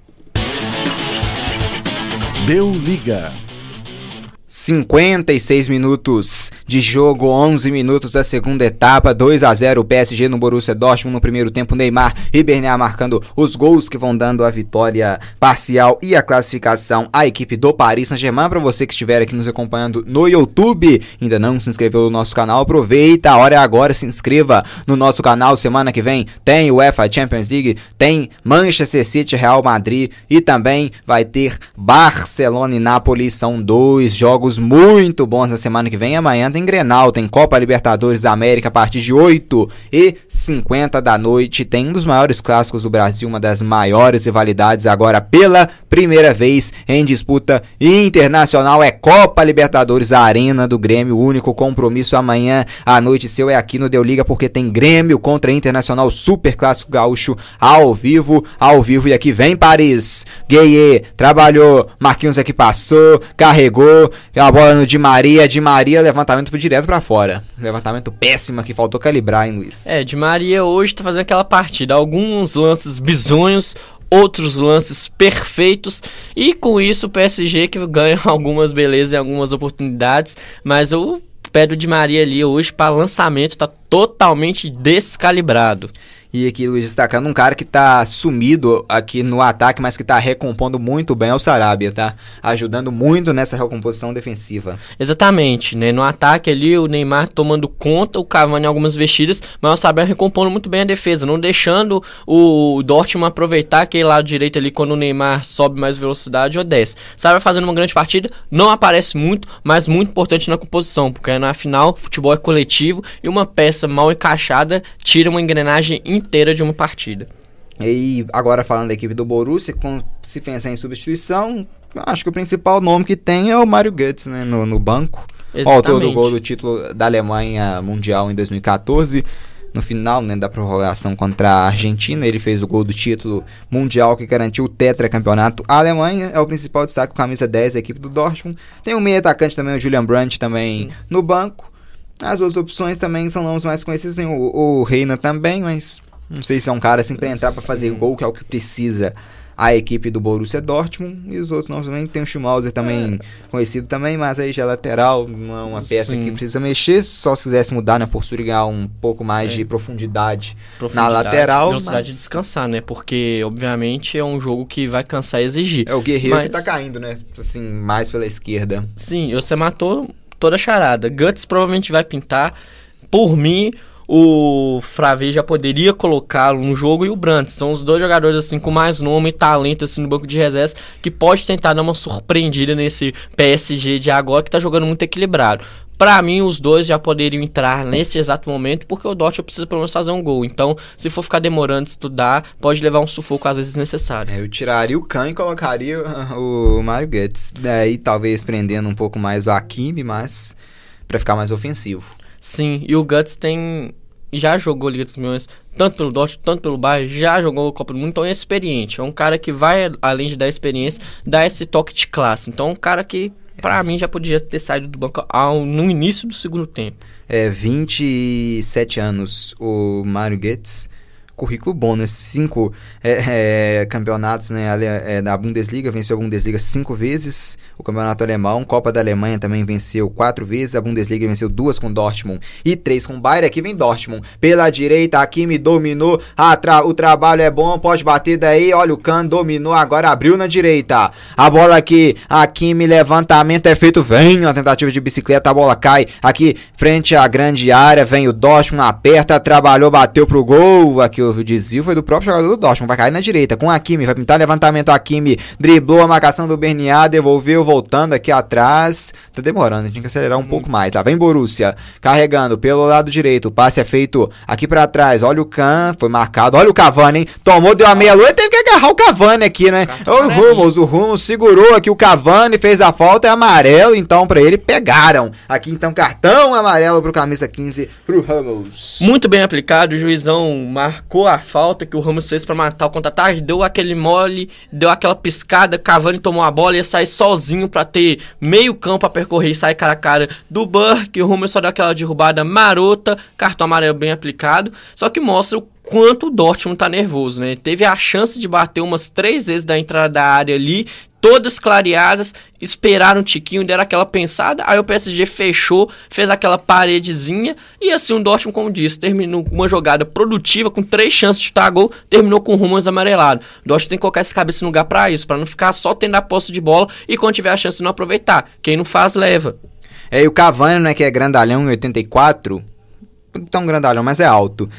Deu liga. 56 minutos de jogo, 11 minutos da segunda etapa, 2 a 0 o PSG no Borussia Dortmund no primeiro tempo, Neymar e Bernard marcando os gols que vão dando a vitória parcial e a classificação à equipe do Paris Saint-Germain. Para você que estiver aqui nos acompanhando no YouTube, ainda não se inscreveu no nosso canal, aproveita, a hora é agora, se inscreva no nosso canal. Semana que vem tem UEFA Champions League, tem Manchester City, Real Madrid e também vai ter Barcelona e Nápoles, são dois jogos jogos muito bons na semana que vem. Amanhã tem Grenal, tem Copa Libertadores da América a partir de 8 e 50 da noite. Tem um dos maiores clássicos do Brasil, uma das maiores rivalidades agora pela primeira vez em disputa internacional. É Copa Libertadores, a Arena do Grêmio. O único compromisso amanhã à noite seu é aqui no Deu Liga, porque tem Grêmio contra Internacional Super Clássico Gaúcho ao vivo, ao vivo. E aqui vem Paris. Gueye trabalhou, Marquinhos aqui passou, carregou, a bola no Di Maria, Di Maria, levantamento direto para fora. Levantamento péssimo que faltou calibrar, hein, Luiz? É, Di Maria hoje tá fazendo aquela partida. Alguns lances bizonhos, outros lances perfeitos e com isso o PSG que ganha algumas belezas e algumas oportunidades, mas o pé do Di Maria ali hoje para lançamento tá totalmente descalibrado. E aqui, Luiz, destacando um cara que tá sumido aqui no ataque, mas que tá recompondo muito bem é o Sarabia, tá? Ajudando muito nessa recomposição defensiva. Exatamente, né? No ataque ali, o Neymar tomando conta, o Cavani algumas vestidas, mas o Sarabia recompondo muito bem a defesa, não deixando o Dortmund aproveitar aquele lado direito ali quando o Neymar sobe mais velocidade ou desce. Sarabia fazendo uma grande partida, não aparece muito, mas muito importante na composição, porque na final, futebol é coletivo e uma peça mal encaixada tira uma engrenagem inteira de uma partida. E agora falando da equipe do Borussia, com, se pensar em substituição, acho que o principal nome que tem é o Mario Götze, né, no, no banco. Autor do gol do título da Alemanha Mundial em 2014. No final né, da prorrogação contra a Argentina, ele fez o gol do título mundial que garantiu o tetracampeonato. A Alemanha é o principal destaque, com camisa 10 da equipe do Dortmund. Tem um meio atacante também, o Julian Brandt, também Sim. no banco. As outras opções também são nomes mais conhecidos, tem o, o Reina também, mas não sei se é um cara assim pra entrar para fazer gol, que é o que precisa a equipe do Borussia Dortmund. E os outros também. Tem o Schmauser também, é. conhecido também, mas aí já é lateral, não é uma peça Sim. que precisa mexer. Só se quisesse mudar na postura e ganhar um pouco mais é. de profundidade, profundidade, na lateral. Velocidade mas... de descansar, né? Porque, obviamente, é um jogo que vai cansar e exigir. É o Guerreiro mas... que tá caindo, né? Assim, mais pela esquerda. Sim, você matou toda a charada. Guts provavelmente vai pintar. Por mim, o Fravi já poderia colocá-lo no jogo e o Brandt. São os dois jogadores assim com mais nome e talento assim no banco de reservas que pode tentar dar uma surpreendida nesse PSG de agora que tá jogando muito equilibrado. Para mim, os dois já poderiam entrar nesse exato momento, porque o Dortmund precisa pelo menos fazer um gol. Então, se for ficar demorando de estudar, pode levar um sufoco às vezes necessário. É, eu tiraria o Khan e colocaria o Mario Götze. Daí talvez prendendo um pouco mais o Akimi, mas para ficar mais ofensivo. Sim, e o Guts tem já jogou Liga dos Milhões, tanto pelo Dortmund, tanto pelo Bayern, já jogou o Copa do Mundo, então é experiente. É um cara que vai, além de dar experiência, dar esse toque de classe. Então é um cara que Pra mim já podia ter saído do banco ao, no início do segundo tempo. É, 27 anos o Mário Goetz currículo bom, né? Cinco é, é, campeonatos né, é, da Bundesliga, venceu a Bundesliga cinco vezes, o campeonato alemão, Copa da Alemanha também venceu quatro vezes, a Bundesliga venceu duas com Dortmund e três com Bayern. Aqui vem Dortmund. Pela direita, aqui me dominou, ah, tra o trabalho é bom, pode bater daí, olha o Kahn dominou, agora abriu na direita, a bola aqui, aqui me levantamento é feito, vem a tentativa de bicicleta, a bola cai aqui frente à grande área, vem o Dortmund, aperta, trabalhou, bateu pro gol, aqui o o desvio foi do próprio jogador do Dortmund. Vai cair na direita com a Kimi. Vai pintar levantamento a Kimi. Driblou a marcação do Bernier. Devolveu voltando aqui atrás. Tá demorando. Tinha que acelerar um hum. pouco mais. Tá, vem Borussia. Carregando pelo lado direito. O passe é feito aqui para trás. Olha o Kahn. Foi marcado. Olha o Cavani, hein? Tomou, deu a meia lua e teve que agarrar o Cavani aqui, né? Olha o Rumos. O Rumos segurou aqui o Cavani. Fez a falta. É amarelo. Então, para ele, pegaram. Aqui, então, cartão amarelo pro camisa 15 pro Ramos. Muito bem aplicado. O juizão marcou a falta que o Ramos fez para matar o contra-ataque, deu aquele mole, deu aquela piscada, Cavani tomou a bola e ia sair sozinho para ter meio campo a percorrer e sair cara a cara do Burke, o Ramos só deu aquela derrubada marota, cartão amarelo bem aplicado, só que mostra o quanto o Dortmund tá nervoso, né? Teve a chance de bater umas três vezes da entrada da área ali, todas clareadas, esperaram um tiquinho, deram aquela pensada, aí o PSG fechou, fez aquela paredezinha, e assim o Dortmund, como disse, terminou uma jogada produtiva, com três chances de chutar gol, terminou com rumos amarelado. O Dortmund tem que colocar essa cabeça no lugar para isso, para não ficar só tendo a posse de bola, e quando tiver a chance não aproveitar. Quem não faz, leva. É, e o Cavani, né, que é grandalhão em 84, tão grandalhão, mas é alto.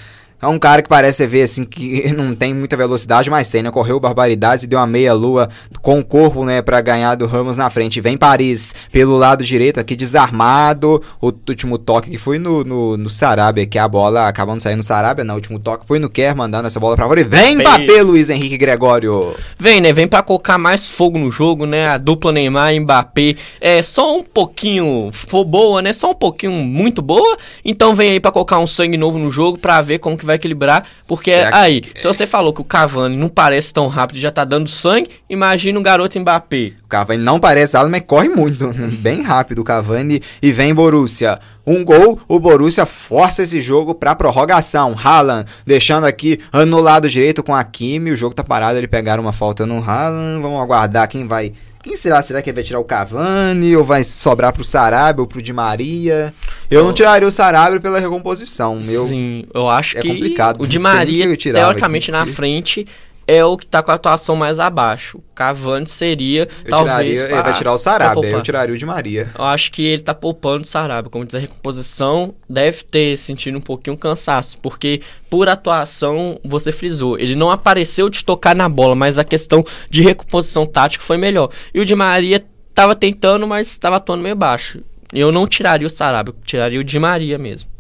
É um cara que parece ver assim que não tem muita velocidade, mas tem, né? Correu barbaridades e deu uma meia lua com o corpo, né, para ganhar do Ramos na frente. Vem Paris pelo lado direito aqui desarmado. O último toque que foi no, no, no Sarabia, que a bola acabando saindo no Sarabia, no último toque foi no Kerr mandando essa bola para fora. E vem Mbappé, Luiz Henrique Gregório. Vem, né? Vem para colocar mais fogo no jogo, né? A dupla Neymar e Mbappé é só um pouquinho boa, né? Só um pouquinho muito boa. Então vem aí para colocar um sangue novo no jogo para ver como que vai equilibrar, porque aí, que... se você falou que o Cavani não parece tão rápido e já tá dando sangue, imagina o garoto Mbappé. O Cavani não parece alto, mas corre muito, bem rápido o Cavani e vem Borussia. Um gol, o Borussia força esse jogo para prorrogação. Haaland deixando aqui no lado direito com a Kimi, o jogo tá parado, ele pegaram uma falta no Haaland. Vamos aguardar quem vai quem será? Será que ele vai tirar o Cavani ou vai sobrar pro Sarabia ou pro Di Maria? Eu, não tiraria o Sarabia pela recomposição. Meu, Sim, eu acho é que complicado. o Di Maria, teoricamente, aqui. na frente é o que tá com a atuação mais abaixo. Cavani seria, eu talvez... Tiraria, ele vai tirar o Sarabia, eu tiraria o de Maria. Eu acho que ele tá poupando o Sarabia. Como diz a recomposição, deve ter sentido um pouquinho cansaço, porque por atuação, você frisou, ele não apareceu de tocar na bola, mas a questão de recomposição tática foi melhor. E o de Maria tava tentando, mas estava atuando meio baixo. Eu não tiraria o Sarabia, eu tiraria o de Maria mesmo.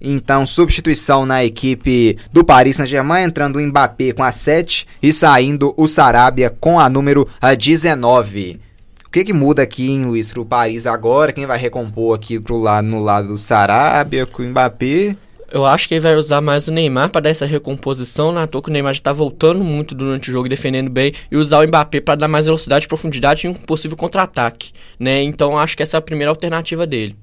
Então, substituição na equipe do Paris Saint-Germain, entrando o Mbappé com a 7 e saindo o Sarabia com a número 19. O que, que muda aqui, hein, Luiz, para o Paris agora? Quem vai recompor aqui pro lado, no lado do Sarabia com o Mbappé? Eu acho que ele vai usar mais o Neymar para dar essa recomposição. Na toa que o Neymar já tá voltando muito durante o jogo, defendendo bem, e usar o Mbappé para dar mais velocidade e profundidade em um possível contra-ataque, né? Então acho que essa é a primeira alternativa dele.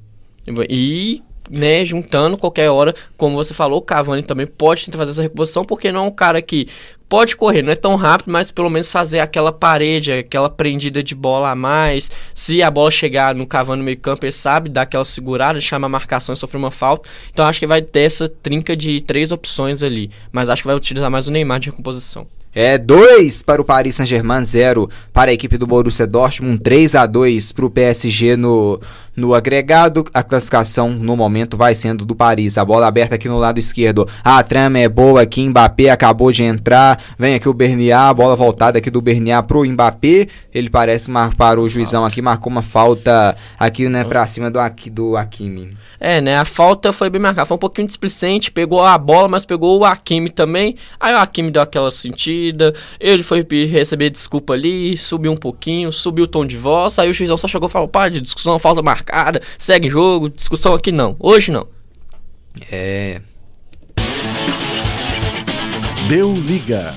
E né, juntando qualquer hora, como você falou, o Cavani também pode tentar fazer essa reposição, porque não é um cara que pode correr, não é tão rápido, mas pelo menos fazer aquela parede, aquela prendida de bola a mais. Se a bola chegar no Cavani no meio campo, ele sabe dar aquela segurada, chama a marcação e sofrer uma falta. Então acho que vai ter essa trinca de três opções ali, mas acho que vai utilizar mais o Neymar de recomposição. É 2 para o Paris Saint-Germain, 0 para a equipe do Borussia Dortmund, 3 a 2 para o PSG no, no agregado. A classificação no momento vai sendo do Paris. A bola aberta aqui no lado esquerdo. A trama é boa aqui. Mbappé acabou de entrar. Vem aqui o Bernier. A bola voltada aqui do Bernier pro Mbappé. Ele parece para o juizão aqui. Marcou uma falta aqui, né, pra cima do, do Hakimi. É, né? A falta foi bem marcada. Foi um pouquinho displicente. Pegou a bola, mas pegou o Hakimi também. Aí o Hakimi deu aquela sentida. Ele foi receber desculpa ali. Subiu um pouquinho. Subiu o tom de voz. Aí o juizão só chegou e falou: pá, de discussão, falta marcada. Segue jogo. Discussão aqui não. Hoje não. É. Deu liga.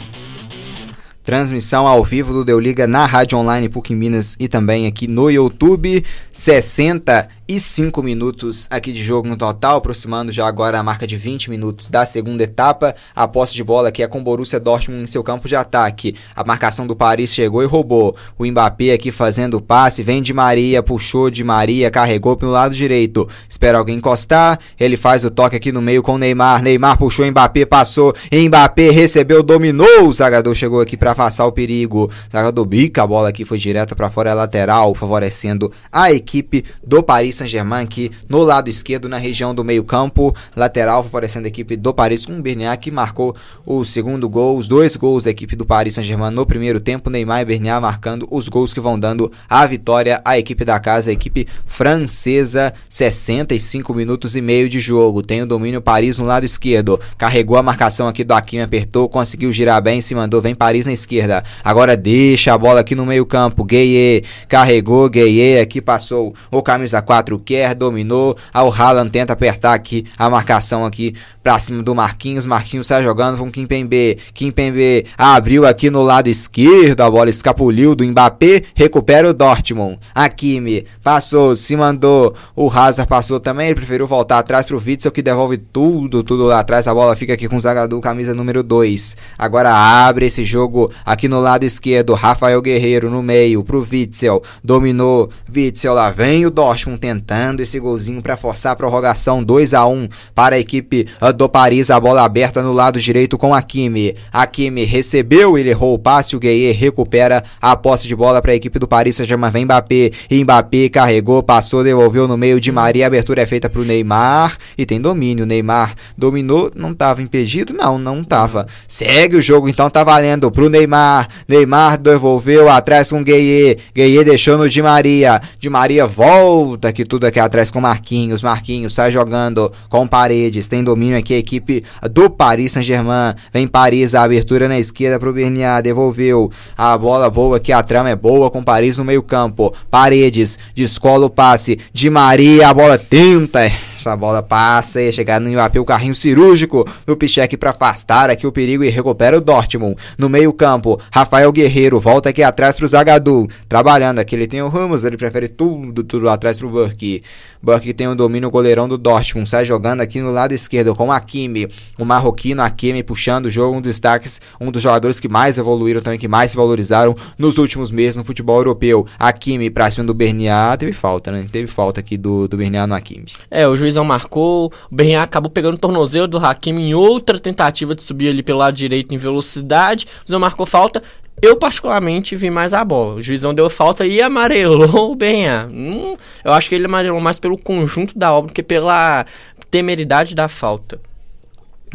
Transmissão ao vivo do Deu Liga na Rádio Online PUC Minas e também aqui no YouTube. 60 e 5 minutos aqui de jogo no total, aproximando já agora a marca de 20 minutos da segunda etapa. A posse de bola aqui é com Borussia Dortmund em seu campo de ataque. A marcação do Paris chegou e roubou. O Mbappé aqui fazendo o passe, vem de Maria, puxou de Maria, carregou pelo lado direito. Espera alguém encostar, ele faz o toque aqui no meio com Neymar. Neymar puxou, Mbappé passou, Mbappé recebeu, dominou. O zagador chegou aqui para afastar o perigo. O zagador bica a bola aqui, foi direto para fora lateral, favorecendo a equipe do Paris Saint-Germain aqui no lado esquerdo, na região do meio-campo, lateral, favorecendo a equipe do Paris com o Bernier, que marcou o segundo gol, os dois gols da equipe do Paris Saint-Germain no primeiro tempo. Neymar e Bernier marcando os gols que vão dando a vitória à equipe da casa, a equipe francesa, 65 minutos e meio de jogo. Tem o domínio Paris no lado esquerdo, carregou a marcação aqui do Hakimi, apertou, conseguiu girar bem, se mandou, vem Paris na esquerda. Agora deixa a bola aqui no meio-campo. Gueye carregou, Gueye aqui passou o camisa 4 4 quer, dominou. Ao Haaland tenta apertar aqui a marcação aqui pra cima do Marquinhos. Marquinhos sai jogando com Kimpembe. Kimpembe abriu aqui no lado esquerdo. A bola escapuliu do Mbappé. Recupera o Dortmund. Hakimi passou, se mandou. O Hazard passou também. Ele preferiu voltar atrás pro Witzel que devolve tudo, tudo lá atrás. A bola fica aqui com o Zagadou, camisa número 2. Agora abre esse jogo aqui no lado esquerdo. Rafael Guerreiro no meio pro Witzel. Dominou. Witzel lá vem o Dortmund tentando esse golzinho para forçar a prorrogação 2 a 1 para a equipe ah, do Paris. A bola aberta no lado direito com Hakimi. Hakimi recebeu, ele errou o passe. O Gueye recupera a posse de bola para a equipe do Paris Saint-Germain. Mbappé. Mbappé carregou, passou, devolveu no meio de Maria. A abertura é feita para o Neymar e tem domínio. Neymar dominou, não estava impedido? Não, não estava. Segue o jogo, então tá valendo pro Neymar. Neymar devolveu atrás com o Gueye. Gueye deixou no de Maria. De Maria volta que tudo aqui atrás com Marquinhos. Marquinhos sai jogando com Paredes. Tem domínio aqui a equipe do Paris Saint-Germain. Vem Paris, a abertura na esquerda pro Bernier. Devolveu. A bola boa aqui, a trama é boa com Paris no meio-campo. Paredes descola o passe de Maria. A bola tenta a bola passa e chegar no Mbappé, o carrinho cirúrgico no Pichek para afastar aqui o perigo e recupera o Dortmund. No meio-campo, Rafael Guerreiro volta aqui atrás pro Zagadou. Trabalhando aqui, ele tem o Ramos, ele prefere tudo, tudo atrás pro Burke. Burke tem o domínio goleirão do Dortmund, sai jogando aqui no lado esquerdo com Hakimi. O marroquino Hakimi puxando o jogo, um dos destaques, um dos jogadores que mais evoluíram também, que mais se valorizaram nos últimos meses no futebol europeu. Hakimi pra cima do Bernier, teve falta, né? Teve falta aqui do, do Bernier no Hakimi. É, o juiz marcou. O Berrian acabou pegando o tornozelo do Hakimi em outra tentativa de subir ali pelo lado direito em velocidade. O Zé marcou falta. Eu, particularmente, vi mais a bola. O juizão deu falta e amarelou o Benha. Hum, eu acho que ele amarelou mais pelo conjunto da obra que pela temeridade da falta.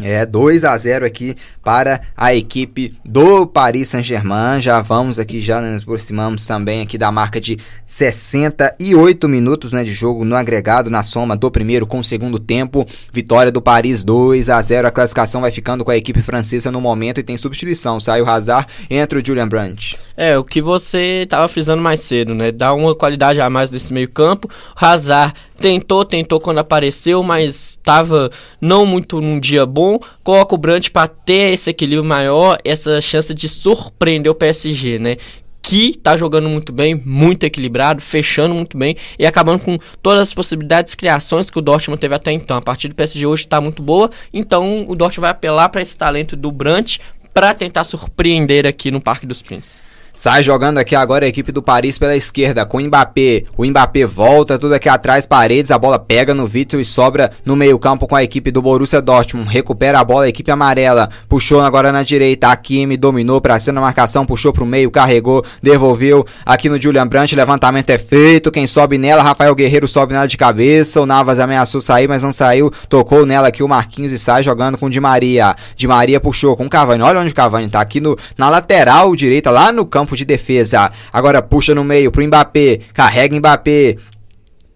É 2 a 0 aqui para a equipe do Paris Saint-Germain. Já vamos aqui, já nos aproximamos também aqui da marca de 68 minutos né, de jogo no agregado, na soma do primeiro com o segundo tempo. Vitória do Paris 2 a 0 A classificação vai ficando com a equipe francesa no momento e tem substituição. Sai o Hazard, entra o Julian Brandt. É, o que você estava frisando mais cedo, né? Dá uma qualidade a mais nesse meio campo. Hazard tentou, tentou quando apareceu, mas estava não muito num dia bom. Coloca o Brandt para ter esse equilíbrio maior, essa chance de surpreender o PSG, né? que tá jogando muito bem, muito equilibrado, fechando muito bem e acabando com todas as possibilidades, criações que o Dortmund teve até então. A partir do PSG hoje está muito boa, então o Dortmund vai apelar para esse talento do Brandt para tentar surpreender aqui no Parque dos Príncipes. Sai jogando aqui agora a equipe do Paris pela esquerda com o Mbappé. O Mbappé volta tudo aqui atrás, paredes, a bola pega no Witzel e sobra no meio-campo com a equipe do Borussia Dortmund. Recupera a bola a equipe amarela. Puxou agora na direita. Hakimi dominou para cima na marcação, puxou pro meio, carregou, devolveu aqui no Julian Brandt. Levantamento é feito. Quem sobe nela, Rafael Guerreiro sobe nela de cabeça. O Navas ameaçou sair, mas não saiu. Tocou nela aqui o Marquinhos e sai jogando com o Di Maria. Di Maria puxou com o Cavani. Olha onde o Cavani tá aqui no, na lateral direita, lá no campo de defesa. Agora puxa no meio pro Mbappé. Carrega Mbappé.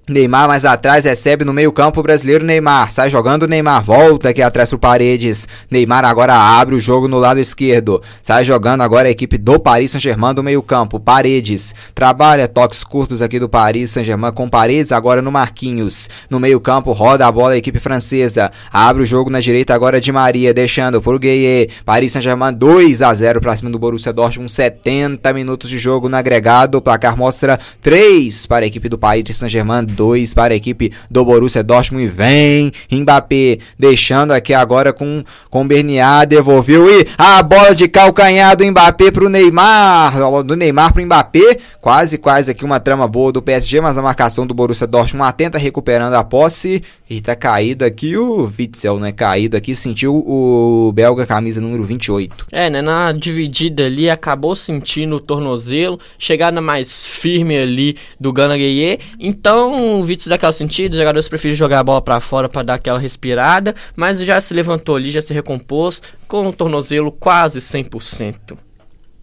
Neymar mais atrás recebe no meio-campo o brasileiro Neymar. Sai jogando Neymar. Volta aqui atrás pro Paredes. Neymar agora abre o jogo no lado esquerdo. Sai jogando agora a equipe do Paris Saint-Germain do meio-campo. Paredes. Trabalha toques curtos aqui do Paris Saint-Germain com Paredes agora no Marquinhos. No meio-campo roda a bola a equipe francesa. Abre o jogo na direita agora de Maria. Deixando por Gueye. Paris Saint-Germain 2 a 0 para cima do Borussia Dortmund. 70 minutos de jogo no agregado. O placar mostra 3 para a equipe do Paris Saint-Germain. 2 para a equipe do Borussia Dortmund. E vem Mbappé, deixando aqui agora com com Bernier, devolveu e a bola de calcanhar do Mbappé pro Neymar, do Neymar pro Mbappé, quase quase aqui uma trama boa do PSG, mas a marcação do Borussia Dortmund atenta recuperando a posse e tá caído aqui o Witzel, né? Caído aqui, sentiu o belga camisa número 28. É, né? Na dividida ali, acabou sentindo o tornozelo, chegada mais firme ali do Gana Gueye. Então, o Witzel dá aquela sentido, os jogadores preferem jogar a bola para fora para dar aquela respirada, mas já se levantou ali, já se recompôs, com o tornozelo quase 100%.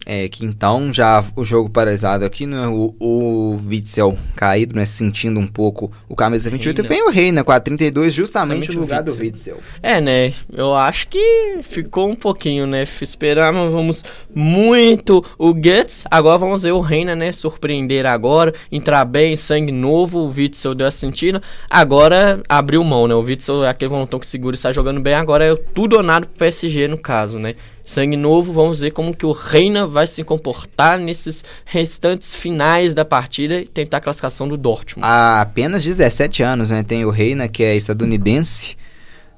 É, que então já o jogo paralisado aqui, né? O, o Witzel caído, né? Sentindo um pouco o camisa 28. Reina. E vem o Reina com a 32, justamente no lugar Witzel. do Witzel. É, né? Eu acho que ficou um pouquinho, né? Esperávamos muito o Guts. Agora vamos ver o Reina, né? Surpreender agora, entrar bem, sangue novo. O Witzel deu a sentida. Agora abriu mão, né? O Witzel é aquele volantão que segura e está jogando bem. Agora é tudo ou nada pro PSG, no caso, né? Sangue novo, vamos ver como que o Reina vai se comportar nesses restantes finais da partida e tentar a classificação do Dortmund. Há apenas 17 anos, né? Tem o Reina, que é estadunidense.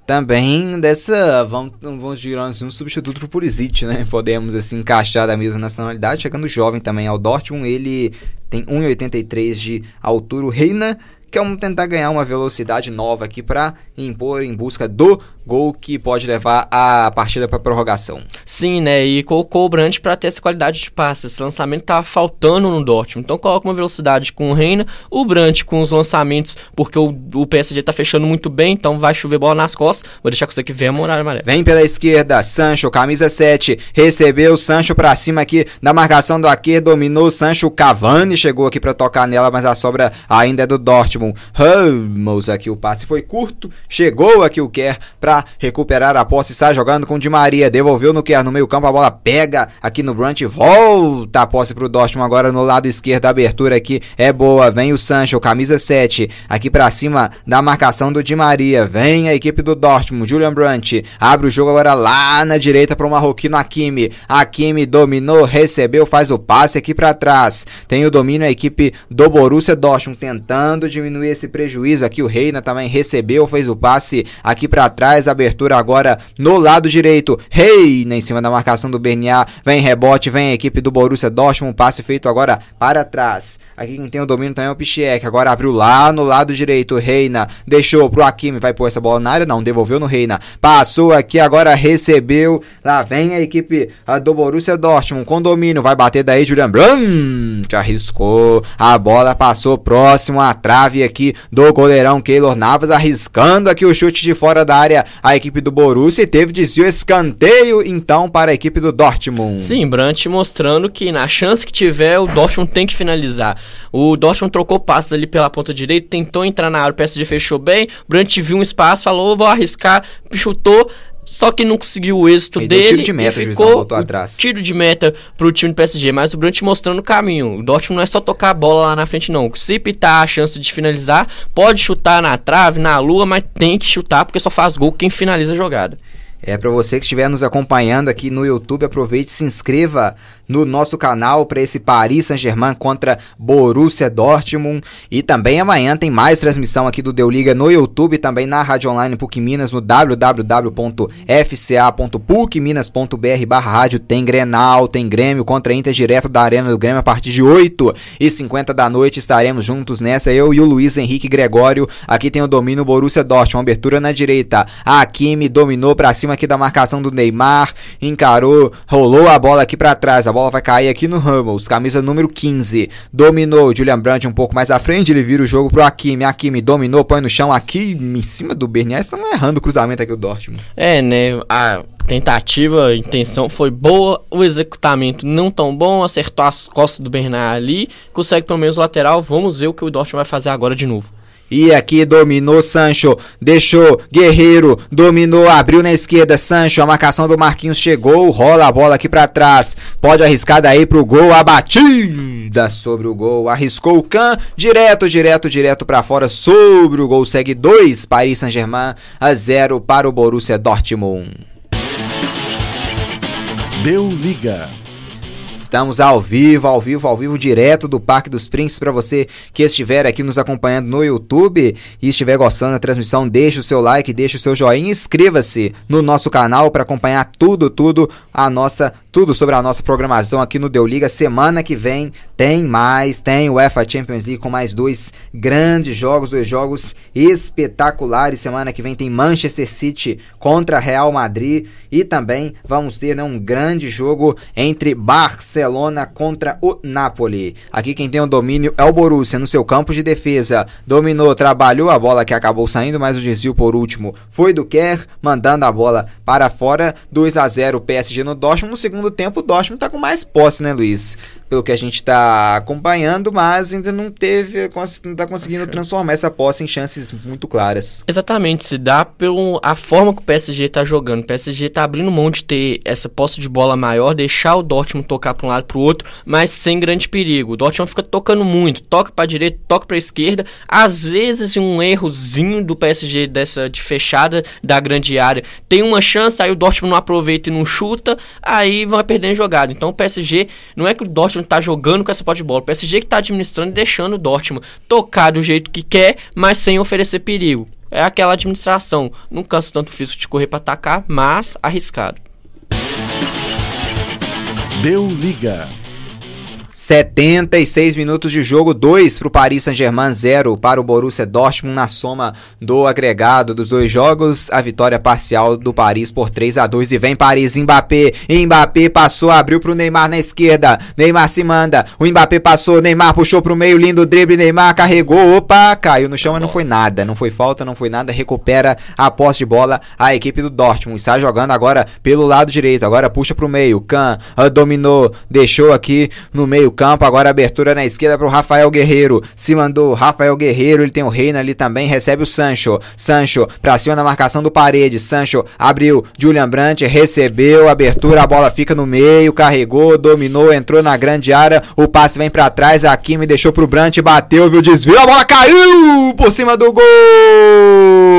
Também dessa, vamos, vamos digamos assim, um substituto pro Pulisic, né? Podemos, assim, encaixar da mesma nacionalidade. Chegando jovem também ao Dortmund, ele tem 1,83 de altura. O Reina, que é tentar ganhar uma velocidade nova aqui para impor em busca do gol que pode levar a partida para prorrogação. Sim, né? E colocou o Brandt para ter essa qualidade de passe. Esse lançamento tava faltando no Dortmund. Então coloca uma velocidade com o Reina, o Brandt com os lançamentos, porque o, o PSG tá fechando muito bem, então vai chover bola nas costas. Vou deixar com você que vem a muralha amarela. Vem pela esquerda, Sancho, camisa 7, recebeu Sancho para cima aqui da marcação do Aqui, dominou Sancho, Cavani chegou aqui para tocar nela, mas a sobra ainda é do Dortmund. Ramos aqui o passe foi curto, chegou aqui o Kerr para recuperar a posse, sai jogando com Di Maria, devolveu no Kerr no meio campo, a bola pega aqui no Brunt, volta a posse pro Dortmund agora no lado esquerdo, a abertura aqui é boa, vem o Sancho, camisa 7, aqui para cima da marcação do Di Maria, vem a equipe do Dortmund, Julian Brandt, abre o jogo agora lá na direita para o marroquino Hakimi, Hakimi dominou, recebeu, faz o passe aqui para trás, tem o domínio a equipe do Borussia Dortmund tentando diminuir esse prejuízo, aqui o Reina também recebeu, fez o passe aqui para trás, abertura agora no lado direito. Reina em cima da marcação do Bernier. Vem rebote, vem a equipe do Borussia Dortmund. Passe feito agora para trás. Aqui quem tem o domínio também é o Pichiek. Agora abriu lá no lado direito. Reina deixou pro Hakimi. Vai pôr essa bola na área? Não, devolveu no Reina. Passou aqui, agora recebeu. Lá vem a equipe do Borussia Dortmund com domínio. Vai bater daí Julian Brandt. Arriscou. A bola passou próximo à trave aqui do goleirão Keylor Navas. Arriscando aqui o chute de fora da área a equipe do Borussia teve desvio escanteio então para a equipe do Dortmund. Sim, Brandt mostrando que na chance que tiver o Dortmund tem que finalizar. O Dortmund trocou passos ali pela ponta direita, tentou entrar na área, o PSG fechou bem, Brandt viu um espaço, falou, vou arriscar, chutou, só que não conseguiu o êxito Ele dele. Tiro de meta, e ficou voltou atrás. tiro de meta pro time do PSG, mas o Brandt mostrando o caminho. O Dortmund não é só tocar a bola lá na frente, não. Se pitar a chance de finalizar, pode chutar na trave, na lua, mas tem que chutar porque só faz gol quem finaliza a jogada. É para você que estiver nos acompanhando aqui no YouTube, aproveite e se inscreva no nosso canal para esse Paris Saint-Germain contra Borussia Dortmund. E também amanhã tem mais transmissão aqui do Deu Liga no YouTube, também na Rádio Online PUC Minas, no www.fca.pucminas.br barra rádio. Tem Grenal, tem Grêmio contra Inter direto da Arena do Grêmio a partir de 8 e 50 da noite. Estaremos juntos nessa, eu e o Luiz Henrique Gregório. Aqui tem o domínio Borussia Dortmund, abertura na direita. A Hakimi dominou para cima aqui da marcação do Neymar, encarou, rolou a bola aqui para trás. A bola vai cair aqui no Ramos, camisa número 15. Dominou Julian Brandt um pouco mais à frente, ele vira o jogo pro Hakimi. Hakimi dominou, põe no chão aqui em cima do Bernier. Estão errando o cruzamento aqui o Dortmund. É, né? A tentativa, a intenção foi boa, o executamento não tão bom, acertou as costas do Bernard ali, consegue pelo menos o lateral. Vamos ver o que o Dortmund vai fazer agora de novo. E aqui dominou Sancho, deixou Guerreiro, dominou, abriu na esquerda Sancho, a marcação do Marquinhos chegou, rola a bola aqui para trás. Pode arriscar daí pro gol, a batida sobre o gol. Arriscou o Can, direto, direto, direto para fora sobre o gol. Segue 2 Paris Saint-Germain a 0 para o Borussia Dortmund. Deu liga. Estamos ao vivo, ao vivo, ao vivo, direto do Parque dos Príncipes. Para você que estiver aqui nos acompanhando no YouTube e estiver gostando da transmissão, deixe o seu like, deixe o seu joinha, inscreva-se no nosso canal para acompanhar tudo, tudo a nossa tudo sobre a nossa programação aqui no Deu Liga. Semana que vem tem mais, tem o UEFA Champions League com mais dois grandes jogos, dois jogos espetaculares. Semana que vem tem Manchester City contra Real Madrid e também vamos ter né, um grande jogo entre Barcelona contra o Napoli. Aqui quem tem o domínio é o Borussia no seu campo de defesa. Dominou, trabalhou a bola que acabou saindo, mas o desvio por último foi do Kerr, mandando a bola para fora. 2 a 0 PSG no Dortmund. No segundo tempo, o Dortmund tá com mais posse, né, Luiz? Pelo que a gente tá acompanhando, mas ainda não teve, não tá conseguindo transformar essa posse em chances muito claras. Exatamente, se dá pela forma que o PSG tá jogando. O PSG tá abrindo mão de ter essa posse de bola maior, deixar o Dortmund tocar para um lado para o outro, mas sem grande perigo. O Dortmund fica tocando muito, toca para direita, toca para esquerda. Às vezes um errozinho do PSG dessa de fechada da grande área tem uma chance, aí o Dortmund não aproveita e não chuta, aí vai perdendo jogada. Então o PSG não é que o Dortmund tá jogando com essa posse de bola, o PSG que tá administrando e deixando o Dortmund tocar do jeito que quer, mas sem oferecer perigo. É aquela administração. Não cansa tanto físico de correr para atacar, mas arriscado. Deu liga. 76 minutos de jogo, 2 para o Paris Saint-Germain, 0 para o Borussia Dortmund na soma do agregado dos dois jogos. A vitória parcial do Paris por 3 a 2 e vem Paris, Mbappé. Mbappé passou, abriu para o Neymar na esquerda. Neymar se manda. O Mbappé passou, Neymar puxou para o meio, lindo drible. Neymar carregou, opa, caiu no chão, mas não foi nada. Não foi falta, não foi nada. Recupera a posse de bola a equipe do Dortmund. Está jogando agora pelo lado direito. Agora puxa para o meio. Kahn dominou, deixou aqui no meio meio campo, agora abertura na esquerda para o Rafael Guerreiro, se mandou Rafael Guerreiro, ele tem o Reina ali também, recebe o Sancho, Sancho para cima da marcação do Parede, Sancho abriu, Julian Brandt recebeu, abertura, a bola fica no meio, carregou, dominou, entrou na grande área, o passe vem para trás, aqui me deixou pro Brandt, bateu, viu, desvio, a bola caiu por cima do gol!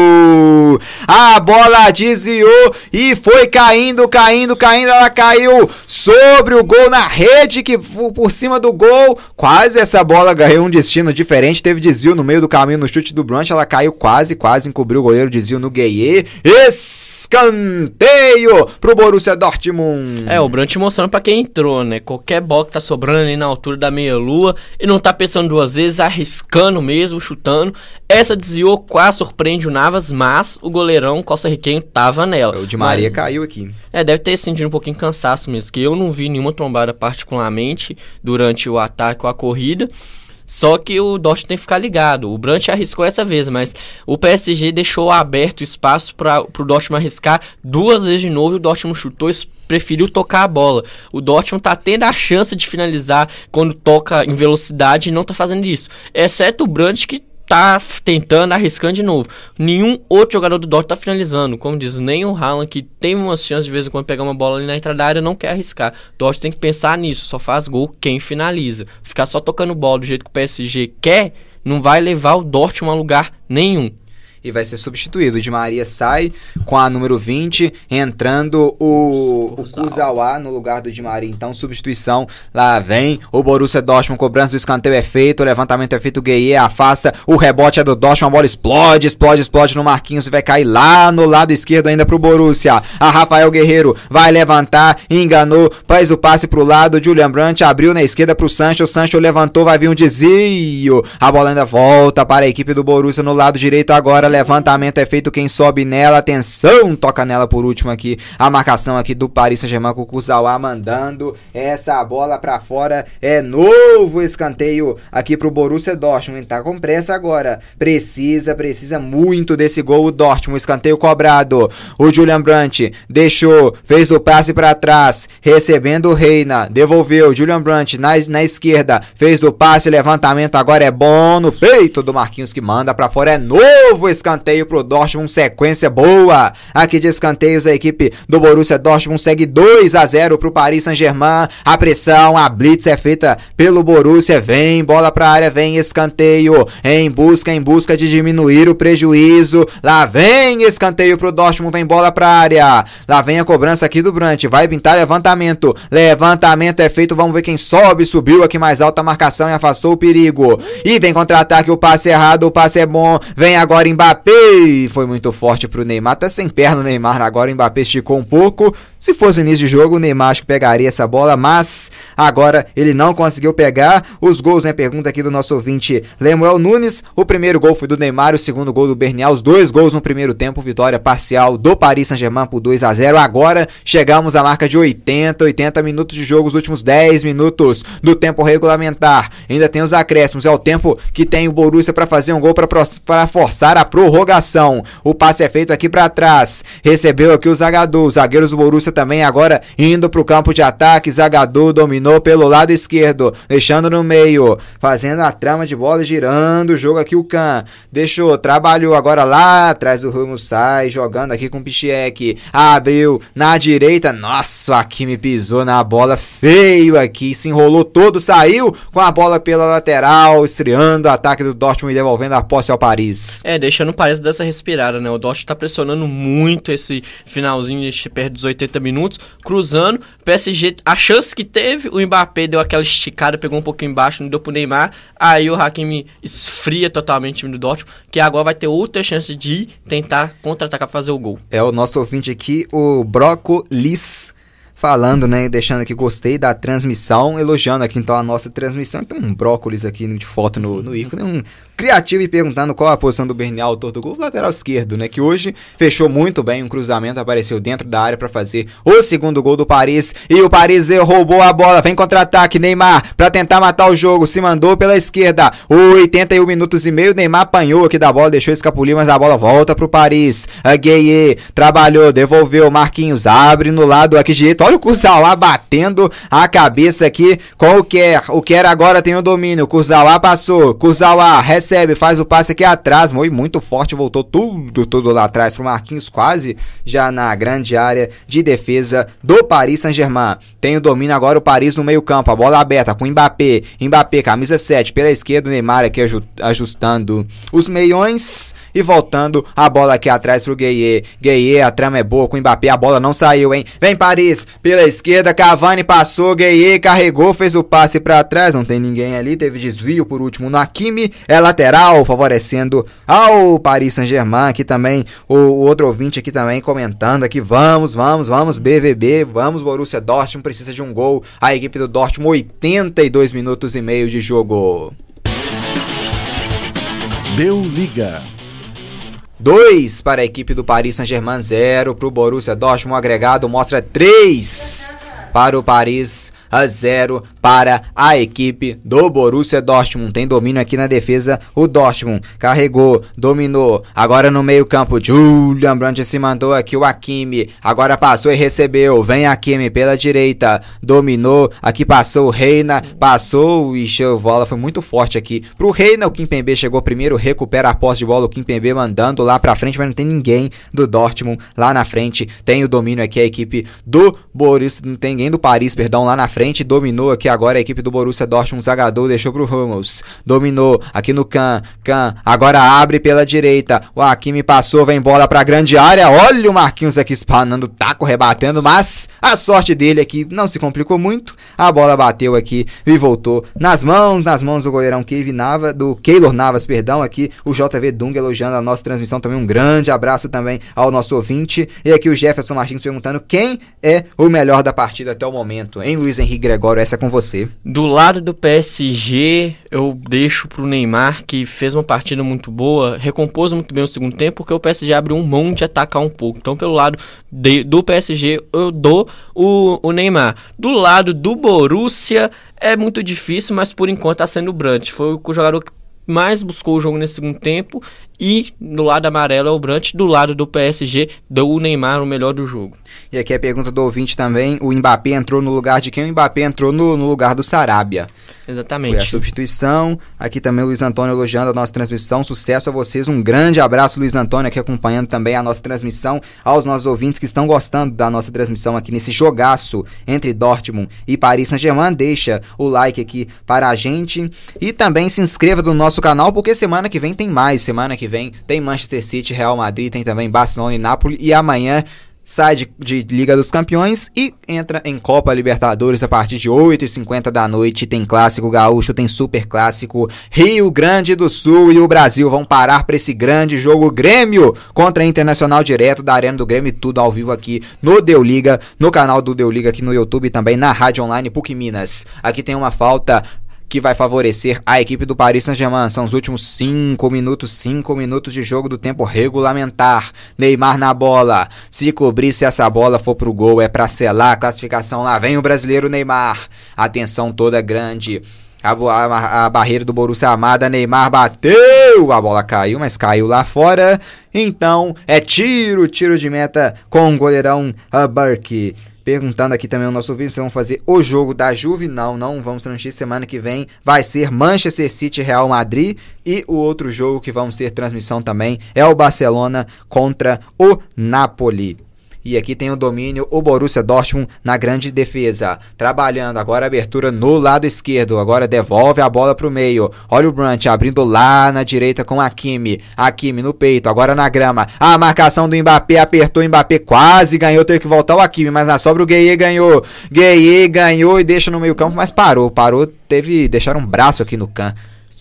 A bola desviou e foi caindo, caindo, caindo, ela caiu sobre o gol na rede que por cima do gol. Quase essa bola ganhou um destino diferente. Teve desvio no meio do caminho no chute do Brunch. Ela caiu quase, quase encobriu o goleiro. Desvio no Gueye. Escanteio pro Borussia Dortmund. É, o Brunch mostrando para quem entrou, né? Qualquer bola que tá sobrando ali na altura da meia-lua. E não tá pensando duas vezes, arriscando mesmo, chutando. Essa desviou, quase surpreende o Navas, mas o goleirão Costa-Riquenho tava nela. O de Maria mas, caiu aqui. É, deve ter sentido um pouquinho cansaço mesmo, que eu não vi nenhuma trombada particularmente durante o ataque ou a corrida. Só que o Dortmund tem que ficar ligado. O Brandt arriscou essa vez, mas o PSG deixou aberto espaço para o Dortmund arriscar duas vezes de novo. E o Dortmund chutou, preferiu tocar a bola. O Dortmund tá tendo a chance de finalizar quando toca em velocidade e não tá fazendo isso. Exceto o Brandt que tá tentando, arriscando de novo. Nenhum outro jogador do Dortmund tá finalizando. Como diz, nem o Haaland, que tem umas chances de vez em quando pegar uma bola ali na entrada da área, não quer arriscar. Dortmund tem que pensar nisso. Só faz gol quem finaliza. Ficar só tocando bola do jeito que o PSG quer, não vai levar o Dortmund a lugar nenhum. E vai ser substituído. O Di Maria sai com a número 20, entrando o, o Kuzawa no lugar do Di Maria. Então, substituição. Lá vem o Borussia Dortmund, cobrança do escanteio é feito, o levantamento é feito, o Gueye afasta, o rebote é do Dortmund, a bola explode, explode, explode no Marquinhos e vai cair lá no lado esquerdo ainda pro Borussia. A Rafael Guerreiro vai levantar, enganou, faz o passe pro lado, Julian Brandt abriu na esquerda pro Sancho, o Sancho levantou, vai vir um desvio. A bola ainda volta para a equipe do Borussia no lado direito agora, levantamento é feito, quem sobe nela, atenção, toca nela por último aqui, a marcação aqui do Paris Saint-Germain com o Kuzawa mandando. Essa bola para fora, é novo escanteio aqui pro Borussia Dortmund, tá com pressa agora, precisa, precisa muito desse gol. O Dortmund, escanteio cobrado, o Julian Brandt deixou, fez o passe para trás, recebendo o Reina, devolveu, Julian Brandt na, na esquerda, fez o passe, levantamento agora é bom no peito do Marquinhos que manda para fora, é novo escanteio pro Dortmund, sequência boa, aqui de escanteios a equipe do Borussia Dortmund segue 2 a 0 pro Paris Saint-Germain, a pressão, a blitz é feita pelo Borussia, vem bola pra área, vem escanteio, em busca, em busca de diminuir o prejuízo, lá vem escanteio pro Dortmund, vem bola pra área, lá vem a cobrança aqui do Brant, vai pintar levantamento, levantamento é feito, vamos ver quem sobe, subiu aqui mais alta marcação e afastou o perigo, e vem contra-ataque, o passe errado, o passe é bom, vem agora Mbappé, foi muito forte pro Neymar, tá sem perna o Neymar, agora o Mbappé esticou um pouco, se fosse o início de jogo, o Neymar acho que pegaria essa bola, mas agora ele não conseguiu pegar. Os gols, né? Pergunta aqui do nosso ouvinte Lemuel Nunes. O primeiro gol foi do Neymar, o segundo gol do Bernial. Os dois gols no primeiro tempo, vitória parcial do Paris Saint-Germain por 2 a 0 Agora chegamos à marca de 80, 80 minutos de jogo, os últimos 10 minutos do tempo regulamentar. Ainda tem os acréscimos, é o tempo que tem o Borussia para fazer um gol para forçar a prorrogação. O passe é feito aqui para trás. Recebeu aqui o os zagueiros do Borussia também agora indo para o campo de ataque. Zagadou dominou pelo lado esquerdo, deixando no meio, fazendo a trama de bola, girando o jogo aqui. O Can deixou, trabalhou agora lá atrás. O Rumo sai jogando aqui com o Pichiek. Abriu na direita. Nossa, aqui me pisou na bola feio aqui. Se enrolou todo, saiu com a bola pela lateral, estreando o ataque do Dortmund e devolvendo a posse ao Paris. É, deixando o Paris dessa respirada, né? O Dortmund tá pressionando muito esse finalzinho, perto dos 80 minutos, cruzando. PSG, a chance que teve, o Mbappé deu aquela esticada, pegou um pouquinho embaixo, não deu pro Neymar. Aí o Hakimi esfria totalmente o time do Dortmund, que agora vai ter outra chance de tentar contra-atacar pra fazer o gol. É o nosso ouvinte aqui, o Broco Liss falando, né, deixando aqui gostei da transmissão, elogiando aqui então a nossa transmissão. Tem um brócolis aqui de foto no, no ícone, um criativo e perguntando qual a posição do Bernial, autor do gol, lateral esquerdo, né, que hoje fechou muito bem, um cruzamento apareceu dentro da área para fazer o segundo gol do Paris, e o Paris roubou a bola, vem contra-ataque, Neymar, para tentar matar o jogo, se mandou pela esquerda, 81 minutos e meio, Neymar apanhou aqui da bola, deixou escapulir, mas a bola volta pro Paris, a Gueye trabalhou, devolveu, Marquinhos abre no lado aqui direito, olha o Kurzawa batendo a cabeça aqui com o Kerr. O Kerr agora tem o domínio. Kurzawa passou. Kurzawa recebe, faz o passe aqui atrás. Foi muito forte, voltou tudo, tudo lá atrás pro Marquinhos, quase já na grande área de defesa do Paris Saint-Germain. Tem o domínio agora o Paris no meio-campo. A bola aberta com Mbappé. Mbappé, camisa 7 pela esquerda. O Neymar aqui ajustando os meiões e voltando a bola aqui atrás pro Gueye. Gueye, a trama é boa com o Mbappé. A bola não saiu, hein? Vem Paris pela esquerda, Cavani passou, Gueye carregou, fez o passe para trás, não tem ninguém ali, teve desvio por último no Hakimi, é lateral, favorecendo ao Paris Saint-Germain, aqui também o, o, outro ouvinte aqui também comentando aqui, vamos, vamos, vamos BVB, vamos Borussia Dortmund, precisa de um gol, a equipe do Dortmund 82 minutos e meio de jogo. Deu liga. 2 para a equipe do Paris Saint-Germain, 0 para o Borussia Dortmund. O agregado mostra 3 para o Paris a 0 para a equipe do Borussia Dortmund. Tem domínio aqui na defesa o Dortmund. Carregou, dominou. Agora no meio-campo, Julian Brandt se mandou aqui o Hakimi. Agora passou e recebeu. Vem Hakimi pela direita. Dominou. Aqui passou o Reina. Passou e a bola foi muito forte aqui pro Reina. O Kimpembe chegou primeiro, recupera a posse de bola. O Kimpembe mandando lá pra frente, mas não tem ninguém do Dortmund lá na frente. Tem o domínio aqui a equipe do Borussia, não tem ninguém do Paris, perdão, lá na frente. Dominou aqui agora a equipe do Borussia Dortmund, Zagadou deixou pro Hummels, dominou aqui no Kahn, Kahn, agora abre pela direita, o Hakimi passou, vem bola pra grande área, olha o Marquinhos aqui espanando, taco rebatendo, mas a sorte dele aqui não se complicou muito, a bola bateu aqui e voltou nas mãos, nas mãos do goleirão Kevin Nava, do Keylor Navas, perdão, aqui o JV Dung elogiando a nossa transmissão também, um grande abraço também ao nosso ouvinte, e aqui o Jefferson Martins perguntando quem é o melhor da partida até o momento, hein Luiz Henrique Gregório, essa é com você. Do lado do PSG, eu deixo pro Neymar, que fez uma partida muito boa, recompôs muito bem o segundo tempo, porque o PSG abriu um mão de atacar um pouco. Então, pelo lado de, do PSG, eu dou o, o Neymar. Do lado do Borussia, é muito difícil, mas por enquanto tá sendo o Brandt. Foi o jogador que mais buscou o jogo nesse segundo tempo e do lado amarelo é o Brandt, do lado do PSG deu o Neymar o melhor do jogo. E aqui a pergunta do ouvinte também, o Mbappé entrou no lugar de quem? O Mbappé entrou no, no lugar do Sarabia. Exatamente. Foi a substituição. Aqui também o Luiz Antônio elogiando a nossa transmissão. Sucesso a vocês. Um grande abraço, Luiz Antônio, aqui acompanhando também a nossa transmissão. Aos nossos ouvintes que estão gostando da nossa transmissão aqui nesse jogaço entre Dortmund e Paris Saint-Germain. Deixa o like aqui para a gente. E também se inscreva no nosso canal, porque semana que vem tem mais. Semana que vem tem Manchester City, Real Madrid, tem também Barcelona e Nápoles. E amanhã sai de, de, Liga dos Campeões e entra em Copa Libertadores a partir de 8h50 da noite. Tem Clássico Gaúcho, tem Super Clássico. Rio Grande do Sul e o Brasil vão parar para esse grande jogo Grêmio contra a Internacional direto da Arena do Grêmio. Tudo ao vivo aqui no Deu Liga, no canal do Deu Liga aqui no YouTube e também na Rádio Online PUC Minas. Aqui tem uma falta que vai favorecer a equipe do Paris Saint-Germain. São os últimos 5 minutos, 5 minutos de jogo do tempo regulamentar. Neymar na bola. Se cobrir, se essa bola for pro gol, é para selar a classificação. Lá vem o brasileiro Neymar. Atenção toda grande. A, a, a, barreira do Borussia Amada, Neymar bateu, a bola caiu, mas caiu lá fora. Então é tiro, tiro de meta com o goleirão Burke. Perguntando aqui também o nosso ouvinte se vão fazer o jogo da Juve. Não, não vamos transmitir semana que vem. Vai ser Manchester City Real Madrid. E o outro jogo que vamos ter transmissão também é o Barcelona contra o Napoli. E aqui tem o domínio, o Borussia Dortmund na grande defesa. Trabalhando agora abertura no lado esquerdo. Agora devolve a bola para o meio. Olha o Brant abrindo lá na direita com Hakimi. Hakimi no peito, agora na grama. A marcação do Mbappé apertou. Mbappé quase ganhou. Teve que voltar o Hakimi, mas na sobra o Gueye ganhou. Gueye ganhou e deixa no meio campo, mas parou. Parou, teve. Deixaram um braço aqui no can.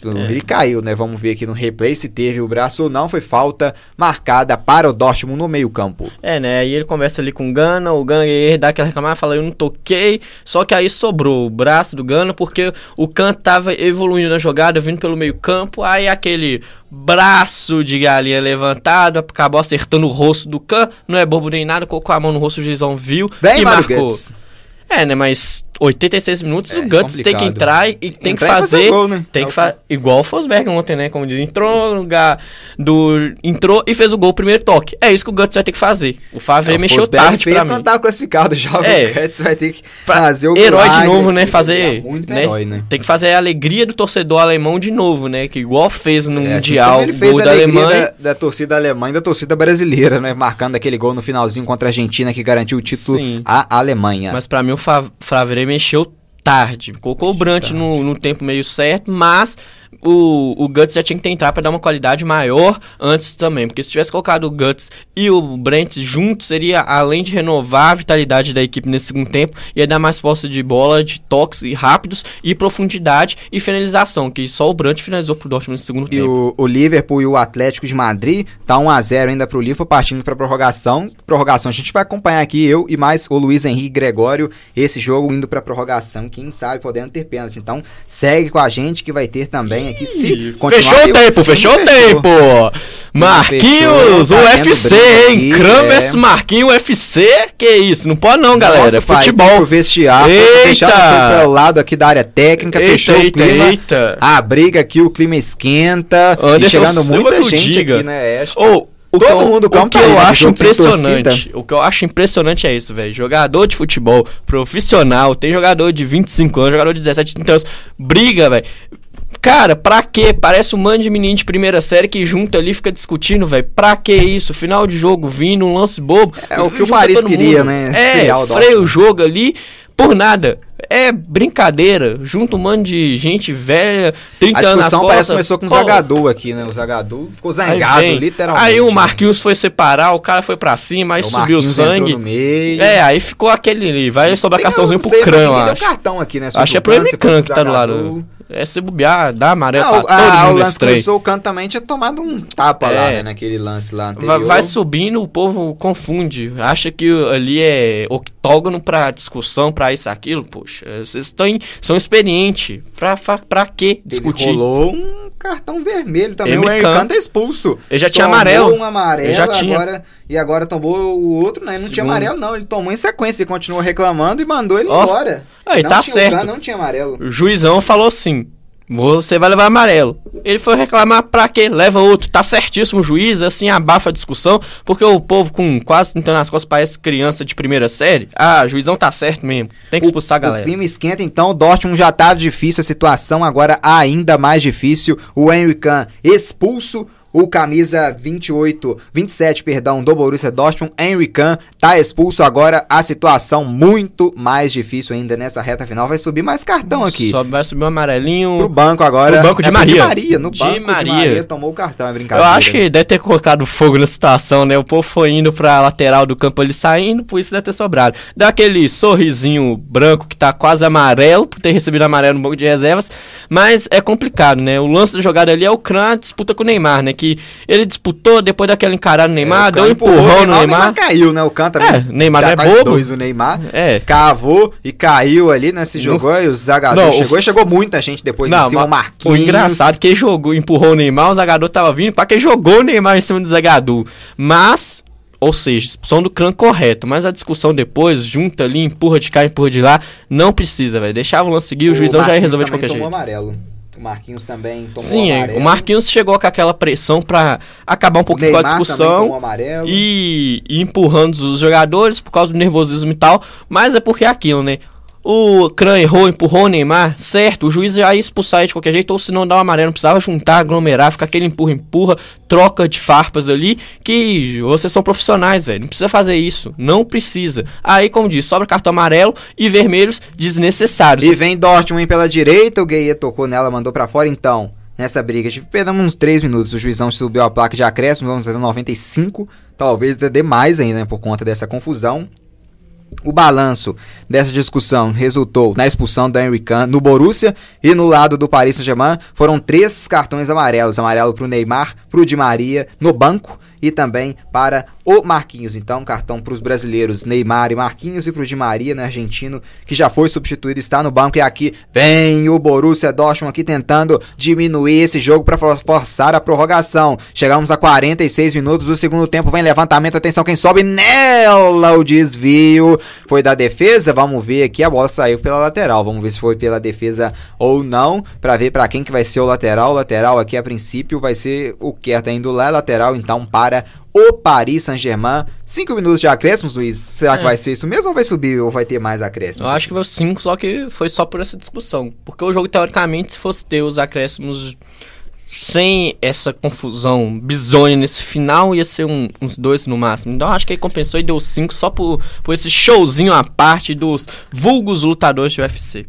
É. Ele caiu, né? Vamos ver aqui no replay se teve o braço ou não. Foi falta marcada para o Dortmund no meio-campo. É, né? Aí ele conversa ali com o Gana, o Gana dá aquela reclamada, fala: Eu não toquei. Só que aí sobrou o braço do Gana porque o Kant tava evoluindo na jogada, vindo pelo meio-campo. Aí aquele braço de galinha levantado, acabou acertando o rosto do Kant. Não é bobo nem nada, colocou a mão no rosto, o juizão viu Bem, e marcou. É, né? Mas 86 minutos, é, o Guts tem que entrar e tem entrar que fazer. fazer gol, né? Tem é que fa igual o Fosberg ontem, né? Como diz, entrou no lugar do. Entrou e fez o gol primeiro toque. É isso que o Guts vai ter que fazer. O Favre é, mexeu Fosberg tarde fez pra mim. quando tava classificado já. É, o Guts vai ter que fazer o Herói de novo, né? Fazer. Né? Herói, né? Tem que fazer a alegria do torcedor alemão de novo, né? Que igual fez no é, assim Mundial. Assim ele fez gol a da Alemanha. Da, da, torcida alemã e da torcida brasileira, né? Marcando aquele gol no finalzinho contra a Argentina que garantiu o título Sim. à Alemanha. Mas para mim o Favre mexeu tarde. Colocou o Brant no, no tempo meio certo, mas o, o Guts já tinha que tentar para dar uma qualidade maior antes também. Porque se tivesse colocado o Guts e o Brent juntos, seria além de renovar a vitalidade da equipe nesse segundo tempo, ia dar mais posse de bola, de toques e rápidos e profundidade e finalização, que só o Brant finalizou pro Dortmund no segundo e tempo. E o, o, Liverpool e o Atlético de Madrid tá 1 a 0 ainda pro Liverpool, partindo para prorrogação. Prorrogação, a gente vai acompanhar aqui eu e mais o Luiz Henrique Gregório, esse jogo indo para prorrogação, quem sabe podendo ter pênalti. Então, segue com a gente que vai ter também aqui. Se fechou o tempo, fechou o tempo. Marquinhos, UFC, hein? Kramer, é. Marquinhos, UFC. Que isso? Não pode não, galera. Nossa, Futebol. Pro vestiário. Eita. Para o lado aqui da área técnica. Eita, fechou eita, o clima. Eita. A briga aqui, o clima esquenta. Anderson e chegando muita gente diga. aqui, né? Acho oh, o Todo que mundo o que eu acho impressionante, o que eu acho impressionante é isso, velho. Jogador de futebol profissional, tem jogador de 25 anos, jogador de 17, 30 anos, briga, velho. Cara, pra quê? Parece um mano de menino de primeira série que junta ali fica discutindo, velho. Pra que isso? Final de jogo vindo, um lance bobo. É o que o Paris queria, mundo. né? É, freia o jogo ali por nada. É brincadeira. Junta um monte de gente velha, 30 A anos nas discussão parece que começou com o Pô, Zagadou aqui, né? O Zagadou ficou aí zangado, vem. literalmente. Aí o Marquinhos foi separar, o cara foi pra cima, aí O subiu o sangue. É, aí ficou aquele. Vai sobrar cartãozinho pro crânio, quem deu acho. cartão aqui, né? Acho que é pro foi que tá do lado. É se bobear, dá amarelo Não, pra todo ah, o mundo lance trem. começou, o também tinha tomado um tapa lá, É. né? Naquele lance lá anterior. Vai, subindo, o povo confunde. Acha que ali é octógono pra discussão, pra isso, aquilo. Poxa, vocês estão são experientes. Pra, pra, pra que Ele discutir? rolou um cartão vermelho também. Emicano. O tá expulso. Ele já tinha Tomou amarelo. um amarelo, Ele já tinha. agora e agora tomou o outro, né? Ele não tinha Segundo. amarelo não, ele tomou em sequência, ele continuou reclamando e mandou ele Ó. embora. Aí, não tá tinha, certo. Não tinha amarelo. O juizão falou assim: você vai levar amarelo. Ele foi reclamar pra quê? Leva outro. Tá certíssimo o juiz, assim abafa a discussão, porque o povo com quase 30 nas costas parece criança de primeira série. Ah, juizão tá certo mesmo. Tem que expulsar a O galera. clima esquenta, então o Dortmund já tá difícil a situação, agora ainda mais difícil. O Henry Kahn expulso. O camisa 28, 27, perdão, do Borussia Dortmund, Henry Kahn, tá expulso agora. A situação muito mais difícil ainda nessa reta final. Vai subir mais cartão aqui. Só vai subir um amarelinho. Pro banco agora. Pro banco de É, Maria. Maria, no De banco Maria. de Maria tomou o cartão, é Eu brincadeira. acho que deve ter colocado fogo na situação, né? O povo foi indo pra lateral do campo ali saindo, por isso deve ter sobrado. Dá aquele sorrisinho branco que tá quase amarelo, por ter recebido amarelo no banco de reservas. Mas é complicado, né? O lance da jogada ali é o Kran disputa com o Neymar, né? Que ele disputou depois daquela encarada no Neymar, É, o deu um empurrou empurrão o no Neymar, Neymar. O Neymar caiu, né? O também. É, Neymar é bobo. dois o Neymar. É. Cavou e caiu ali, né? Se jogou e o Zagadou Não, chegou o- e chegou muita gente depois Não, em cima, o Marquinhos. O engraçado que jogou, empurrou o Neymar, o Zagadou tava vindo, pra que jogou o Neymar em cima do Zagadou. Mas, ou seja, expulsão do Cran correto, mas a discussão depois, junta ali, empurra de cá, empurra de lá, não precisa, velho. Deixava o lance seguir, o, juizão já resolver de qualquer jeito. amarelo. O Marquinhos também tomou Sim, é, amarelo. o Marquinhos chegou com aquela pressão pra acabar um pouquinho com a discussão. e, e empurrando os jogadores por causa do nervosismo e tal, mas é porque é aquilo, né? O Kran errou, empurrou o Neymar, certo, o juiz já ia expulsar ele de qualquer jeito, ou se não dar o amarelo, não precisava juntar, aglomerar, ficar aquele empurra-empurra, troca de farpas ali, que vocês são profissionais, velho, não precisa fazer isso, não precisa. Aí, como disse, sobra cartão amarelo e vermelhos desnecessários. E vem Dortmund pela direita, o Gueye tocou nela, mandou pra fora, então. Nessa briga, perdemos uns 3 minutos. O juizão subiu a placa de acréscimo, vamos até 95. Talvez dê mais ainda, né, por conta dessa confusão. O balanço dessa discussão resultou na expulsão do Henry Kahn no Borussia e no lado do Paris Saint-Germain foram três cartões amarelos, amarelo para o Neymar, para o Di Maria no banco e também para o Marquinhos. Então, cartão para os brasileiros Neymar e Marquinhos e para o Di Maria, no argentino, que já foi substituído, está no banco e aqui vem o Borussia Dortmund aqui tentando diminuir esse jogo para forçar a prorrogação. Chegamos a 46 minutos do segundo tempo, vem levantamento, atenção quem sobe nela o desvio foi da defesa. Vamos ver aqui, a bola saiu pela lateral. Vamos ver se foi pela defesa ou não, para ver para quem que vai ser o lateral. O lateral aqui a princípio vai ser o Kerta indo lá, lateral então para o Paris Saint-Germain. Cinco minutos de acréscimos, Luiz. Será que É. vai ser isso mesmo ou vai subir ou vai ter mais acréscimos? Eu acho que foi 5, só que foi só por essa discussão. Porque o jogo, teoricamente, se fosse ter os acréscimos sem essa confusão bizonha nesse final, ia ser um- uns dois no máximo. Então eu acho que ele compensou e deu 5 só por, por esse showzinho à parte dos vulgos lutadores de UFC.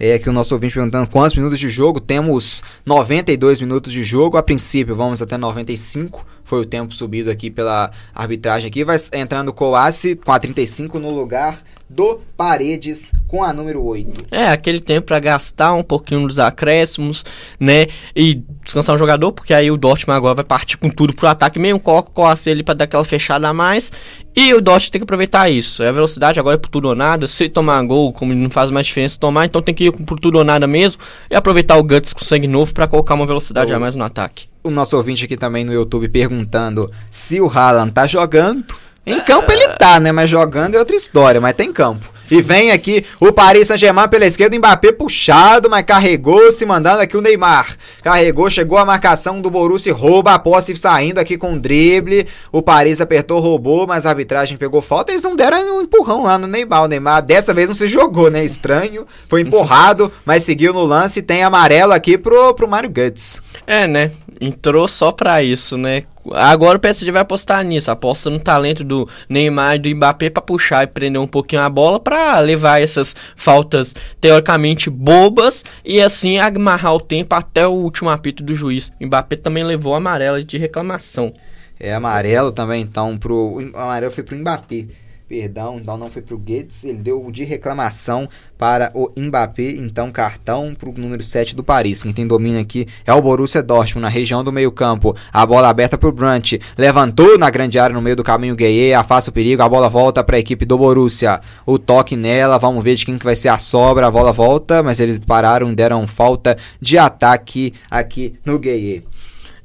É aqui o nosso ouvinte perguntando quantos minutos de jogo. Temos 92 minutos de jogo. A princípio, vamos até 95. Foi o tempo subido aqui pela arbitragem aqui. Vai entrando o Coace com a 35 no lugar do Paredes com a número 8. É, aquele tempo pra gastar um pouquinho dos acréscimos, né? E descansar o jogador, porque aí o Dortmund agora vai partir com tudo pro ataque mesmo, coloca o Coace ali pra dar aquela fechada a mais. E o Dortmund tem que aproveitar isso. É a velocidade agora é por tudo ou nada. Se tomar gol, como não faz mais diferença tomar, então tem que ir por tudo ou nada mesmo. E aproveitar o Guts com sangue novo pra colocar uma velocidade Oh. a mais no ataque. O nosso ouvinte aqui também no YouTube perguntando se o Haaland tá jogando. Em campo ele tá, né? Mas jogando é outra história, mas tem campo. E vem aqui o Paris Saint-Germain pela esquerda, o Mbappé puxado, mas carregou, se mandando aqui o Neymar. Carregou, chegou a marcação do Borussia, rouba a posse saindo aqui com drible. O Paris apertou, roubou, mas a arbitragem pegou falta. Eles não deram um empurrão lá no Neymar. O Neymar dessa vez não se jogou, né? Estranho. Foi empurrado, mas seguiu no lance. Tem amarelo aqui pro, pro Mario Guts. É, né? Entrou só pra isso, né? Agora o PSG vai apostar nisso, aposta no talento do Neymar e do Mbappé para puxar e prender um pouquinho a bola para levar essas faltas teoricamente bobas e assim amarrar o tempo até o último apito do juiz. O Mbappé também levou amarela de reclamação. É amarelo também, então pro o amarelo foi pro Mbappé perdão, então não foi para o Guedes, ele deu de reclamação para o Mbappé, então cartão para o número 7 do Paris. Quem tem domínio aqui é o Borussia Dortmund, na região do meio campo, a bola aberta para o Brant, levantou na grande área no meio do caminho Gueye, afasta o perigo, a bola volta para a equipe do Borussia, o toque nela, vamos ver de quem que vai ser a sobra, a bola volta, mas eles pararam, deram falta de ataque aqui no Gueye.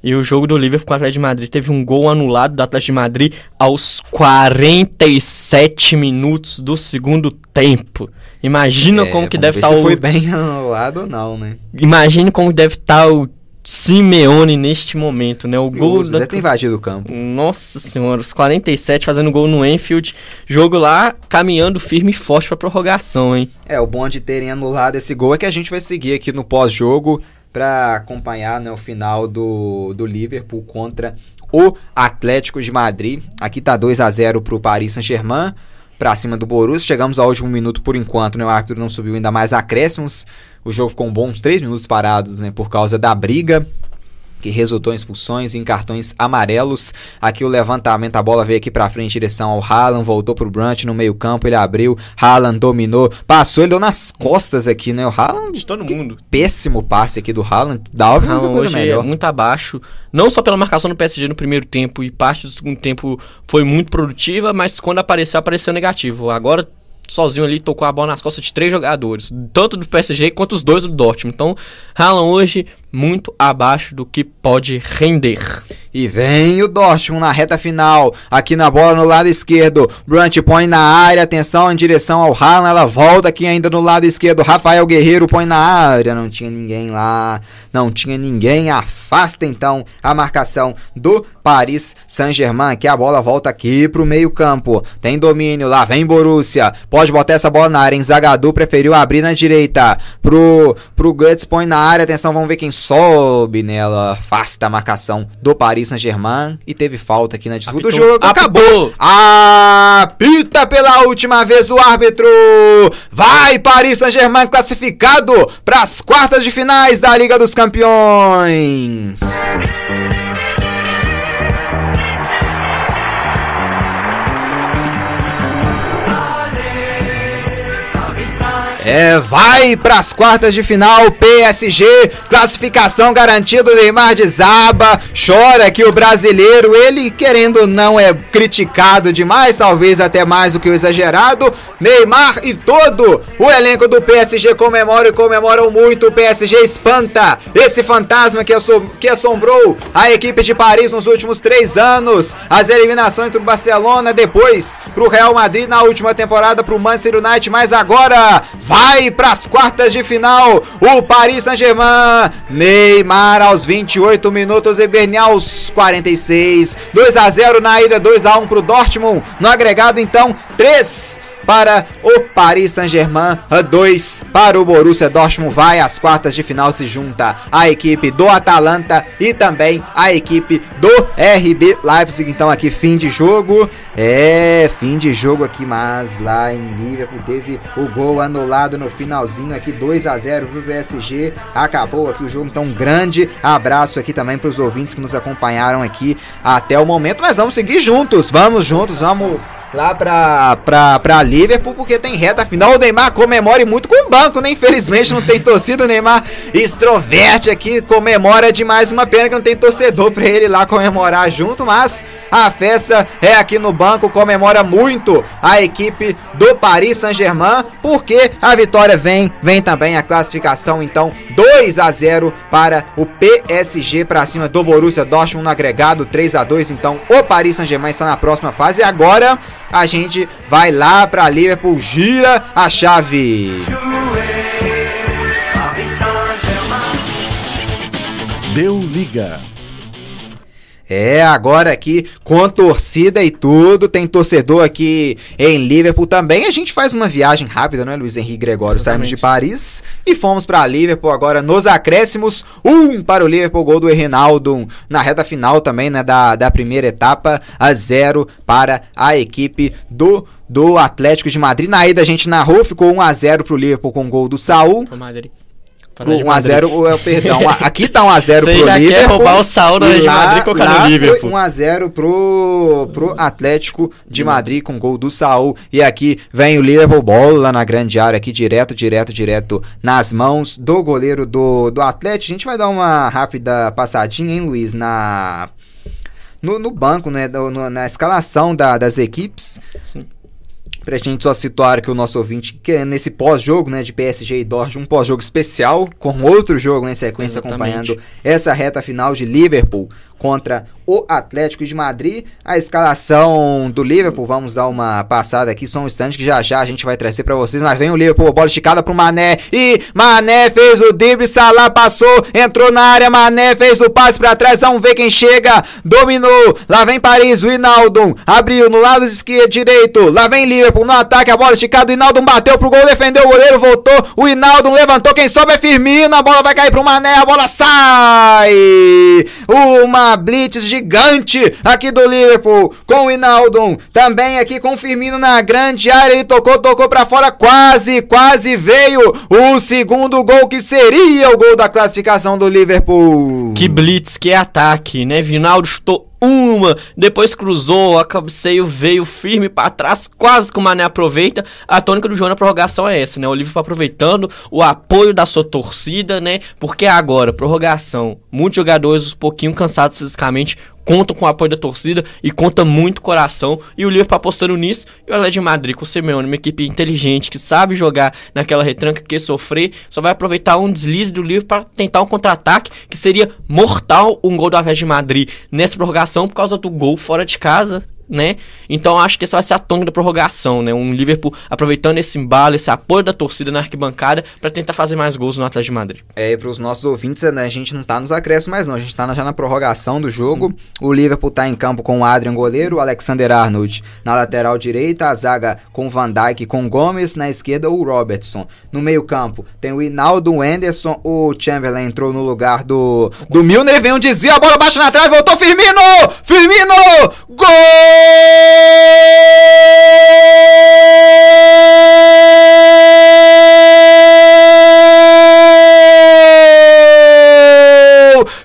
E o jogo do Liverpool com o Atlético de Madrid teve um gol anulado do Atlético de Madrid aos 47 minutos do segundo tempo. Imagina é, como que deve estar tá o. foi bem anulado ou não, né? Imagine como deve estar tá o Simeone neste momento, né? O gol. Da... ter invadido o campo. Nossa senhora, os 47 fazendo gol no Enfield. Jogo lá caminhando firme e forte pra prorrogação, hein? É, o bom de terem anulado esse gol é que a gente vai seguir aqui no pós-jogo para acompanhar né, o final do, do Liverpool contra o Atlético de Madrid. Aqui tá 2 a 0 para o Paris Saint-Germain, para cima do Borussia. Chegamos ao último minuto por enquanto, né? O árbitro não subiu ainda mais acréscimos. O jogo ficou bons 3 minutos parados, né, por causa da briga que resultou em expulsões e em cartões amarelos. Aqui o levantamento, a bola veio aqui para frente em direção ao Haaland, voltou pro Brant no meio-campo, ele abriu, Haaland dominou, passou, ele deu nas costas aqui, né? O Haaland de todo mundo. Péssimo passe aqui do Haaland. Dá uma coisa hoje é melhor. É muito abaixo, não só pela marcação do PSG no primeiro tempo e parte do segundo tempo foi muito produtiva, mas quando apareceu apareceu negativo. Agora sozinho ali, tocou a bola nas costas de três jogadores, tanto do PSG quanto os dois do Dortmund. Então, Haaland hoje muito abaixo do que pode render. E vem o Dortmund na reta final, aqui na bola no lado esquerdo. Brant põe na área, atenção em direção ao Haaland, ela volta aqui ainda no lado esquerdo. Rafael Guerreiro põe na área, não tinha ninguém lá, não tinha ninguém. Afasta então a marcação do Paris Saint-Germain, que a bola volta aqui pro meio-campo. Tem domínio, lá vem Borussia. Pode botar essa bola na área. Zagadu preferiu abrir na direita pro pro Guts põe na área. Atenção, vamos ver quem sobe nela, afasta a marcação do Paris Saint-Germain e teve falta aqui na disputa do jogo. Acabou! Apita pela última vez o árbitro! Vai Paris Saint-Germain classificado para as quartas de finais da Liga dos Campeões! É, vai para as quartas de final, PSG, classificação garantida, Neymar desaba, chora que o brasileiro, ele querendo não é criticado demais, talvez até mais do que o exagerado, Neymar e todo o elenco do PSG comemora e comemoram muito, o PSG espanta esse fantasma que, assom que assombrou a equipe de Paris nos últimos três anos, as eliminações do Barcelona, depois pro Real Madrid na última temporada, pro Manchester United, mas agora vai para as quartas de final. O Paris Saint-Germain, Neymar aos 28 minutos e Bernier aos 46. 2 a 0 na ida, 2 a 1 para o Dortmund. No agregado então 3 para o Paris Saint-Germain, 2 para o Borussia Dortmund. Vai às quartas de final, se junta a equipe do Atalanta e também a equipe do RB Leipzig. Então, aqui, fim de jogo. É, fim de jogo aqui, mas lá em Liverpool teve o gol anulado no finalzinho aqui, 2 a 0 pro PSG. Acabou aqui o jogo, então um grande abraço aqui também para os ouvintes que nos acompanharam aqui até o momento. Mas vamos seguir juntos, vamos juntos, vamos lá para pra Liverpool, porque tem reta final. O Neymar comemore muito com o banco, né? Infelizmente não tem torcida. O Neymar extroverte aqui, comemora demais. Uma pena que não tem torcedor para ele lá comemorar junto, mas a festa é aqui no banco. Comemora muito a equipe do Paris Saint-Germain, porque a vitória vem, vem também a classificação. Então, 2 a 0 para o PSG para cima do Borussia Dortmund no agregado 3 a 2. Então, o Paris Saint-Germain está na próxima fase. E agora a gente vai lá para Liverpool, gira a chave. Deu liga. É, agora aqui com torcida e tudo, tem torcedor aqui em Liverpool também. A gente faz uma viagem rápida, não é, Luiz Henrique Gregório? Saímos de Paris e fomos para Liverpool agora nos acréscimos. Um para o Liverpool, gol do Reinaldo na reta final também, né, da, da primeira etapa, a zero para a equipe do do Atlético de Madrid. Na ida a gente narrou, ficou 1 a 0 pro Liverpool com gol do Saul. Madrid. Pro 1x0, perdão, aqui tá 1x0 pro Liverpool. quer roubar o saldo de Madrid e colocar no Liverpool. 1x0 pro, pro Atlético de Madrid com gol do Saul. E aqui vem o Liverpool, bola na grande área aqui, direto, direto, direto nas mãos do goleiro do, do Atlético. A gente vai dar uma rápida passadinha, hein, Luiz, na... No, no banco, né, no, na escalação da, das equipes. Sim. Pra gente só situar que o nosso ouvinte querendo nesse pós-jogo, né, de PSG e Dortmund, um pós-jogo especial, com outro jogo em sequência Exatamente. acompanhando essa reta final de Liverpool contra o Atlético de Madrid. A escalação do Liverpool, vamos dar uma passada aqui, só um instante que já já a gente vai trazer para vocês. Mas vem o Liverpool, bola esticada pro Mané e Mané fez o drible, Salah passou, entrou na área, Mané fez o passe para trás, vamos ver quem chega, dominou, lá vem Paris, o Inaldo abriu no lado esquerdo, direito, lá vem Liverpool no ataque, a bola esticada, o Inaldo bateu pro gol, defendeu o goleiro, voltou, o Inaldo levantou, quem sobe é Firmino, a bola vai cair pro Mané, a bola sai! Blitz gigante aqui do Liverpool com o Inaldo. Também aqui com o Firmino na grande área. Ele tocou, tocou para fora. Quase, quase veio o segundo gol que seria o gol da classificação do Liverpool. Que blitz, que ataque, né? Vinaldo chutou uma, depois cruzou, a cabeceio veio firme para trás, quase que o Mané aproveita. A tônica do jogo na prorrogação é essa, né? O Liverpool aproveitando o apoio da sua torcida, né? Porque agora, prorrogação, muitos jogadores um pouquinho cansados fisicamente, contam com o apoio da torcida e conta muito coração. E o Liverpool apostando nisso. E o Atlético de Madrid com o Simeone, uma equipe inteligente que sabe jogar naquela retranca que sofrer, só vai aproveitar um deslize do Liverpool para tentar um contra-ataque que seria mortal um gol do Atlético de Madrid nessa prorrogação por causa do gol fora de casa né? Então acho que essa vai ser a tônica da prorrogação, né? Um Liverpool aproveitando esse embalo, esse apoio da torcida na arquibancada para tentar fazer mais gols no Atlético de Madrid. É, e para os nossos ouvintes, né, a gente não tá nos acréscimos mais não, a gente tá já na prorrogação do jogo. Sim. O Liverpool tá em campo com o Adrian goleiro, o Alexander Arnold na lateral direita, a zaga com Van Dijk com Gomes, na esquerda o Robertson. No meio-campo tem o Hinaldo, o Anderson, o Chamberlain entrou no lugar do do Milner, vem um desvio, a bola bate na trave, voltou Firmino! Firmino! Gol!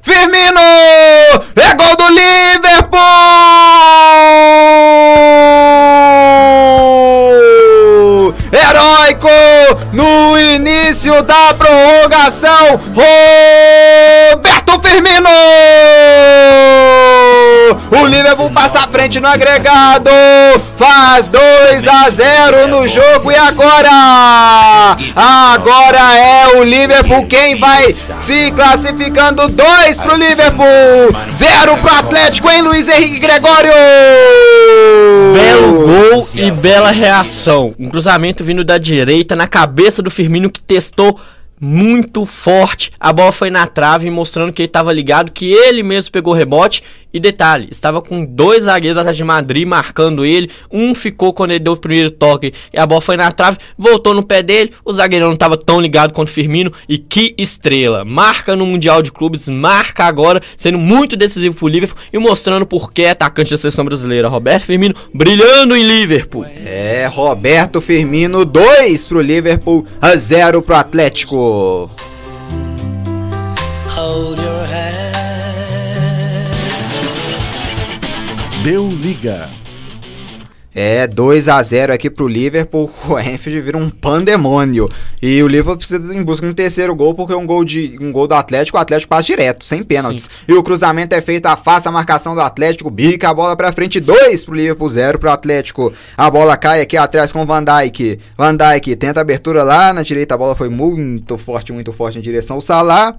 Firmino! É gol do Liverpool! Heróico no início da prorrogação! Roberto Firmino! Liverpool passa à frente no agregado. Faz 2 a 0 no jogo e agora? Agora é o Liverpool quem vai se classificando. 2 pro Liverpool, 0 pro Atlético, hein, Luiz Henrique Gregório? Belo gol e bela reação. Um cruzamento vindo da direita na cabeça do Firmino que testou muito forte. A bola foi na trave, mostrando que ele estava ligado, que ele mesmo pegou o rebote e detalhe, estava com dois zagueiros atrás de Madrid marcando ele. Um ficou quando ele deu o primeiro toque e a bola foi na trave, voltou no pé dele. O zagueiro não estava tão ligado quanto o Firmino. E que estrela! Marca no Mundial de Clubes, marca agora, sendo muito decisivo pro Liverpool e mostrando por que é atacante da seleção brasileira. Roberto Firmino brilhando em Liverpool. É, Roberto Firmino 2 pro Liverpool, a 0 pro Atlético. Hold your hand. Deu liga. É, 2 a 0 aqui pro Liverpool, o Anfield vira um pandemônio. E o Liverpool precisa em busca de um terceiro gol, porque um gol, de, um gol do Atlético, o Atlético passa direto, sem pênaltis. Sim. E o cruzamento é feito, afasta a marcação do Atlético, bica a bola pra frente, 2 pro Liverpool, 0 pro Atlético. A bola cai aqui atrás com o Van Dijk. Van Dijk tenta a abertura lá na direita, a bola foi muito forte, muito forte em direção ao Salah.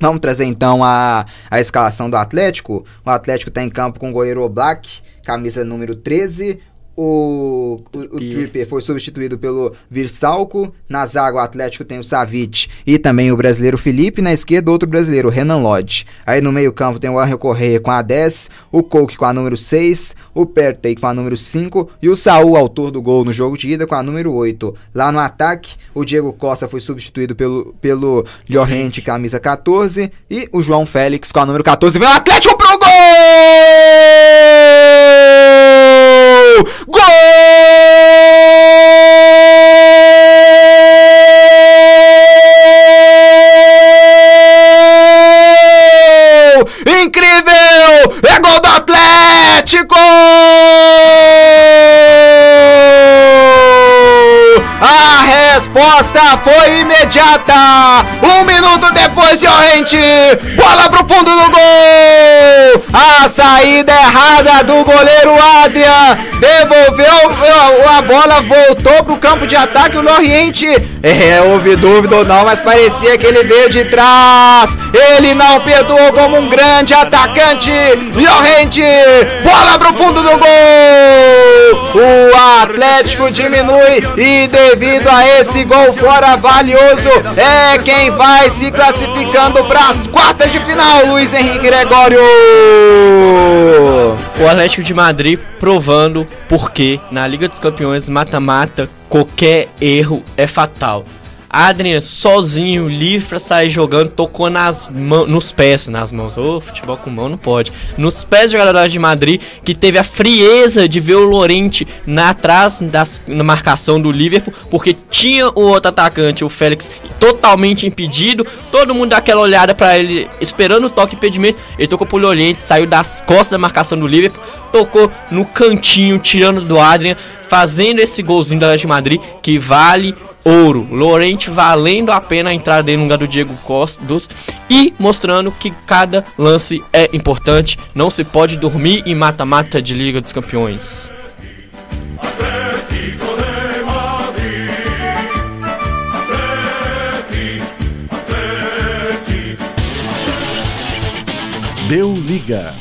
Vamos trazer então a, a escalação do Atlético. O Atlético está em campo com o goleiro Oblak, camisa número 13. O, o, o Trippier foi substituído pelo Virsalco. Na zaga, o Atlético tem o Savic e também o brasileiro Felipe. Na esquerda, outro brasileiro, Renan Lodge. Aí no meio-campo tem o Angel Correia com a 10, o Coke com a número 6, o Pertei com a número 5 e o Saul, autor do gol no jogo de ida, com a número 8. Lá no ataque, o Diego Costa foi substituído pelo, pelo Llorente, camisa 14, e o João Félix com a número 14. Vem o Atlético pro gol! Gol! Incrível! É gol do Atlético! A resposta foi imediata! Um minuto depois, Llorente! Bola pro fundo do gol! A saída errada do goleiro Adrian devolveu a bola, voltou pro campo de ataque. O Loriente, é, houve dúvida ou não, mas parecia que ele veio de trás. Ele não perdoou como um grande atacante. Loriente, bola pro fundo do gol. O Atlético diminui e devido a esse gol fora valioso, é quem vai se classificando para as quartas de final, Luiz Henrique Gregório. O Atlético de Madrid provando porque na Liga dos Campeões mata-mata qualquer erro é fatal. Adrian sozinho, livre para sair jogando, tocou nas nos pés, nas mãos. Ô, oh, futebol com mão não pode. Nos pés do jogador de Madrid, que teve a frieza de ver o Lorente na atrás das, na marcação do Liverpool, porque tinha o outro atacante, o Félix, totalmente impedido. Todo mundo dá aquela olhada para ele, esperando o toque impedimento. Ele tocou pro Lorente, saiu das costas da marcação do Liverpool, tocou no cantinho, tirando do Adrian, fazendo esse golzinho da de Madrid que vale ouro. Lorente valendo a pena entrar dentro no lugar do Diego Costa e mostrando que cada lance é importante. Não se pode dormir em mata-mata de Liga dos Campeões. Deu liga.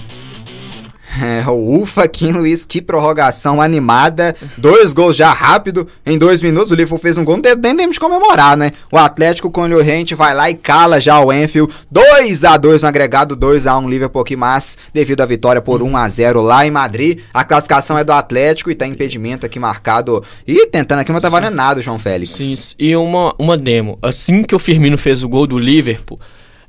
É, ufa, Kim Luiz, que prorrogação animada. Dois gols já rápido, em dois minutos. O Liverpool fez um gol, nem temos de comemorar, né? O Atlético com o Llorente vai lá e cala já o Enfield. 2 a 2 no agregado, 2 a 1 Liverpool aqui, mas devido à vitória por 1 a 0 lá em Madrid, a classificação é do Atlético e tá impedimento aqui marcado. E tentando aqui, mas tá valendo nada, João Félix. Sim, e uma, uma demo. Assim que o Firmino fez o gol do Liverpool,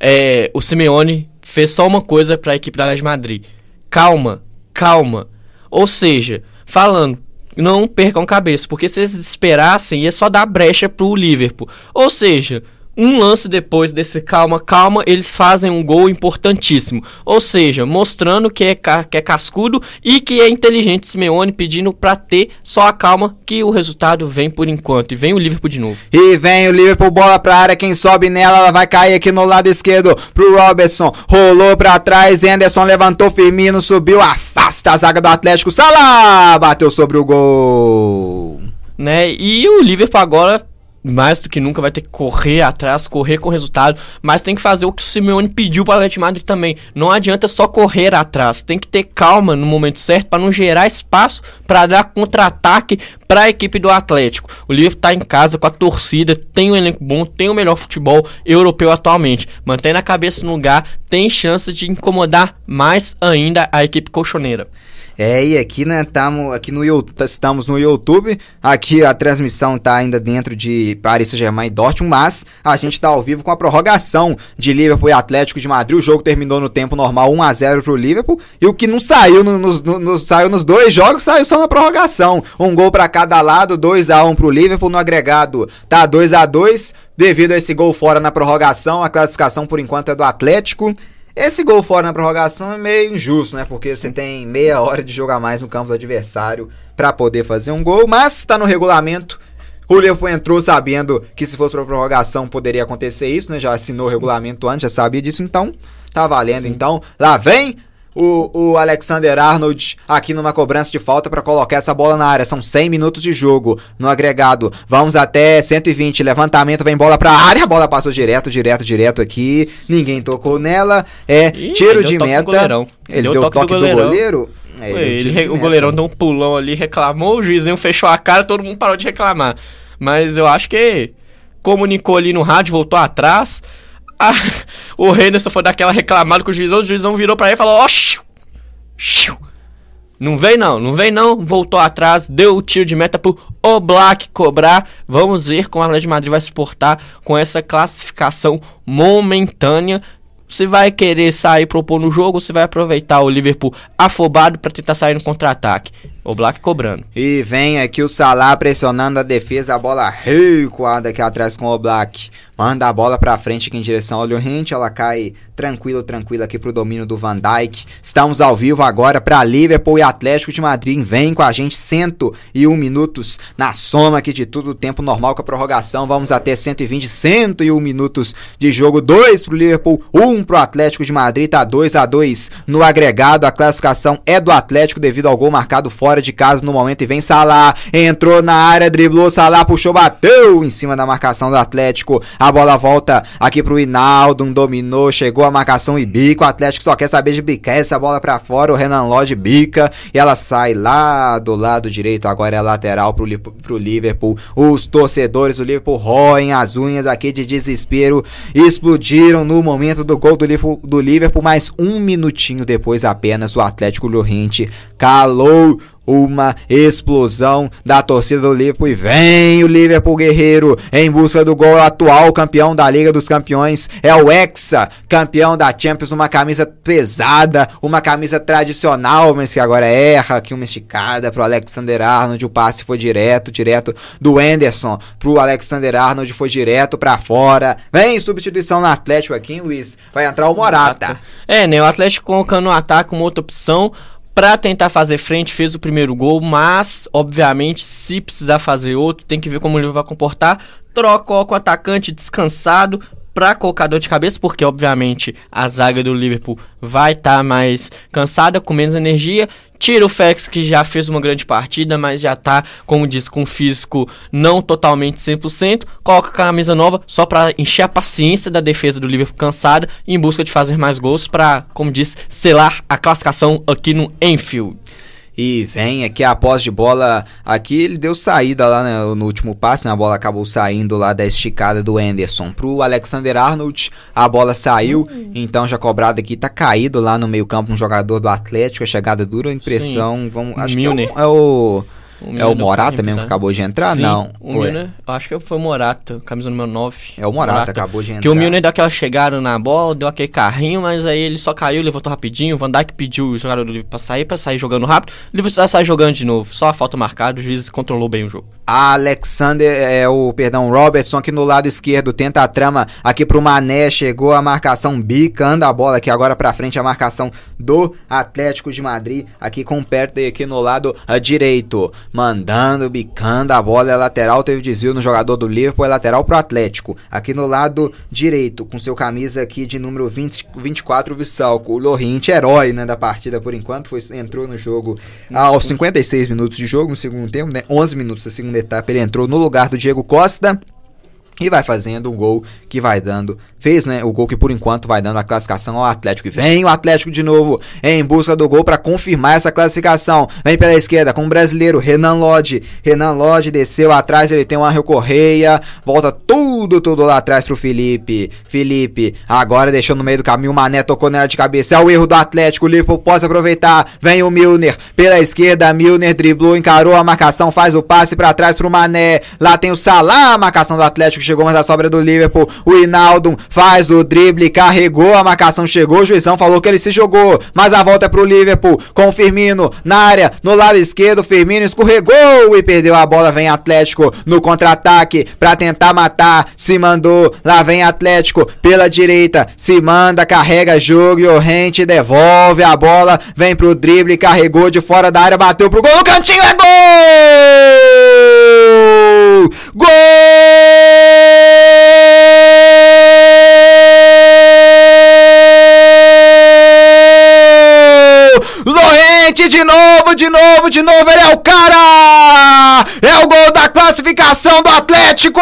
é, o Simeone fez só uma coisa para a equipe da de Madrid calma, calma. Ou seja, falando, não percam cabeça, porque se eles esperassem ia só dar brecha pro Liverpool. Ou seja, um lance depois desse calma, calma, eles fazem um gol importantíssimo. Ou seja, mostrando que é, que é cascudo e que é inteligente Simeone pedindo para ter só a calma que o resultado vem por enquanto. E vem o Liverpool de novo. E vem o Liverpool, bola pra área, quem sobe nela, ela vai cair aqui no lado esquerdo pro Robertson. Rolou para trás, Anderson levantou, Firmino subiu, afasta a zaga do Atlético. Salah bateu sobre o gol. Né? E o Liverpool agora mais do que nunca vai ter que correr atrás, correr com resultado, mas tem que fazer o que o Simeone pediu para o Atlético Madrid também. Não adianta só correr atrás, tem que ter calma no momento certo para não gerar espaço para dar contra-ataque para a equipe do Atlético. O Liverpool está em casa com a torcida, tem um elenco bom, tem o melhor futebol europeu atualmente. Mantém a cabeça no lugar, tem chance de incomodar mais ainda a equipe colchoneira. É, e aqui, né, tamo, aqui no estamos no YouTube, aqui a transmissão tá ainda dentro de Paris Saint-Germain e Dortmund, mas a gente tá ao vivo com a prorrogação de Liverpool e Atlético de Madrid, o jogo terminou no tempo normal 1 a 0 pro Liverpool, e o que não saiu no, no, no, saiu nos dois jogos, saiu só na prorrogação, um gol para cada lado, 2 a 1 pro Liverpool, no agregado tá 2 a 2 devido a esse gol fora na prorrogação, a classificação por enquanto é do Atlético, esse gol fora na prorrogação é meio injusto, né? Porque você tem meia hora de jogar mais no campo do adversário para poder fazer um gol, mas está no regulamento. O Liverpool entrou sabendo que se fosse para prorrogação poderia acontecer isso, né? Já assinou o regulamento antes, já sabia disso, então tá valendo. Sim. Então, lá vem o, o Alexander Arnold aqui numa cobrança de falta para colocar essa bola na área. São 100 minutos de jogo no agregado. Vamos até 120. Levantamento, vem bola pra área. A bola passou direto, direto, direto aqui. Ninguém tocou nela. É Ih, tiro de meta. Ele deu, deu toque, toque do, goleiro. É, ele, ele, o goleirão deu um pulão ali, reclamou, o juizinho fechou a cara, todo mundo parou de reclamar. Mas eu acho que comunicou ali no rádio, voltou atrás. Ah, o Henderson foi daquela reclamada com o juizão, o juizão virou pra ele e falou: Ó, oh, não vem não, não vem não, voltou atrás, deu o tiro de meta pro Oblak cobrar. Vamos ver como a Atlético de Madrid vai se portar com essa classificação momentânea. Se vai querer sair propor no jogo, se vai aproveitar o Liverpool afobado para tentar sair no contra-ataque. O Black cobrando. E vem aqui o Salah pressionando a defesa, a bola recuada aqui atrás com o Black. Manda a bola pra frente aqui em direção ao Llorente, ela cai tranquilo, tranquilo aqui pro domínio do Van Dijk. Estamos ao vivo agora para Liverpool e Atlético de Madrid. Vem com a gente 101 minutos na soma aqui de tudo, tempo normal com a prorrogação. Vamos até 120, 101 minutos de jogo. 2 pro Liverpool, 1 um pro Atlético de Madrid, tá 2 a 2 no agregado. A classificação é do Atlético devido ao gol marcado fora de casa no momento e vem Salah, entrou na área, driblou Salah, puxou, bateu em cima da marcação do Atlético. A bola volta aqui pro Hinaldo, dominou, chegou a marcação e bica. O Atlético só quer saber de bicar essa bola para fora. O Renan Lodge bica e ela sai lá do lado direito. Agora é lateral pro, pro Liverpool. Os torcedores do Liverpool roem as unhas aqui de desespero. Explodiram no momento do gol do Liverpool, do Liverpool mas um minutinho depois apenas o Atlético Lorrente calou uma explosão da torcida do Liverpool e vem o Liverpool guerreiro em busca do gol atual campeão da Liga dos Campeões é o Hexa, campeão da Champions, uma camisa pesada, uma camisa tradicional, mas que agora erra aqui uma esticada pro Alexander Arnold, o passe foi direto, direto do Anderson pro Alexander Arnold, foi direto para fora. Vem substituição no Atlético aqui, hein, Luiz? Vai entrar o Morata. É, né, o Atlético colocando no ataque uma outra opção para tentar fazer frente, fez o primeiro gol, mas, obviamente, se precisar fazer outro, tem que ver como ele vai comportar. Troca com o atacante descansado para colocar dor de cabeça, porque, obviamente, a zaga do Liverpool vai estar tá mais cansada, com menos energia. Tira o Fex, que já fez uma grande partida, mas já tá, como diz, com físico não totalmente 100%. Coloca a camisa nova só para encher a paciência da defesa do Liverpool cansada em busca de fazer mais gols para, como diz, selar a classificação aqui no Enfield. E vem aqui a posse de bola. Aqui ele deu saída lá né, no último passe, né, a bola acabou saindo lá da esticada do Anderson pro Alexander Arnold. A bola saiu, uhum. então já cobrado aqui, tá caído lá no meio-campo um jogador do Atlético. A chegada dura, a impressão. Sim. Vamos, acho Milner. que é o, é o é o Morata mesmo que acabou de entrar? Sim, não. O Milner, acho que foi o Morata, camisa número 9. É o Morata, Morata. acabou de entrar. Que o Milner deu aquela chegada na bola, deu aquele carrinho, mas aí ele só caiu, levantou rapidinho. O Van Dijk pediu o jogador do livro pra sair, pra sair jogando rápido. O livro vai sair jogando de novo. Só a falta marcada, o juiz controlou bem o jogo. Alexander, é o, perdão, Robertson aqui no lado esquerdo, tenta a trama aqui pro Mané, chegou a marcação bicando a bola aqui agora pra frente, a marcação do Atlético de Madrid, aqui com o Perto aqui no lado uh, direito, mandando, bicando a bola, é lateral, teve desvio no jogador do Liverpool, é lateral pro Atlético, aqui no lado direito, com seu camisa aqui de número 20, 24, o Vissalco, o Lorrinte, herói, né, da partida por enquanto, foi, entrou no jogo aos 56 minutos de jogo, no segundo tempo, né, 11 minutos da segunda etapa ele entrou no lugar do Diego Costa e vai fazendo um gol que vai dando fez né, o gol que por enquanto vai dando a classificação ao Atlético. E vem o Atlético de novo em busca do gol para confirmar essa classificação. Vem pela esquerda com o brasileiro Renan Lodge. Renan Lodge desceu atrás, ele tem o Ángel Correia. Volta tudo, tudo lá atrás pro Felipe. Felipe agora deixou no meio do caminho. O Mané tocou nela de cabeça. É o erro do Atlético. O Liverpool pode aproveitar. Vem o Milner pela esquerda. Milner driblou, encarou a marcação, faz o passe para trás pro Mané. Lá tem o Salah, a marcação do Atlético chegou, mas a sobra do Liverpool. O Inaldo faz o drible, carregou, a marcação chegou, o juizão falou que ele se jogou, mas a volta é pro Liverpool, com o Firmino na área, no lado esquerdo, Firmino escorregou e perdeu a bola, vem Atlético no contra-ataque para tentar matar, se mandou, lá vem Atlético pela direita, se manda, carrega jogo e o Rente devolve a bola, vem pro drible, carregou de fora da área, bateu pro gol, no cantinho é gol! Gol! De novo, de novo, de novo, ele é o cara! É o gol da classificação do Atlético!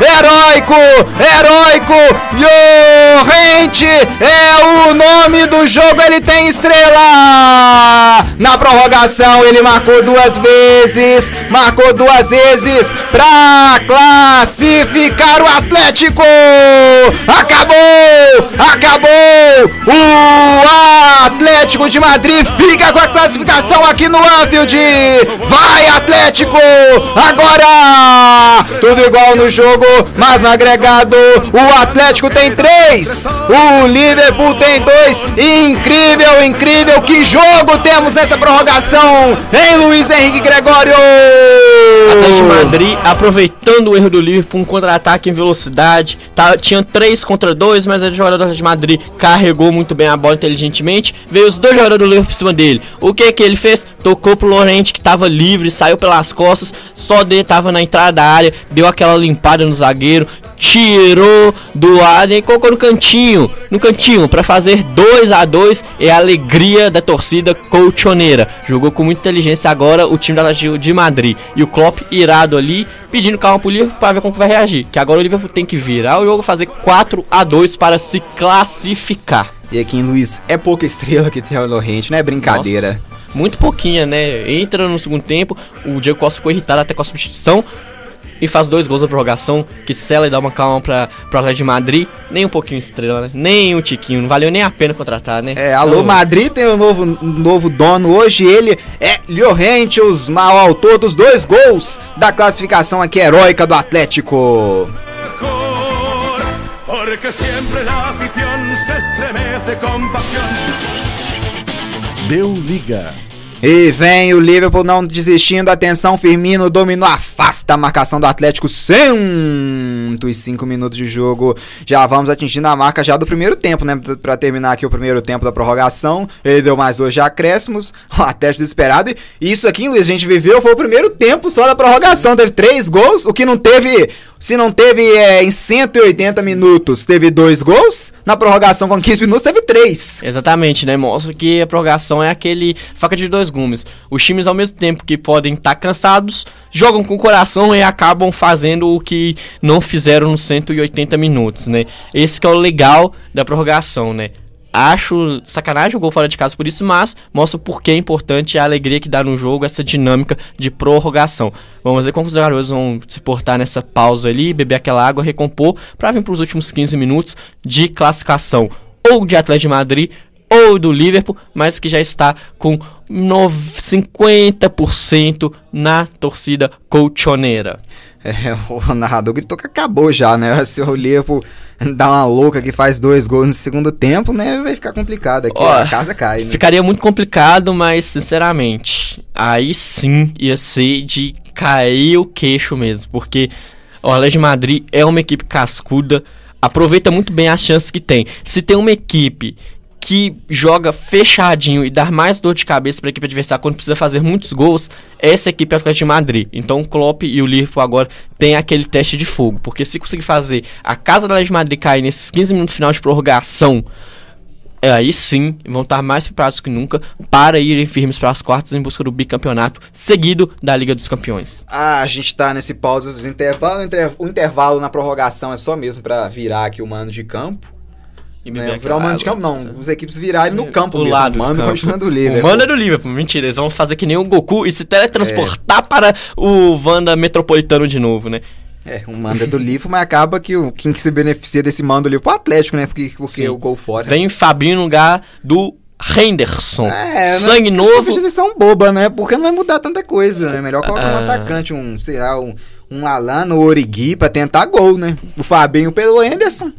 Heróico, heróico, Llorente é o nome do jogo, ele tem estrela! Na prorrogação ele marcou duas vezes, marcou duas vezes pra classificar o Atlético! Acabou! Acabou! O Atlético de Madrid fica com a classificação aqui no Anfield! Vai Atlético! Agora! Tudo igual no jogo, mas no agregado o Atlético tem três, o Liverpool tem dois. Incrível, incrível! Que jogo temos nessa prorrogação, hein, Luiz Henrique Gregório? Atlético Madrid aproveitando o erro do Liverpool, um contra-ataque em velocidade. Tá, tinha 3 contra 2, mas o jogador de Madrid carregou muito bem a bola inteligentemente. Veio os dois jogadores do Liverpool por cima dele. O que que ele fez? Tocou pro Lorente que tava livre, saiu pelas costas, só dele tava na entrada da área, deu aquela limpada no zagueiro, tirou do Adem e colocou no cantinho, no cantinho para fazer 2 a 2 é a alegria da torcida colchoneira. Jogou com muita inteligência agora o time do Atlético de Madrid e o Klopp irado ali pedindo calma pro Liverpool para ver como vai reagir. Que agora o Liverpool tem que virar o jogo fazer 4 a 2 para se classificar. E aqui em Luiz é pouca estrela que tem o Lorente, não é brincadeira. Nossa, muito pouquinha, né? Entra no segundo tempo, o Diego Costa ficou irritado até com a substituição e faz dois gols na prorrogação, que sela e dá uma calma para o Atlético de Madrid. Nem um pouquinho estrela, né? Nem um tiquinho. Não valeu nem a pena contratar, né? É, alô, então... Madrid tem um novo, um novo dono hoje. Ele é Llorente, os mal autor dos dois gols da classificação aqui heróica do Atlético. Deu liga. E vem o Liverpool não desistindo. Atenção, Firmino dominou, afasta a marcação do Atlético. 105 minutos de jogo. Já vamos atingindo a marca já do primeiro tempo, né? Pra terminar aqui o primeiro tempo da prorrogação. Ele deu mais dois acréscimos. O Atlético desesperado. E isso aqui, Luiz, a gente viveu foi o primeiro tempo só da prorrogação. Teve três gols, o que não teve se não teve é, em 180 minutos, teve dois gols. Na prorrogação com 15 minutos, teve três. Exatamente, né? Mostra que a prorrogação é aquele faca de dois gumes. Os times, ao mesmo tempo que podem estar tá cansados, jogam com o coração e acabam fazendo o que não fizeram nos 180 minutos, né? Esse que é o legal da prorrogação, né? Acho sacanagem o gol fora de casa por isso, mas mostra por que é importante a alegria que dá no jogo essa dinâmica de prorrogação. Vamos ver como os garotos vão se portar nessa pausa ali, beber aquela água, recompor, para vir para os últimos 15 minutos de classificação ou de Atlético de Madrid ou do Liverpool, mas que já está com 50% na torcida colchoneira. É, o narrador gritou que acabou já, né? Se o Liverpool dá uma louca que faz dois gols no segundo tempo, né? Vai ficar complicado aqui, Ó, a casa cai. Né? Ficaria muito complicado, mas sinceramente, aí sim ia ser de cair o queixo mesmo, porque o Atlético de Madrid é uma equipe cascuda, aproveita muito bem as chances que tem. Se tem uma equipe que joga fechadinho e dá mais dor de cabeça para a equipe adversária quando precisa fazer muitos gols, essa equipe é o Atlético de Madrid. Então o Klopp e o Liverpool agora tem aquele teste de fogo, porque se conseguir fazer a casa do Atlético de Madrid cair nesses 15 minutos final de prorrogação, é, aí sim vão estar mais preparados que nunca para irem firmes para as quartas em busca do bicampeonato seguido da Liga dos Campeões. Ah, a gente está nesse pausa do intervalo, o intervalo na prorrogação é só mesmo para virar aqui o mano de campo né, virar o mano de campo, não. Os equipes virarem no campo o mesmo. Lado o mano continua do Liverpool. O mano é do Liverpool. Mentira, eles vão fazer que nem o Goku e se teletransportar é. para o Wanda Metropolitano de novo, né? É, um manda é do Liverpool, mas acaba que o, quem que se beneficia desse mando do Liverpool é o Atlético, né? Porque, porque o gol fora. Vem Fabinho no lugar do Henderson. É, Sangue não, novo. Substituição boba, né? Porque não vai mudar tanta coisa, né? Melhor colocar um ah. atacante, um, sei lá, um, um Alano ou Origui pra tentar gol, né? O Fabinho pelo Henderson.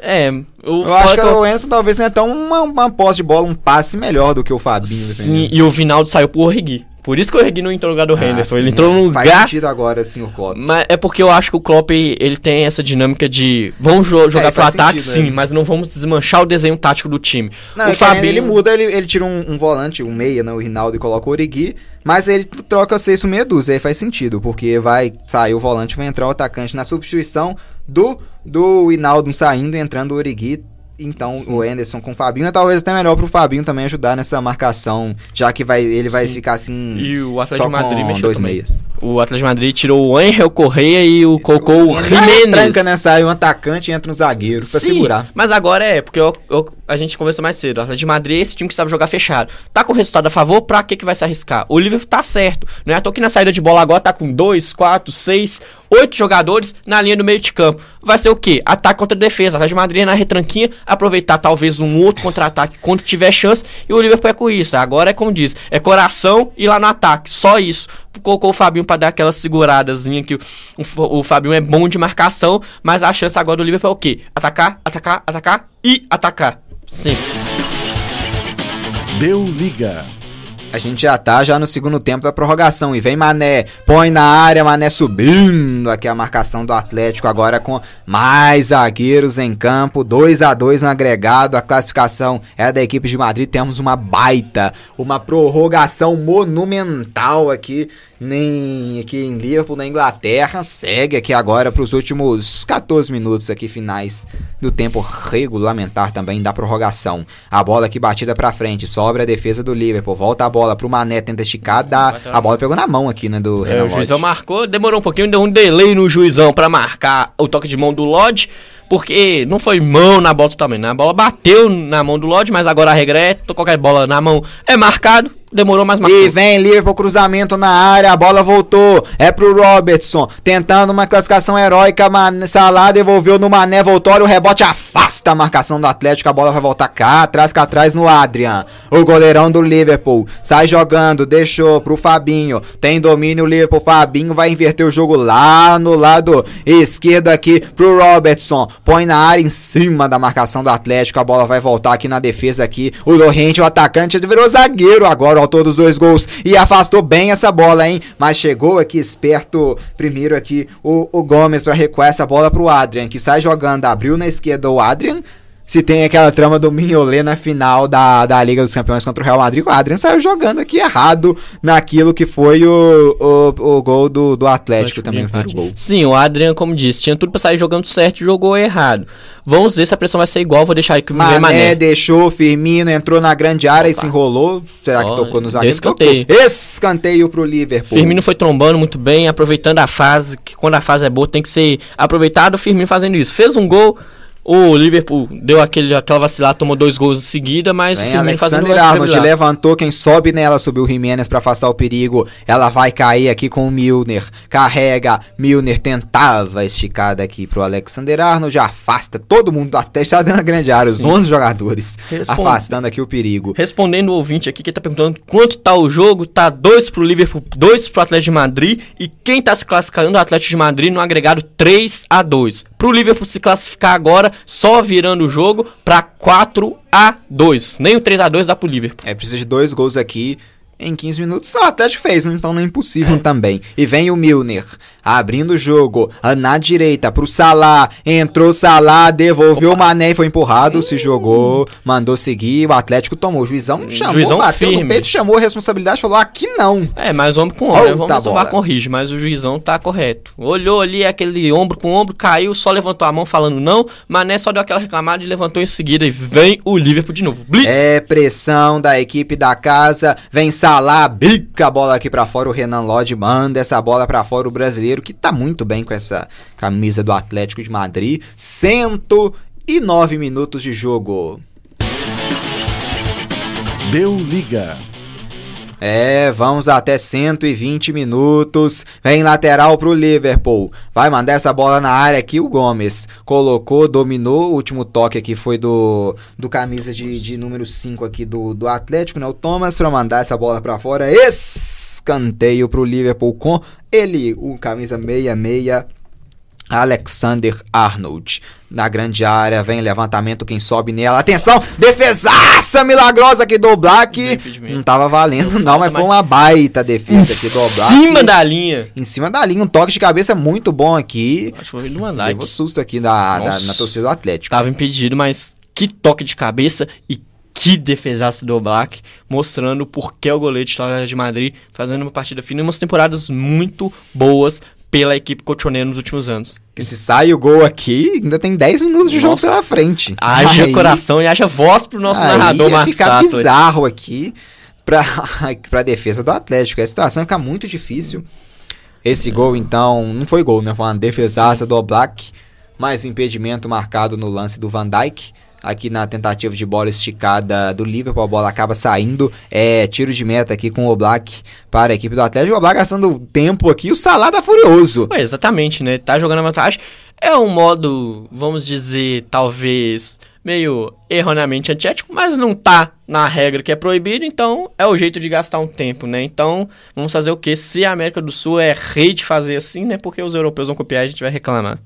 É, eu acho que, o Enzo talvez tenha até uma, uma posse de bola, um passe melhor do que o Fabinho. Sim, e o Vinaldo saiu pro Orrigui. Por isso que o Orrigui não entrou no lugar do ah, Henderson. Sim, ele entrou no lugar. Faz sentido agora, o Klopp. Mas é porque eu acho que o Klopp ele tem essa dinâmica de vamos jo jogar é, pro ataque, sentido, sim, né? mas não vamos desmanchar o desenho tático do time. Não, o Fabinho... ele muda, ele, ele tira um, um, volante, um meia, né, o Rinaldo, e coloca o Origi. Mas ele troca seis por meia dúzia, aí faz sentido, porque vai sair o volante, vai entrar o atacante na substituição do, do Hinaldo saindo e entrando o Origi Então Sim. o Anderson com o Fabinho é talvez até melhor pro Fabinho também ajudar nessa marcação, já que vai, ele vai Sim. ficar assim. E o Atlético de Madrid com dois também. meias. O Atlético de Madrid tirou o Angel Correia e o colocou o Jimenez. tranca, né? Sai um atacante e entra um zagueiro pra Sim, segurar. Mas agora é, porque eu, eu, a gente conversou mais cedo. O Atlético de Madrid é esse time que sabe jogar fechado. Tá com o resultado a favor, pra que, que vai se arriscar? O Liverpool tá certo. Não é à toa que na saída de bola agora tá com dois, quatro, seis, oito jogadores na linha do meio de campo. Vai ser o quê? Ataque contra defesa. A de Madrid na retranquinha, aproveitar talvez um outro contra-ataque quando tiver chance. E o Liverpool é com isso. Agora é como diz: é coração e lá no ataque. Só isso. Colocou o Fabinho para dar aquela seguradazinha que o, o, o Fabinho é bom de marcação, mas a chance agora do Liverpool é o quê? Atacar, atacar, atacar e atacar. Sim. Deu liga. A gente já tá já no segundo tempo da prorrogação. E vem Mané, põe na área, Mané subindo. Aqui a marcação do Atlético agora com mais zagueiros em campo, 2 a 2 no agregado, a classificação é da equipe de Madrid, temos uma baita, uma prorrogação monumental aqui nem aqui em Liverpool, na Inglaterra. Segue aqui agora para os últimos 14 minutos aqui finais do tempo regulamentar também da prorrogação. A bola aqui batida para frente, sobra a defesa do Liverpool, volta a bola para o Mané, tenta esticar, dá, a bola pegou na mão aqui, né, do é, O juizão marcou, demorou um pouquinho, deu um delay no juizão para marcar o toque de mão do Lodge porque não foi mão na bola também, né? A bola bateu na mão do Lodge, mas agora a regra é qualquer bola na mão é marcado, demorou mais marcou. E vem Liverpool cruzamento na área, a bola voltou, é pro Robertson, tentando uma classificação heróica, Man Salah devolveu no Mané, voltou, o rebote, afasta a marcação do Atlético, a bola vai voltar cá atrás, cá atrás no Adrian, o goleirão do Liverpool, sai jogando, deixou pro Fabinho, tem domínio o Liverpool, Fabinho vai inverter o jogo lá no lado esquerdo aqui pro Robertson, põe na área em cima da marcação do Atlético, a bola vai voltar aqui na defesa aqui, o Lorente, o atacante, virou zagueiro agora, autor dos dois gols. E afastou bem essa bola, hein? Mas chegou aqui esperto primeiro aqui o, o Gomes para recuar essa bola pro Adrian, que sai jogando, abriu na esquerda o Adrian, se tem aquela trama do Mignolet na final da, da Liga dos Campeões contra o Real Madrid, o Adrian saiu jogando aqui errado naquilo que foi o, o, o gol do, do Atlético também. Foi o gol. Sim, o Adrian, como disse, tinha tudo pra sair jogando certo e jogou errado. Vamos ver se a pressão vai ser igual, vou deixar aí que o Mané, Mané deixou, Firmino entrou na grande área Opa. e se enrolou. Será que oh, tocou nos zagueiro? Escanteio. Escanteio pro Liverpool. Firmino foi trombando muito bem, aproveitando a fase, que quando a fase é boa tem que ser aproveitado. Firmino fazendo isso. Fez um gol o Liverpool deu aquele, aquela vacilada, tomou dois gols em seguida, mas Vem, o Firmino Alexander Arnold levantou, quem sobe nela, subiu o Jimenez para afastar o perigo. Ela vai cair aqui com o Milner. Carrega, Milner tentava esticar daqui pro Alexander Arnold, afasta todo mundo até está dentro da grande área, Sim. os 11 jogadores, Responde... afastando aqui o perigo. Respondendo o ouvinte aqui que tá perguntando quanto tá o jogo, tá dois pro Liverpool, dois pro Atlético de Madrid e quem tá se classificando o Atlético de Madrid no agregado 3 a 2. Pro Liverpool se classificar agora, só virando o jogo para 4 a 2. Nem o 3 a 2 dá pro Liverpool. É, precisa de dois gols aqui em 15 minutos. O Atlético fez, então não é impossível também. E vem o Milner abrindo o jogo na direita pro Salah. Entrou Salah, devolveu o Mané e foi empurrado. Se jogou, mandou seguir. O Atlético tomou. O juizão chamou, juizão bateu firme. no peito, chamou a responsabilidade falou: aqui não. É, mas homem com ombro, né? Vamos salvar corrige, mas o juizão tá correto. Olhou ali aquele ombro com ombro, caiu, só levantou a mão falando não. Mané só deu aquela reclamada e levantou em seguida. E vem o Liverpool de novo. Blitz. É pressão da equipe da casa. Vem Salah, bica a bola aqui para fora. O Renan Lodge manda essa bola para fora. O brasileiro que tá muito bem com essa camisa do Atlético de Madrid. 109 minutos de jogo. Deu liga. É, vamos até 120 minutos. Vem lateral pro Liverpool. Vai mandar essa bola na área aqui. O Gomes colocou, dominou. O último toque aqui foi do, do camisa de, de número 5 aqui do, do Atlético, né? O Thomas para mandar essa bola para fora. Escanteio pro Liverpool com ele, o camisa 66 Alexander Arnold. Na grande área, vem levantamento, quem sobe nela. Atenção, defesaça milagrosa aqui do Black. Não tava valendo, não, mas foi uma baita defesa aqui do Black. Em cima da linha. Em cima da linha, um toque de cabeça muito bom aqui. Acho que foi Dijk. susto aqui da, da, na torcida do Atlético. Tava impedido, mas que toque de cabeça e que defesaço do Black, mostrando por que o goleiro de Atlético de Madrid fazendo uma partida fina e umas temporadas muito boas pela equipe cochoneira nos últimos anos. Que se sai o gol aqui, ainda tem 10 minutos de jogo pela frente. Haja Aí- coração e haja voz pro nosso aí narrador, Marcos ficar Sato. bizarro aqui pra, pra defesa do Atlético. A situação fica muito difícil. Esse gol, então, não foi gol, né? Foi uma defesaça do Oblak. Mais impedimento marcado no lance do Van Dijk. Aqui na tentativa de bola esticada do Liverpool, a bola acaba saindo. É tiro de meta aqui com o Oblak para a equipe do Atlético. O Oblak gastando tempo aqui. O Salah tá furioso. É, exatamente, né? Tá jogando a vantagem. É um modo, vamos dizer, talvez meio erroneamente antiético, mas não tá na regra que é proibido, então é o jeito de gastar um tempo, né? Então, vamos fazer o quê? Se a América do Sul é rei de fazer assim, né? Porque os europeus vão copiar e a gente vai reclamar.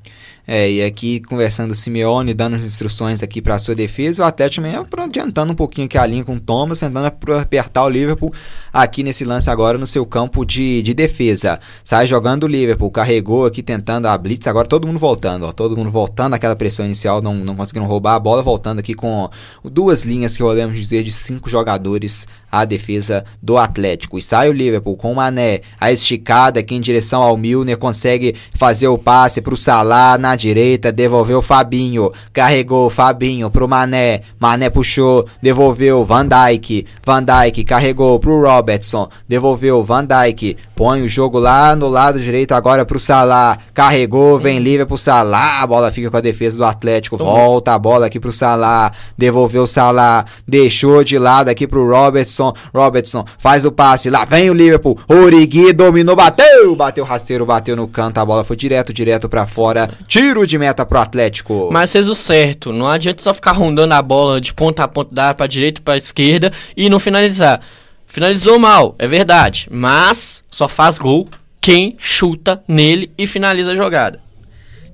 É, e aqui conversando o Simeone, dando as instruções aqui para sua defesa, o Atlético também é adiantando um pouquinho aqui a linha com o Thomas, tentando ap- apertar o Liverpool aqui nesse lance agora no seu campo de, de defesa. Sai jogando o Liverpool, carregou aqui tentando a blitz, agora todo mundo voltando, ó, todo mundo voltando aquela pressão inicial, não, não conseguindo roubar a bola, voltando aqui com duas linhas que podemos dizer de cinco jogadores à defesa do Atlético. E sai o Liverpool com o Mané, a esticada aqui em direção ao Milner, consegue fazer o passe pro Salah na direita, devolveu o Fabinho, carregou o Fabinho pro Mané, Mané puxou, devolveu Van Dijk, Van Dijk carregou pro Robertson, devolveu Van Dijk, põe o jogo lá no lado direito agora pro Salah, carregou, vem livre pro Salah, a bola fica com a defesa do Atlético, volta a bola aqui pro Salah, devolveu o Salah, deixou de lado aqui pro Robertson, Robertson faz o passe, lá vem o Liverpool, Origi dominou, bateu, bateu rasteiro, bateu no canto, a bola foi direto, direto pra fora, tiro de meta pro Atlético. Mas fez o certo. Não adianta só ficar rondando a bola de ponta a ponta da área pra direita e pra esquerda e não finalizar. Finalizou mal, é verdade. Mas só faz gol quem chuta nele e finaliza a jogada.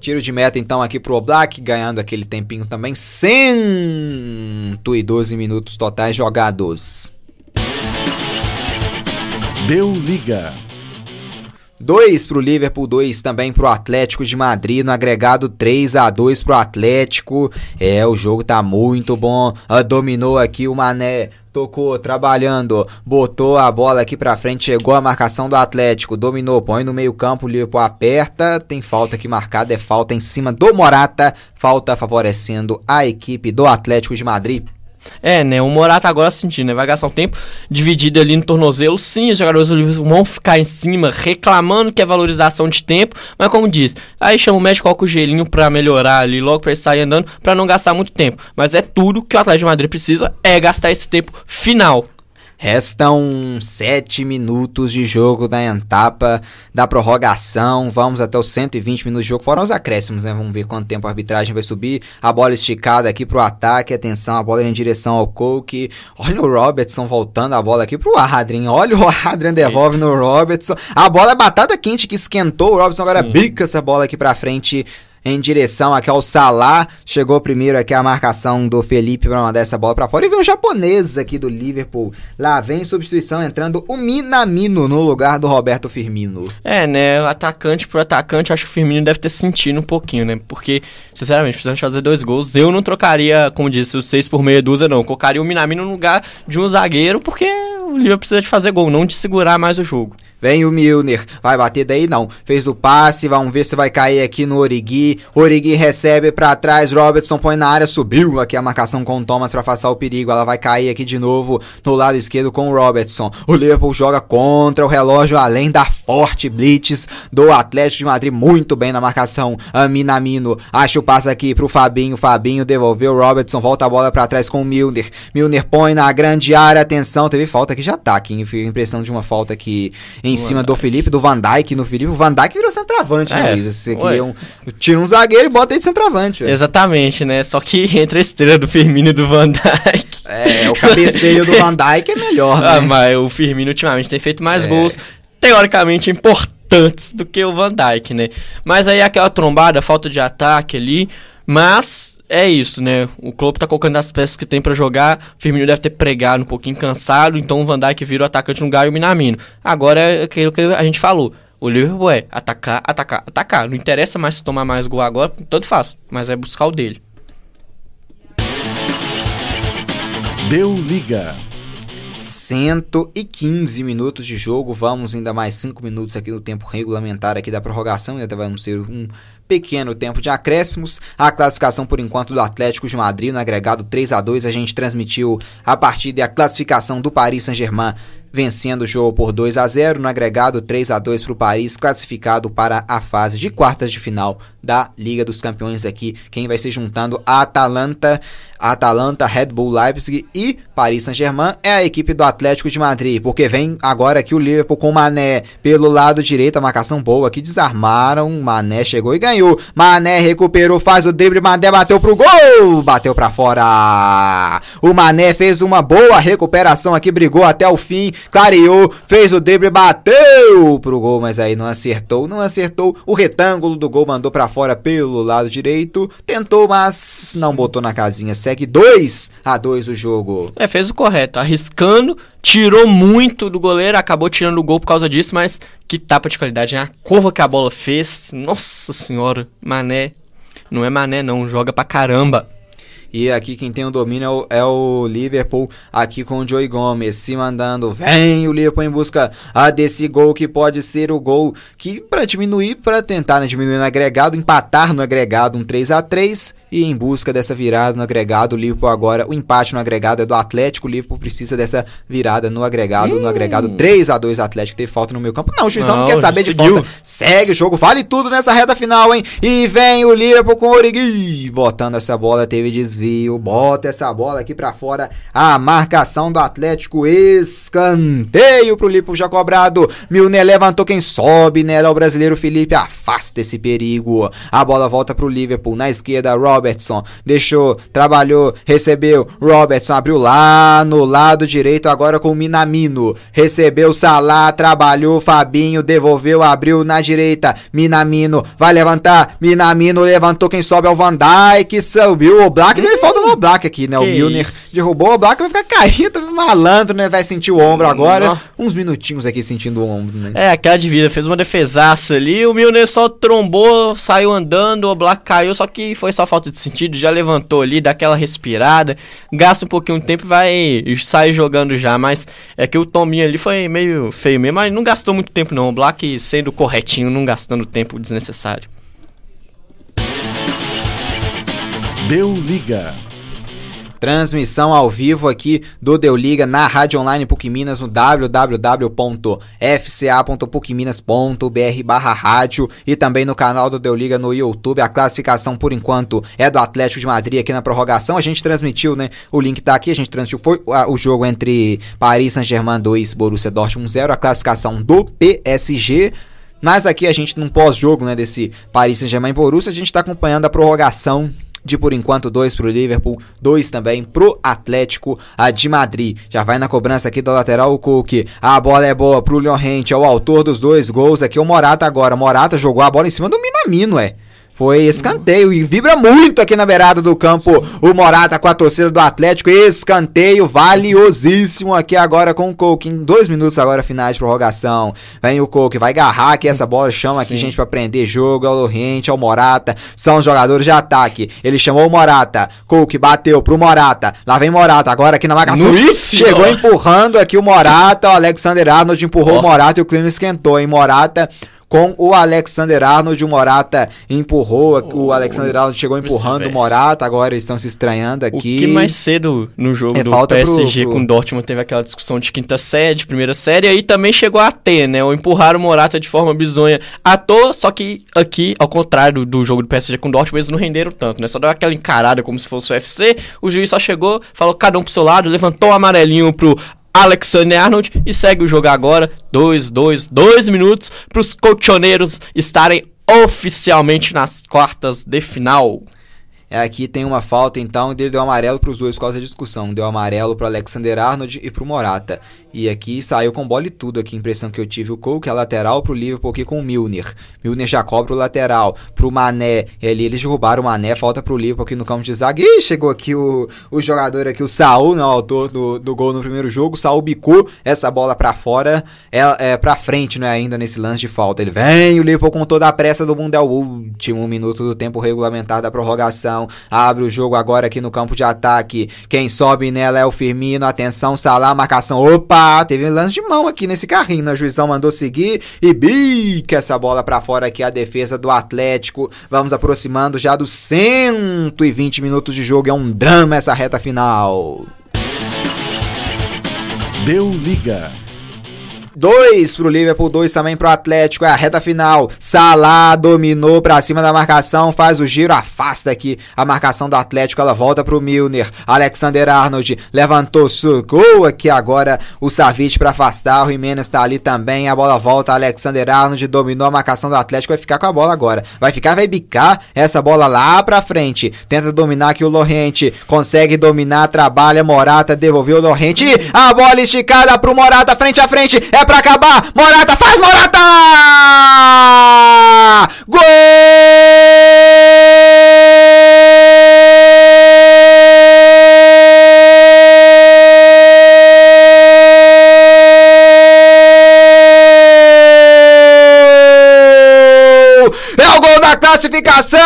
Tiro de meta então aqui pro Oblak, ganhando aquele tempinho também, 112 minutos totais jogados. Deu liga. 2 pro Liverpool, 2 também pro Atlético de Madrid, no agregado 3 a 2 pro Atlético. É, o jogo tá muito bom. Ah, dominou aqui o Mané, tocou, trabalhando, botou a bola aqui pra frente, chegou a marcação do Atlético, dominou, põe no meio-campo, o Liverpool aperta, tem falta aqui marcada, é falta em cima do Morata, falta favorecendo a equipe do Atlético de Madrid. É, né? O Morata agora sentindo, né? Vai gastar um tempo dividido ali no tornozelo. Sim, os jogadores vão ficar em cima reclamando que é valorização de tempo. Mas como diz, aí chama o médico, coloca o gelinho pra melhorar ali, logo pra ele sair andando, pra não gastar muito tempo. Mas é tudo que o Atlético de Madrid precisa, é gastar esse tempo final. Restam 7 minutos de jogo da etapa da prorrogação. Vamos até os 120 minutos de jogo, fora os acréscimos, né? Vamos ver quanto tempo a arbitragem vai subir. A bola esticada aqui pro ataque. Atenção, a bola em direção ao Coke. Olha o Robertson voltando a bola aqui pro Adrian. Olha o Adrian devolve no Robertson. A bola é batata quente que esquentou. O Robertson agora Sim. bica essa bola aqui pra frente. Em direção aqui ao Salah, chegou primeiro aqui a marcação do Felipe para mandar essa bola para fora. E vem um japonês aqui do Liverpool. Lá vem substituição entrando o Minamino no lugar do Roberto Firmino. É, né? o Atacante por atacante, acho que o Firmino deve ter sentido um pouquinho, né? Porque, sinceramente, precisamos fazer dois gols. Eu não trocaria, como disse, os seis por meia dúzia, não. Colocaria o Minamino no lugar de um zagueiro, porque o Liverpool precisa de fazer gol, não de segurar mais o jogo. Vem o Milner, vai bater daí não. Fez o passe, vamos ver se vai cair aqui no Origi. Origi recebe pra trás, Robertson põe na área, subiu aqui a marcação com o Thomas pra afastar o perigo. Ela vai cair aqui de novo no lado esquerdo com o Robertson. O Liverpool joga contra o relógio, além da forte blitz do Atlético de Madrid, muito bem na marcação. A Minamino acha o passe aqui pro Fabinho, Fabinho devolveu Robertson, volta a bola pra trás com o Milner. Milner põe na grande área, atenção, teve falta aqui de ataque, hein? Fica a impressão de uma falta aqui em Do cima do Felipe, do Van Dijk, no Felipe. O Van Dijk virou centroavante, né, É, Luiz? Esse aqui ué. é um, tira um zagueiro e bota aí de centroavante. velho. Exatamente, né? Só que entre a estrela do Firmino e do Van Dijk. É, o cabeceio do Van Dijk é melhor, né? Ah, mas o Firmino ultimamente tem feito mais É. gols, teoricamente importantes do que o Van Dijk, né? Mas aí aquela trombada, falta de ataque ali. Mas é isso, né? O Klopp tá colocando as peças que tem pra jogar. O Firmino deve ter pregado um pouquinho cansado, então o Van Dijk vira o atacante no lugar e o Minamino. Agora é aquilo que a gente falou. O Liverpool é atacar, atacar, atacar. Não interessa mais se tomar mais gol agora, tanto faz. Mas é buscar o dele. Deu liga. 115 minutos de jogo, vamos ainda mais 5 minutos aqui no tempo regulamentar aqui da prorrogação, ainda vamos ser um pequeno tempo de acréscimos. A classificação por enquanto do Atlético de Madrid no agregado 3 a 2 a gente transmitiu a partida e a classificação do Paris Saint-Germain vencendo o jogo por 2 a 0 no agregado 3 a 2 para o Paris, classificado para a fase de quartas de final da Liga dos Campeões aqui. Quem vai se juntando a Atalanta, Atalanta, Red Bull Leipzig e Paris Saint-Germain é a equipe do Atlético de Madrid, porque vem agora aqui o Liverpool com Mané pelo lado direito, a marcação boa aqui, desarmaram, Mané chegou e ganhou. Mané recuperou, faz o drible, Mané bateu pro gol, bateu para fora. O Mané fez uma boa recuperação aqui, brigou até o fim, clareou, fez o drible, bateu pro gol, mas aí não acertou, não acertou. O retângulo do gol mandou para fora pelo lado direito, tentou, mas não botou na casinha. Segue 2 a 2 o jogo. É, fez o correto, arriscando, tirou muito do goleiro, acabou tirando o gol por causa disso, mas que tapa de qualidade, né? A curva que a bola fez, nossa senhora, Mané, não é Mané não, joga pra caramba. E aqui quem tem o domínio é o, é Liverpool, aqui com o Joey Gomes se mandando. Vem o Liverpool em busca ah, desse gol que pode ser o gol que para diminuir, para tentar né, diminuir no agregado, empatar no agregado um 3 a 3 e em busca dessa virada no agregado, o Liverpool agora, o empate no agregado é do Atlético, o Liverpool precisa dessa virada no agregado, hum. no agregado 3 a 2 Atlético teve falta no meio campo. Não, o juizão não, não quer saber de seguiu. falta. Segue o jogo, vale tudo nessa reta final, hein? E vem o Liverpool com o Origui, botando essa bola, teve desvio, bota essa bola aqui para fora. A marcação do Atlético, escanteio pro Liverpool já cobrado. Milner levantou quem sobe, né? O brasileiro Felipe afasta esse perigo. A bola volta pro Liverpool na esquerda, Rob Robertson. Deixou, trabalhou, recebeu. Robertson abriu lá no lado direito, agora com o Minamino. Recebeu Salah, trabalhou. Fabinho devolveu, abriu na direita. Minamino vai levantar. Minamino levantou. Quem sobe é o Van Dijk. Subiu o Black. Deu falta no Black aqui, né? O Milner derrubou o Black. Vai ficar caindo, malandro, né? Vai sentir o ombro agora. Uns minutinhos aqui sentindo o ombro, né? É, aquela de vida. Fez uma defesaça ali. O Milner só trombou, saiu andando. O Black caiu, só que foi só falta de sentido, já levantou ali, dá aquela respirada, gasta um pouquinho de tempo e vai sair jogando já. Mas é que o Tominho ali foi meio feio mesmo, mas não gastou muito tempo não. O Black sendo corretinho, não gastando tempo desnecessário. Deu liga. Transmissão ao vivo aqui do Deu Liga na Rádio Online PUC Minas no www.fca.pucminas.br barra rádio e também no canal do Deu Liga no YouTube. A classificação por enquanto é do Atlético de Madrid aqui na prorrogação. A gente transmitiu, né? O link tá aqui, a gente transmitiu foi o jogo entre Paris Saint-Germain 2, Borussia Dortmund 0, a classificação do PSG mas aqui a gente, num pós-jogo, né, desse Paris Saint-Germain Borussia, a gente está acompanhando a prorrogação de por enquanto dois para o Liverpool, dois também pro Atlético de Madrid. Já vai na cobrança aqui do lateral o Cook. A bola é boa pro Llorente, é o autor dos dois gols aqui, o Morata agora. Morata jogou a bola em cima do Minamino, é. Foi escanteio e vibra muito aqui na beirada do campo o Morata com a torcida do Atlético. Escanteio valiosíssimo aqui agora com o Coke. Em dois minutos agora, finais de prorrogação. Vem o Coke, vai agarrar aqui essa bola, chama Sim. aqui gente para prender jogo. É o Lorente, é o Morata. São os jogadores de ataque. Ele chamou o Morata. Coke bateu pro Morata. Lá vem Morata agora aqui na marcação. Nossa, chegou empurrando aqui o Morata. O Alexander Arnold empurrou o Morata e o clima esquentou, hein? Morata com o Alexander Arnold. O Morata empurrou, o, o Alexander Arnold chegou empurrando o Morata, agora eles estão se estranhando aqui. O que mais cedo no jogo é, do PSG pro, pro... com o Dortmund teve aquela discussão de quinta série, de primeira série, e aí também chegou a ter, né? O empurrar o Morata de forma bizonha à toa, só que aqui, ao contrário do jogo do PSG com o Dortmund, eles não renderam tanto, né? Só deu aquela encarada como se fosse o UFC, o juiz só chegou, falou cada um pro seu lado, levantou o amarelinho pro Alexander Arnold e segue o jogo agora. Dois, dois, dois minutos para os colchoneiros estarem oficialmente nas quartas de final. É, aqui tem uma falta, então, ele deu amarelo para os dois por causa discussão. Deu amarelo para Alexander Arnold e para o Morata. E aqui saiu com bola e tudo aqui, a impressão que eu tive. O Cole, que é lateral pro Liverpool aqui com o Milner. Milner já cobra o lateral pro Mané. Ali eles derrubaram o Mané, falta pro Liverpool aqui no campo de zaga. Ih, chegou aqui o, o jogador aqui, o Saul, né, o autor do, do gol no primeiro jogo. Saul bicou essa bola pra fora, é, é pra frente, né, ainda nesse lance de falta. Ele vem, o Liverpool com toda a pressa do mundo é o último minuto do tempo regulamentar da prorrogação. Abre o jogo agora aqui no campo de ataque. Quem sobe nela é o Firmino. Atenção, Salah, marcação. Opa! Teve lance de mão aqui nesse carrinho, né? O juizão mandou seguir e bica essa bola para fora aqui a defesa do Atlético. Vamos aproximando já dos 120 minutos de jogo. É um drama essa reta final. Deu liga. 2 pro Liverpool, 2 também pro Atlético. É a reta final. Salah dominou pra cima da marcação, faz o giro, afasta aqui a marcação do Atlético. Ela volta pro Milner. Alexander Arnold levantou, sucou aqui agora o Savic pra afastar. O Jimenez tá ali também. A bola volta. Alexander Arnold dominou a marcação do Atlético. Vai ficar com a bola agora. Vai ficar, vai bicar essa bola lá pra frente. Tenta dominar aqui o Lorente. Consegue dominar, trabalha. Morata devolveu o Lorente. A bola esticada pro Morata, frente a frente. É pra acabar. Morata faz Morata! Gol! É o gol da classificação!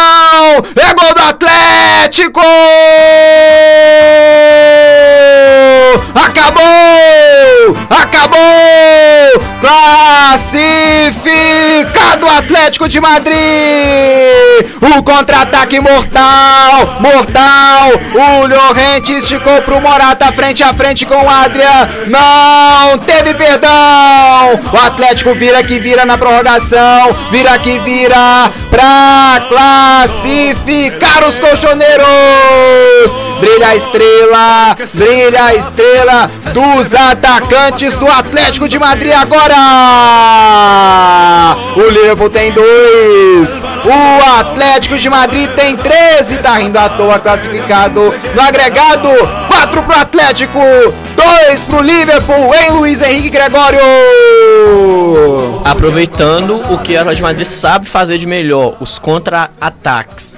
É gol do Atlético! Acabou! Acabou! Classificado Atlético de Madrid! O contra-ataque mortal! Mortal! O Llorente esticou pro Morata frente a frente com o Adrian. Não teve perdão! O Atlético vira que vira na prorrogação. Vira que vira pra classificar os colchoneiros! Brilha a estrela! Brilha a estrela dos atacantes do Atlético de Madrid agora! O Liverpool tem dois. O Atlético de Madrid tem 13. Tá rindo à toa classificado no agregado. 4 pro Atlético, 2 pro Liverpool em Luiz Henrique Gregório. Aproveitando o que a Atlético de Madrid sabe fazer de melhor, os contra-ataques.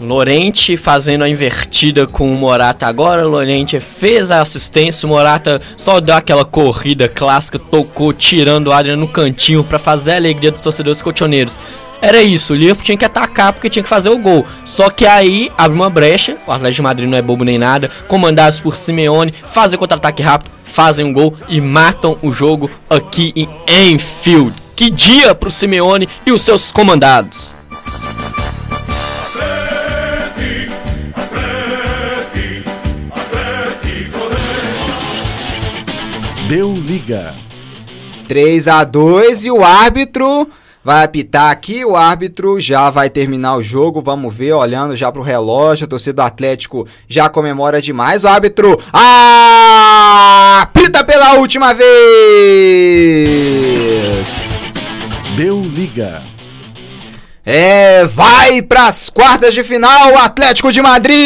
Lorente fazendo a invertida com o Morata agora. O Lorente fez a assistência. O Morata só deu aquela corrida clássica, tocou, tirando o Adriano no cantinho para fazer a alegria dos torcedores cotioneiros. Era isso, o Liverpool tinha que atacar porque tinha que fazer o gol. Só que aí abre uma brecha, o Atlético de Madrid não é bobo nem nada, comandados por Simeone, fazem contra-ataque rápido, fazem um gol e matam o jogo aqui em Enfield. Que dia pro Simeone e os seus comandados! Deu liga. 3 a 2 e o árbitro vai apitar aqui. O árbitro já vai terminar o jogo. Vamos ver, olhando já pro relógio. A torcida do Atlético já comemora demais. O árbitro apita pela última vez. Deu liga. É, vai pras quartas de final, Atlético de Madrid!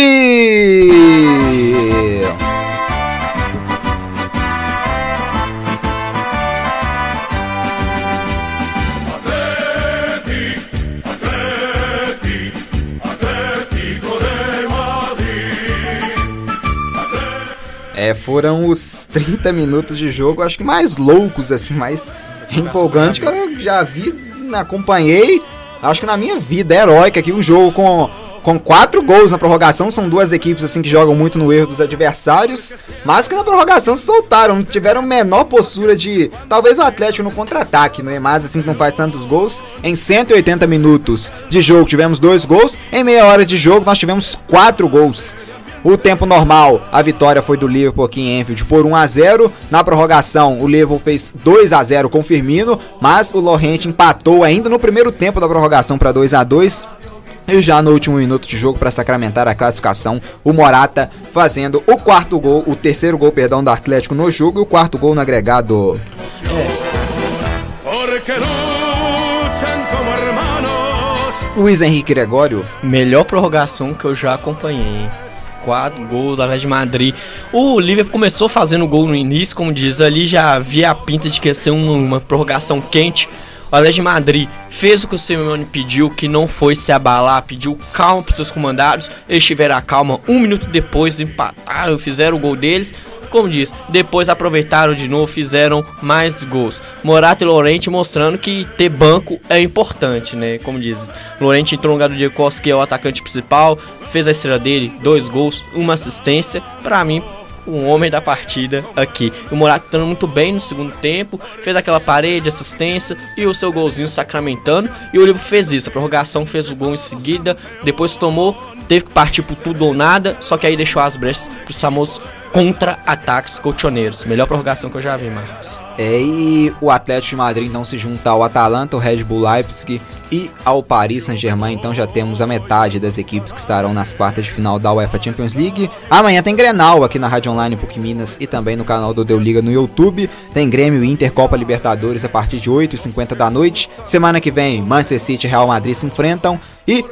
Foram os 30 minutos de jogo, acho que mais loucos, assim, mais empolgantes que eu já vi, acompanhei, acho que na minha vida, heróica aqui, um jogo com, com quatro gols na prorrogação, são duas equipes assim que jogam muito no erro dos adversários, mas que na prorrogação se soltaram, tiveram menor postura de, talvez o Atlético no contra-ataque, né, mas assim que não faz tantos gols, em 180 minutos de jogo tivemos dois gols, em meia hora de jogo nós tivemos quatro gols. O tempo normal, a vitória foi do Liverpool aqui em Enfield por 1 a 0. Na prorrogação, o Liverpool fez 2 a 0 com Firmino, mas o Lorente empatou ainda no primeiro tempo da prorrogação para 2 a 2. E já no último minuto de jogo para sacramentar a classificação, o Morata fazendo o quarto gol, o terceiro gol, perdão, do Atlético no jogo e o quarto gol no agregado. Luiz Henrique Gregório. Melhor prorrogação que eu já acompanhei. Quatro gols, Atlético de Madrid. O Liverpool começou fazendo gol no início, como diz, ali já havia a pinta de que ia ser uma, uma prorrogação quente. O Atlético de Madrid fez o que o Simeone pediu, que não foi se abalar, pediu calma para seus comandados. Eles tiveram a calma. Um minuto depois empataram, fizeram o gol deles. Como diz, depois aproveitaram de novo, fizeram mais gols. Morata e Lorente mostrando que ter banco é importante, né? Como diz, Lorente entrou no lugar do Diego Costa, que é o atacante principal, fez a estrela dele, dois gols, uma assistência. Para mim, um homem da partida aqui. O Morata estando muito bem no segundo tempo, fez aquela parede, assistência e o seu golzinho sacramentando. E o Liverpool fez isso, a prorrogação fez o gol em seguida, depois tomou, teve que partir por tudo ou nada, só que aí deixou as brechas para os famosos contra-ataques colchoneiros. Melhor prorrogação que eu já vi, Marcos. É, e o Atlético de Madrid então se junta ao Atalanta, o Red Bull Leipzig e ao Paris Saint-Germain. Então já temos a metade das equipes que estarão nas quartas de final da UEFA Champions League. Amanhã tem Grenal aqui na Rádio Online PUC Minas e também no canal do Deu Liga no YouTube. Tem Grêmio Inter Copa Libertadores a partir de 8h50 da noite. Semana que vem, Manchester City e Real Madrid se enfrentam. E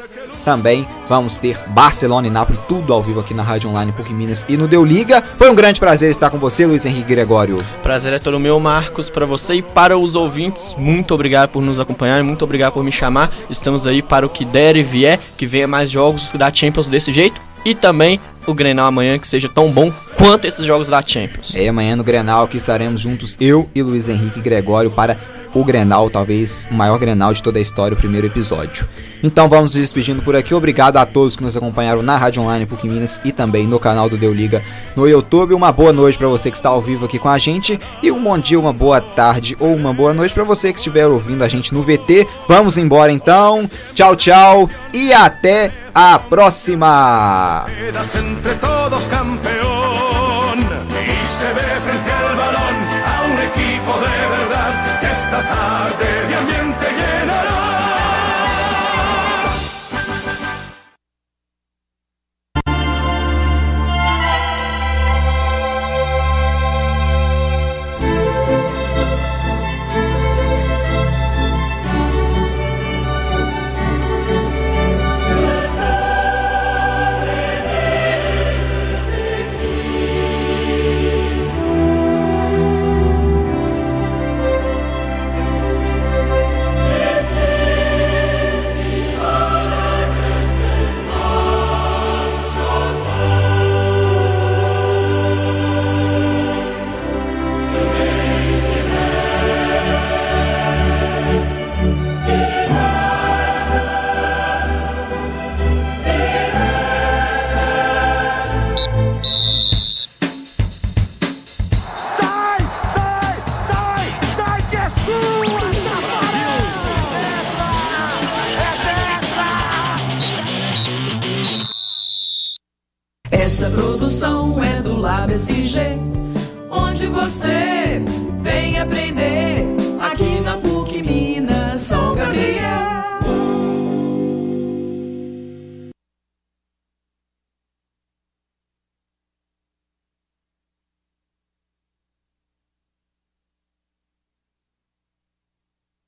também vamos ter Barcelona e Nápoles, tudo ao vivo aqui na Rádio Online PUC Minas e no Deu Liga. Foi um grande prazer estar com você, Luiz Henrique Gregório. Prazer é todo meu, Marcos, para você e para os ouvintes. Muito obrigado por nos acompanhar, muito obrigado por me chamar. Estamos aí para o que der e vier, que venha mais jogos da Champions desse jeito e também o Grenal amanhã que seja tão bom quanto esses jogos da Champions. É, amanhã no Grenal que estaremos juntos, eu e Luiz Henrique Gregório, para o Grenal, talvez o maior Grenal de toda a história, o primeiro episódio. Então vamos nos despedindo por aqui. Obrigado a todos que nos acompanharam na Rádio Online PUC Minas e também no canal do Deu Liga no YouTube. Uma boa noite para você que está ao vivo aqui com a gente e um bom dia, uma boa tarde ou uma boa noite para você que estiver ouvindo a gente no VT. Vamos embora então. Tchau, tchau e até a próxima. Lab SG, onde você vem aprender.